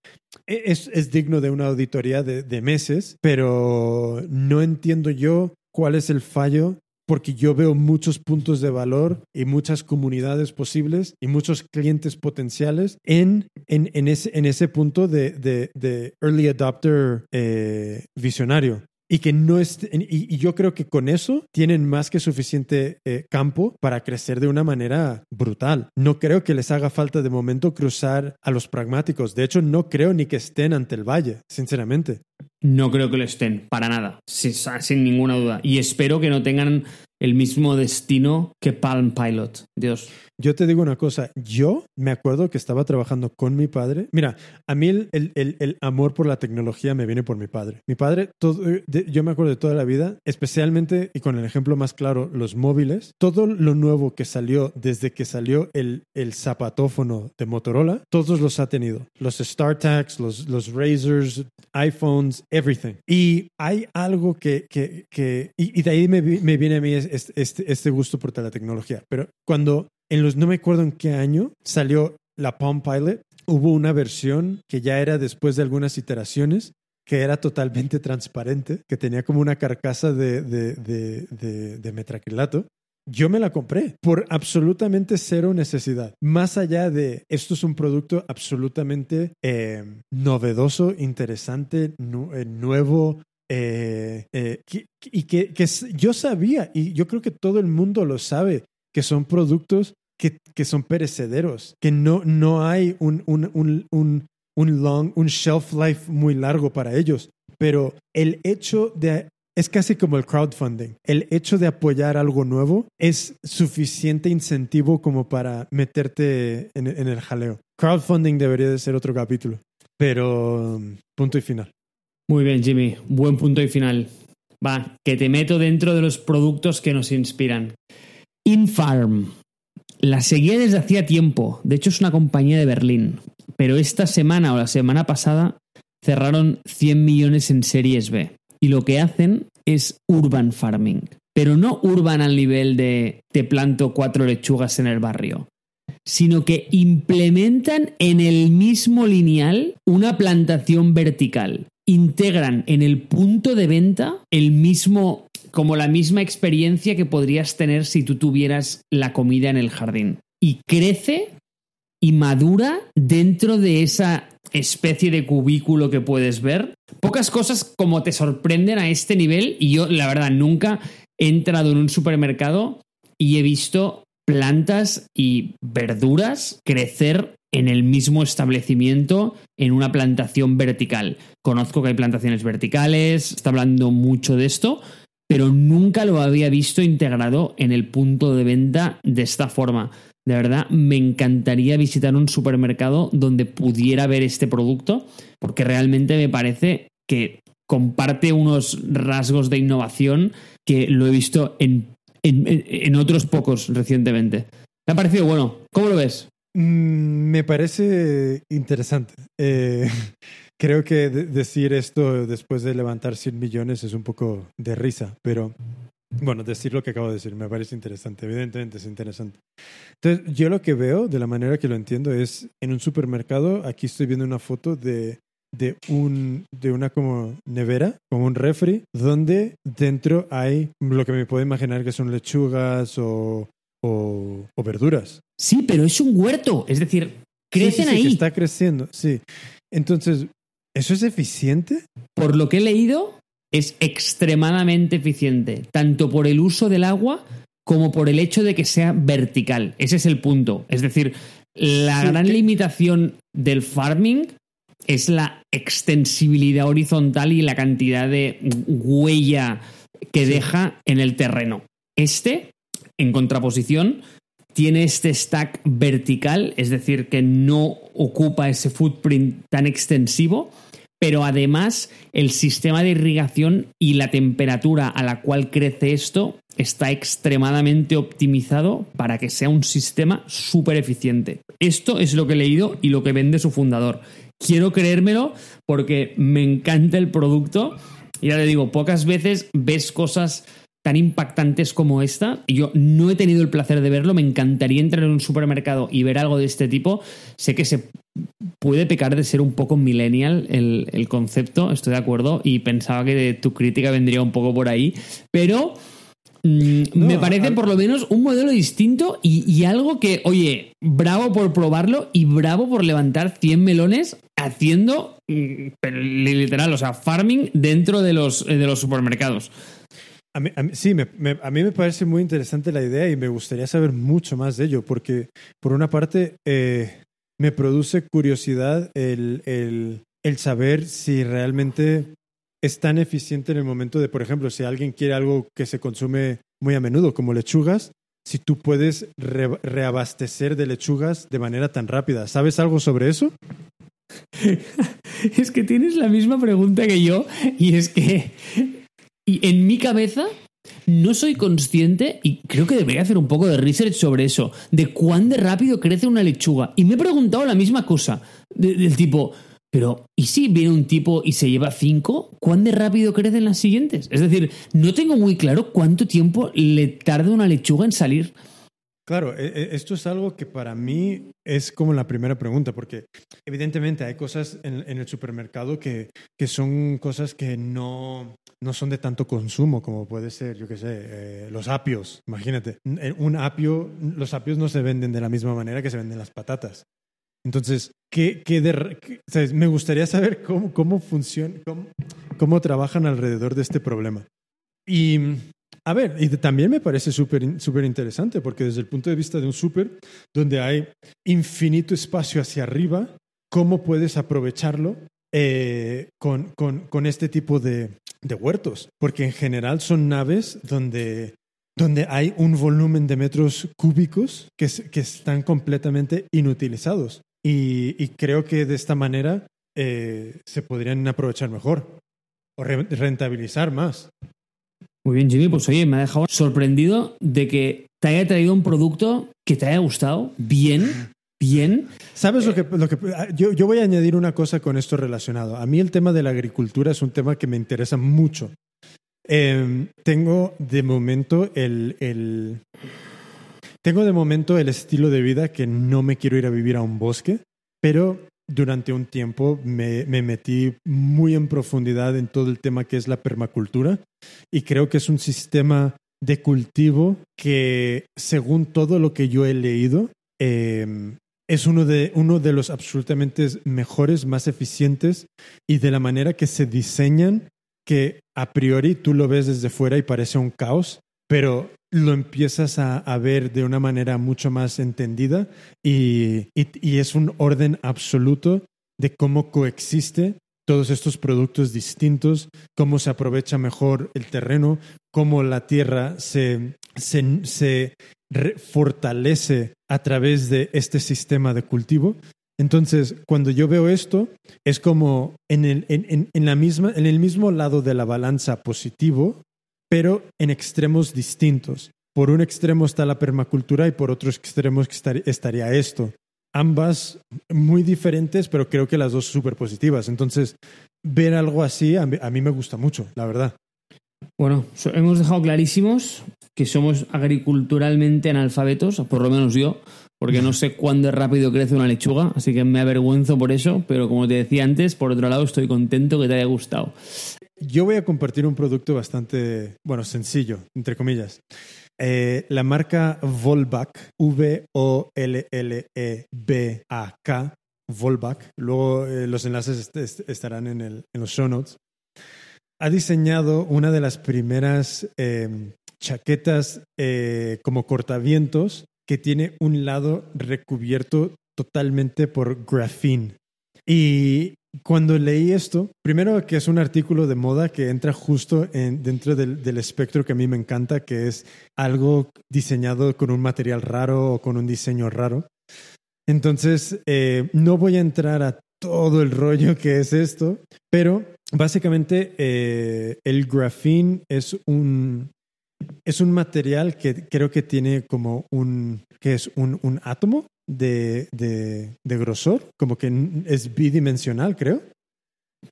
es, es digno de una auditoría de meses, pero no entiendo yo cuál es el fallo porque yo veo muchos puntos de valor y muchas comunidades posibles y muchos clientes potenciales en, en, ese, en ese punto de, de- early adopter eh, visionario. Y que no y yo creo que con eso tienen más que suficiente eh, campo para crecer de una manera brutal. No creo que les haga falta de momento cruzar a los pragmáticos. De hecho, no creo ni que estén ante el valle, sinceramente. No creo que lo estén, para nada, sin, ninguna duda. Y espero que no tengan el mismo destino que Palm Pilot. Dios. Yo te digo una cosa, yo me acuerdo que estaba trabajando con mi padre. Mira, a mí el, el- el- amor por la tecnología me viene por mi padre. Mi padre, todo, de- yo me acuerdo de toda la vida, especialmente, y con el ejemplo más claro, los móviles. Todo lo nuevo que salió desde que salió el, zapatófono de Motorola, todos los ha tenido. Los StarTags, los, los Razers, iPhones, everything. Y hay algo que, que, que y, y de ahí me, me viene a mí es- es- este, este gusto por la tecnología. Pero cuando en los, no me acuerdo en qué año salió la Palm Pilot, hubo una versión que ya era después de algunas iteraciones que era totalmente transparente, que tenía como una carcasa de, de, de, de, de metraquilato. Yo me la compré por absolutamente cero necesidad. Más allá de esto es un producto absolutamente eh, novedoso, interesante, eh, nuevo, eh, y que, yo sabía, y yo creo que todo el mundo lo sabe, que son productos que, que son perecederos, que no, no hay un, un, un, un long, un shelf life muy largo para ellos. Pero el hecho de es casi como el crowdfunding. El hecho de apoyar algo nuevo es suficiente incentivo como para meterte en, el jaleo. Crowdfunding debería de ser otro capítulo. Pero um, punto y final. Muy bien, Jimmy. Buen punto y final. Va, que te meto dentro de los productos que nos inspiran. Infarm. La seguía desde hacía tiempo. De hecho, es una compañía de Berlín. Pero esta semana o la semana pasada cerraron 100 millones en series B. Y lo que hacen es urban farming. Pero no urban al nivel de te planto cuatro lechugas en el barrio sino que implementan en el mismo lineal una plantación vertical. Integran en el punto de venta el mismo, como la misma experiencia que podrías tener si tú tuvieras la comida en el jardín. Y crece y madura dentro de esa especie de cubículo que puedes ver. Pocas cosas como te sorprenden a este nivel y yo la verdad nunca he entrado en un supermercado y he visto plantas y verduras crecer en el mismo establecimiento en una plantación vertical. Conozco que hay plantaciones verticales, está hablando mucho de esto, pero nunca lo había visto integrado en el punto de venta de esta forma. De verdad, me encantaría visitar un supermercado donde pudiera ver este producto, porque realmente me parece que comparte unos rasgos de innovación que lo he visto en, en, otros pocos recientemente. Me ha parecido bueno. ¿Cómo lo ves? Mm, me parece interesante. Eh, creo que de- decir esto después de levantar 100 millones es un poco de risa, pero bueno, decir lo que acabo de decir me parece interesante. Evidentemente es interesante. Entonces, yo lo que veo, de la manera que lo entiendo, es en un supermercado, aquí estoy viendo una foto de, de, un, de una como nevera, como un refri, donde dentro hay lo que me puedo imaginar que son lechugas o, o, o verduras. Sí, pero es un huerto. Es decir, Sí, crecen sí, sí, ahí. que está creciendo, sí. Entonces, ¿eso es eficiente? Por lo que he leído, es extremadamente eficiente, tanto por el uso del agua como por el hecho de que sea vertical. Ese es el punto. Es decir, la Sí, gran que- limitación del farming es la extensibilidad horizontal y la cantidad de huella que Sí. deja en el terreno. Este, en contraposición, tiene este stack vertical, es decir, que no ocupa ese footprint tan extensivo, pero además el sistema de irrigación y la temperatura a la cual crece esto está extremadamente optimizado para que sea un sistema súper eficiente. Esto es lo que he leído y lo que vende su fundador. Quiero creérmelo porque me encanta el producto. Ya le digo, pocas veces ves cosas tan impactantes como esta. Y yo no he tenido el placer de verlo. Me encantaría entrar en un supermercado y ver algo de este tipo. Sé que se puede pecar de ser un poco millennial el, el concepto, estoy de acuerdo. Y pensaba que tu crítica vendría un poco por ahí. Pero Mm, me parece por lo menos un modelo distinto y, algo que, oye, bravo por probarlo y bravo por levantar 100 melones haciendo, mm, literal, o sea, farming dentro de los, de los supermercados. A mí, sí, a mí me parece muy interesante la idea y me gustaría saber mucho más de ello, porque por una parte eh, me produce curiosidad el, el saber si realmente es tan eficiente en el momento de, por ejemplo, si alguien quiere algo que se consume muy a menudo, como lechugas, si tú puedes reabastecer de lechugas de manera tan rápida. ¿Sabes algo sobre eso? es que tienes la misma pregunta que yo y es que en mi cabeza no soy consciente y creo que debería hacer un poco de research sobre eso, de cuán de rápido crece una lechuga. Y me he preguntado la misma cosa, del tipo, pero, ¿y si viene un tipo y se lleva cinco? ¿Cuán de rápido crecen las siguientes? Es decir, no tengo muy claro cuánto tiempo le tarda una lechuga en salir. Claro, e, e, esto es algo que para mí es como la primera pregunta, porque evidentemente hay cosas en, el supermercado que, que, son cosas que no, no son de tanto consumo, como puede ser, yo qué sé, eh, los apios. Imagínate, un apio, los apios no se venden de la misma manera que se venden las patatas. Entonces, ¿qué, me gustaría saber cómo, cómo funciona, cómo, trabajan alrededor de este problema. Y, a ver, y también me parece súper súper interesante, porque desde el punto de vista de un súper, donde hay infinito espacio hacia arriba, ¿cómo puedes aprovecharlo eh, con, con, con, este tipo de, de, huertos? Porque en general son naves donde, donde hay un volumen de metros cúbicos que, que están completamente inutilizados. Y, creo que de esta manera eh, se podrían aprovechar mejor o rentabilizar más. Muy bien, Jimmy. Pues oye, me ha dejado sorprendido de que te haya traído un producto que te haya gustado bien, bien. ¿Sabes lo que, lo que ah, yo, yo, voy a añadir una cosa con esto relacionado? A mí el tema de la agricultura es un tema que me interesa mucho. Em, tengo de momento el, el, tengo de momento el estilo de vida que no me quiero ir a vivir a un bosque, pero durante un tiempo me, metí muy en profundidad en todo el tema que es la permacultura y creo que es un sistema de cultivo que, según todo lo que yo he leído, em, es uno de, uno de los absolutamente mejores, más eficientes y de la manera que se diseñan, que a priori tú lo ves desde fuera y parece un caos, pero lo empiezas a, ver de una manera mucho más entendida y, es un orden absoluto de cómo coexiste todos estos productos distintos, cómo se aprovecha mejor el terreno, cómo la tierra se, se, fortalece a través de este sistema de cultivo. Entonces, cuando yo veo esto, es como en el, en, en la misma, en el mismo lado de la balanza positivo, pero en extremos distintos. Por un extremo está la permacultura y por otro extremo estaría esto. Ambas muy diferentes, pero creo que las dos súper positivas. Entonces, ver algo así a mí, me gusta mucho, la verdad. Bueno, hemos dejado clarísimos que somos agriculturalmente analfabetos, por lo menos yo, porque no sé cuándo rápido crece una lechuga, así que me avergüenzo por eso, pero como te decía antes, por otro lado estoy contento que te haya gustado. Yo voy a compartir un producto bastante, bueno, sencillo, entre comillas. Eh, la marca Volvac, V-O-L-L-E-B-A-K, Volvac, luego eh, los enlaces estarán en, el, en, los show notes, ha diseñado una de las primeras em, chaquetas eh, como cortavientos que tiene un lado recubierto totalmente por grafín. Y cuando leí esto, primero que es un artículo de moda que entra justo en, dentro del, espectro que a mí me encanta, que es algo diseñado con un material raro o con un diseño raro. Entonces, eh, no voy a entrar a todo el rollo que es esto, pero básicamente eh, el grafín es un, es un material que creo que tiene como un, que es un, un átomo de, de, grosor, como que es bidimensional, creo.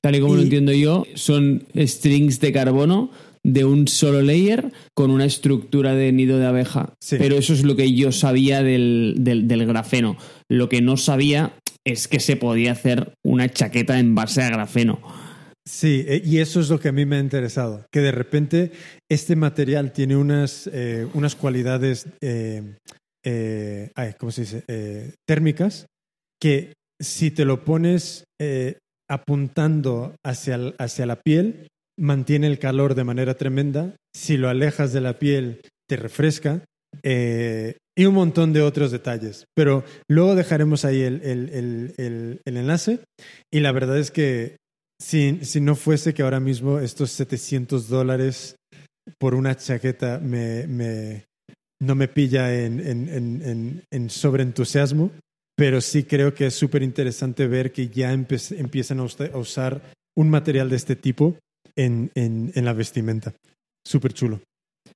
Tal y como lo entiendo yo, son strings de carbono de un solo layer con una estructura de nido de abeja. Sí. Pero eso es lo que yo sabía del, del- del grafeno. Lo que no sabía es que se podía hacer una chaqueta en base a grafeno. Sí, eh, y eso es lo que a mí me ha interesado, que de repente este material tiene unas, eh, unas cualidades, eh, eh, ¿cómo se dice? Eh, térmicas, que si te lo pones eh, apuntando hacia, hacia la piel, mantiene el calor de manera tremenda, si lo alejas de la piel, te refresca, y un montón de otros detalles. Pero luego dejaremos ahí el- el- el enlace, y la verdad es que si, si no fuese que ahora mismo estos 700 dólares por una chaqueta me, me- no me pilla en, en, en, en, en sobreentusiasmo, pero sí creo que es súper interesante ver que ya empiezan a, a usar un material de este tipo en la vestimenta. Súper chulo.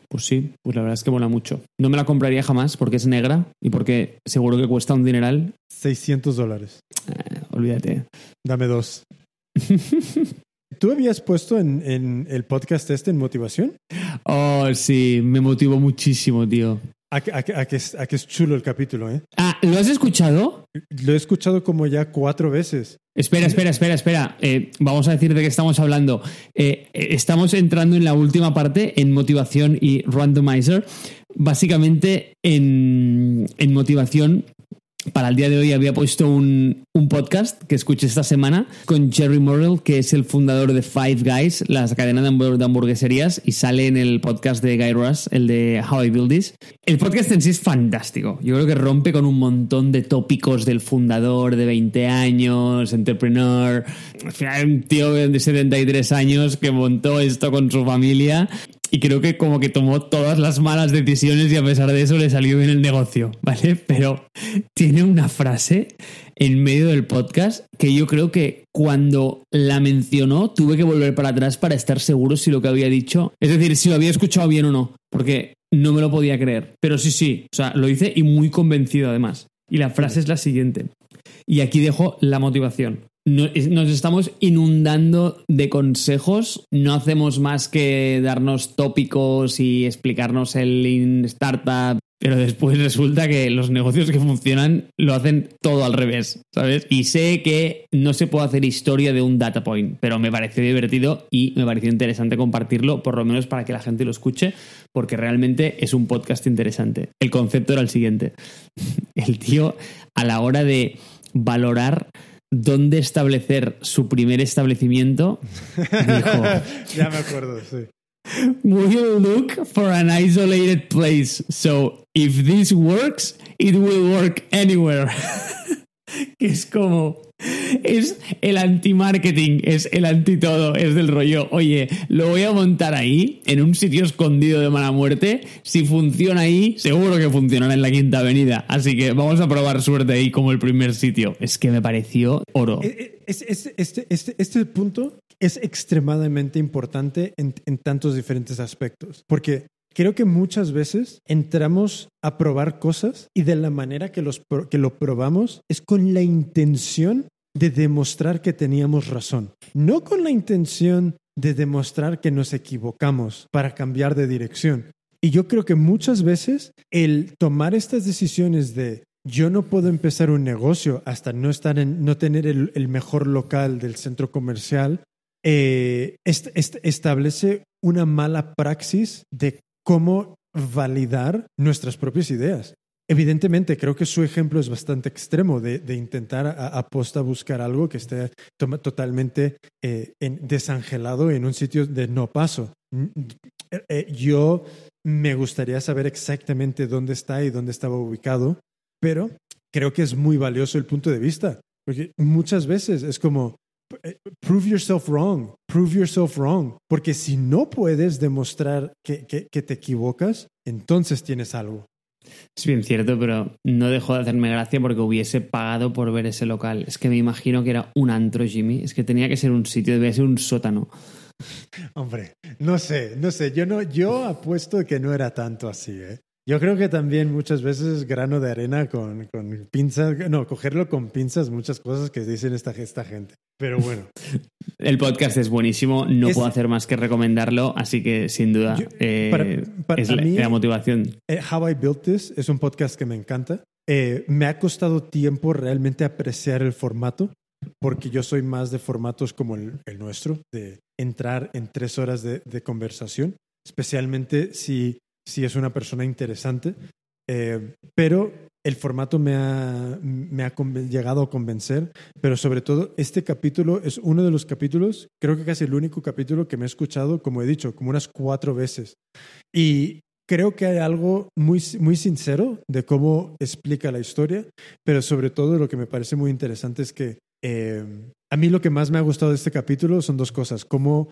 Pues sí, pues la verdad es que mola mucho. No me la compraría jamás porque es negra y porque seguro que cuesta un dineral. 600 dólares. Eh, olvídate. Dame dos. ¿Tú habías puesto en, en el podcast este en motivación? Oh, sí, me motivó muchísimo, tío. A, que- a que- a que es, a que es chulo el capítulo, ¿eh? Ah, ¿lo has escuchado? Lo he escuchado como ya cuatro veces. Espera, espera, espera, espera. Eh, vamos a decir de qué estamos hablando. Eh, eh, estamos entrando en la última parte, en motivación y randomizer. Básicamente, en, en motivación, para el día de hoy había puesto un, un podcast que escuché esta semana con Jerry Morrell, que es el fundador de Five Guys, la cadena de, hamburg- de hamburgueserías, y sale en el podcast de Guy Raz, el de How I Build This. El podcast en sí es fantástico. Yo creo que rompe con un montón de tópicos del fundador de 20 años, entrepreneur. Un tío de 73 años que montó esto con su familia y creo que como que tomó todas las malas decisiones y a pesar de eso le salió bien el negocio, ¿vale? Pero tiene una frase en medio del podcast que yo creo que cuando la mencionó tuve que volver para atrás para estar seguro si lo que había dicho, es decir, si lo había escuchado bien o no, porque no me lo podía creer. Pero sí, sí, o sea, lo hice y muy convencido además. Y la frase es la siguiente. Y aquí dejo la motivación. Nos estamos inundando de consejos, no hacemos más que darnos tópicos y explicarnos el in startup, pero después resulta que los negocios que funcionan lo hacen todo al revés, ¿sabes? Y sé que no se puede hacer historia de un data point, pero me pareció divertido y me pareció interesante compartirlo, por lo menos para que la gente lo escuche, porque realmente es un podcast interesante. El concepto era el siguiente. El tío, a la hora de valorar dónde establecer su primer establecimiento, dijo, ya me acuerdo, sí. we'll look for an isolated place. So if this works, it will work anywhere. que es como es el anti-marketing, es el anti-todo, es del rollo, oye, lo voy a montar ahí, en un sitio escondido de mala muerte, si funciona ahí, seguro que funcionará en la Quinta Avenida, así que vamos a probar suerte ahí como el primer sitio. Es que me pareció oro. Eh, eh, es- es- este, este, este punto es extremadamente importante en, en tantos diferentes aspectos, porque creo que muchas veces entramos a probar cosas y de la manera que, los, que lo probamos es con la intención de demostrar que teníamos razón, no con la intención de demostrar que nos equivocamos para cambiar de dirección. Y yo creo que muchas veces el tomar estas decisiones de yo no puedo empezar un negocio hasta no estar en, no tener el, mejor local del centro comercial, eh, est- est- establece una mala praxis de cómo validar nuestras propias ideas. Evidentemente, creo que su ejemplo es bastante extremo de, intentar a, a buscar algo que esté totalmente eh, desangelado en un sitio de no paso. Mm, eh, eh, yo me gustaría saber exactamente dónde está y dónde estaba ubicado, pero creo que es muy valioso el punto de vista, porque muchas veces es como, prove yourself wrong, prove yourself wrong, porque si no puedes demostrar que, que- que te equivocas, entonces tienes algo. Es bien cierto, pero no dejó de hacerme gracia porque hubiese pagado por ver ese local. Es que me imagino que era un antro, Jimmy. Es que tenía que ser un sitio, debía ser un sótano. Hombre, no sé, no sé, yo no, yo apuesto que no era tanto así, ¿eh? Yo creo que también muchas veces es grano de arena con, con pinzas, no, cogerlo con pinzas, muchas cosas que dicen esta, esta gente. Pero bueno, El podcast es buenísimo, no Es- puedo hacer más que recomendarlo, así que sin duda Yo- eh, para- para es la, mí- la motivación. Eh, How I Built This es un podcast que me encanta. Eh, me ha costado tiempo realmente apreciar el formato, porque yo soy más de formatos como el, el nuestro, de entrar en tres horas de, de conversación, especialmente si, si es una persona interesante. Eh, pero el formato me ha, me ha llegado a convencer, pero sobre todo este capítulo es uno de los capítulos, creo que casi el único capítulo que me he escuchado, como he dicho, como unas cuatro veces. Y creo que hay algo muy, muy sincero de cómo explica la historia, pero sobre todo lo que me parece muy interesante es que eh, a mí lo que más me ha gustado de este capítulo son dos cosas, cómo,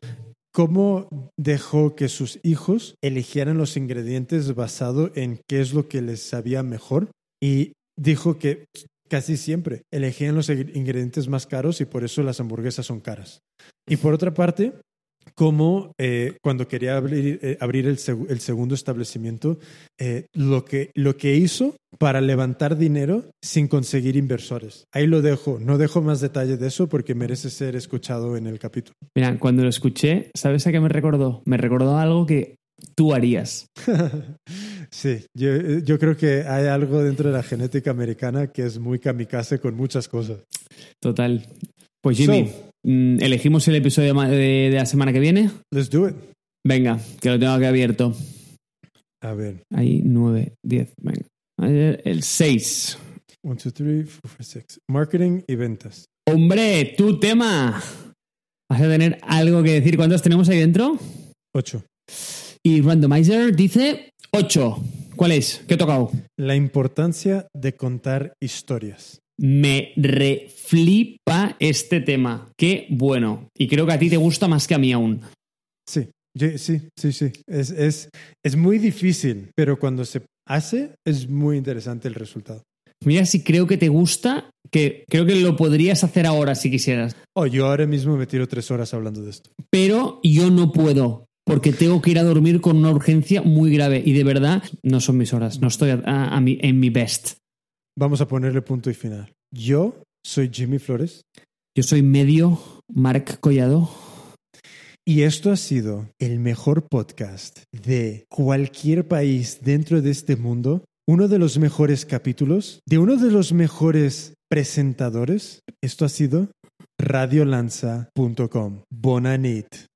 cómo dejó que sus hijos eligieran los ingredientes basado en qué es lo que les sabía mejor y dijo que casi siempre elegían los ingredientes más caros y por eso las hamburguesas son caras. Y por otra parte, como eh, cuando quería abrir, eh, abrir el, seg- el segundo establecimiento, eh, lo, que, lo que hizo para levantar dinero sin conseguir inversores. Ahí lo dejo, no dejo más detalle de eso porque merece ser escuchado en el capítulo. Mira, cuando lo escuché, ¿sabes a qué me recordó? Me recordó algo que tú harías. sí, yo, yo creo que hay algo dentro de la genética americana que es muy kamikaze con muchas cosas. Total. Pues Jimmy, So- mm, ¿elegimos el episodio de, de la semana que viene? Let's do it. Venga, que lo tengo aquí abierto. A ver, Ahí, 9, 10, venga. Ver, El 6. 1, 2, 3, 4, 5. Marketing y ventas. Hombre, tu tema. Vas a tener algo que decir. ¿Cuántos tenemos ahí dentro? 8. Y Randomizer dice 8. ¿Cuál es? ¿Qué he tocado? La importancia de contar historias. Me reflipa este tema. Qué bueno. Y creo que a ti te gusta más que a mí aún. Sí, sí, sí, sí. Es, es, es muy difícil, pero cuando se hace es muy interesante el resultado. Mira si creo que te gusta, que creo que lo podrías hacer ahora si quisieras. Oh, yo ahora mismo me tiro tres horas hablando de esto. Pero yo no puedo. Porque tengo que ir a dormir con una urgencia muy grave. Y de verdad, no son mis horas. No estoy a- a- a mi- en mi best. Vamos a ponerle punto y final. Yo soy Jimmy Flores Yo soy medio Marc Collado. y esto ha sido el mejor podcast de cualquier país dentro de este mundo. Uno de los mejores capítulos de uno de los mejores presentadores. Esto ha sido radiolanza.com. Bonanit.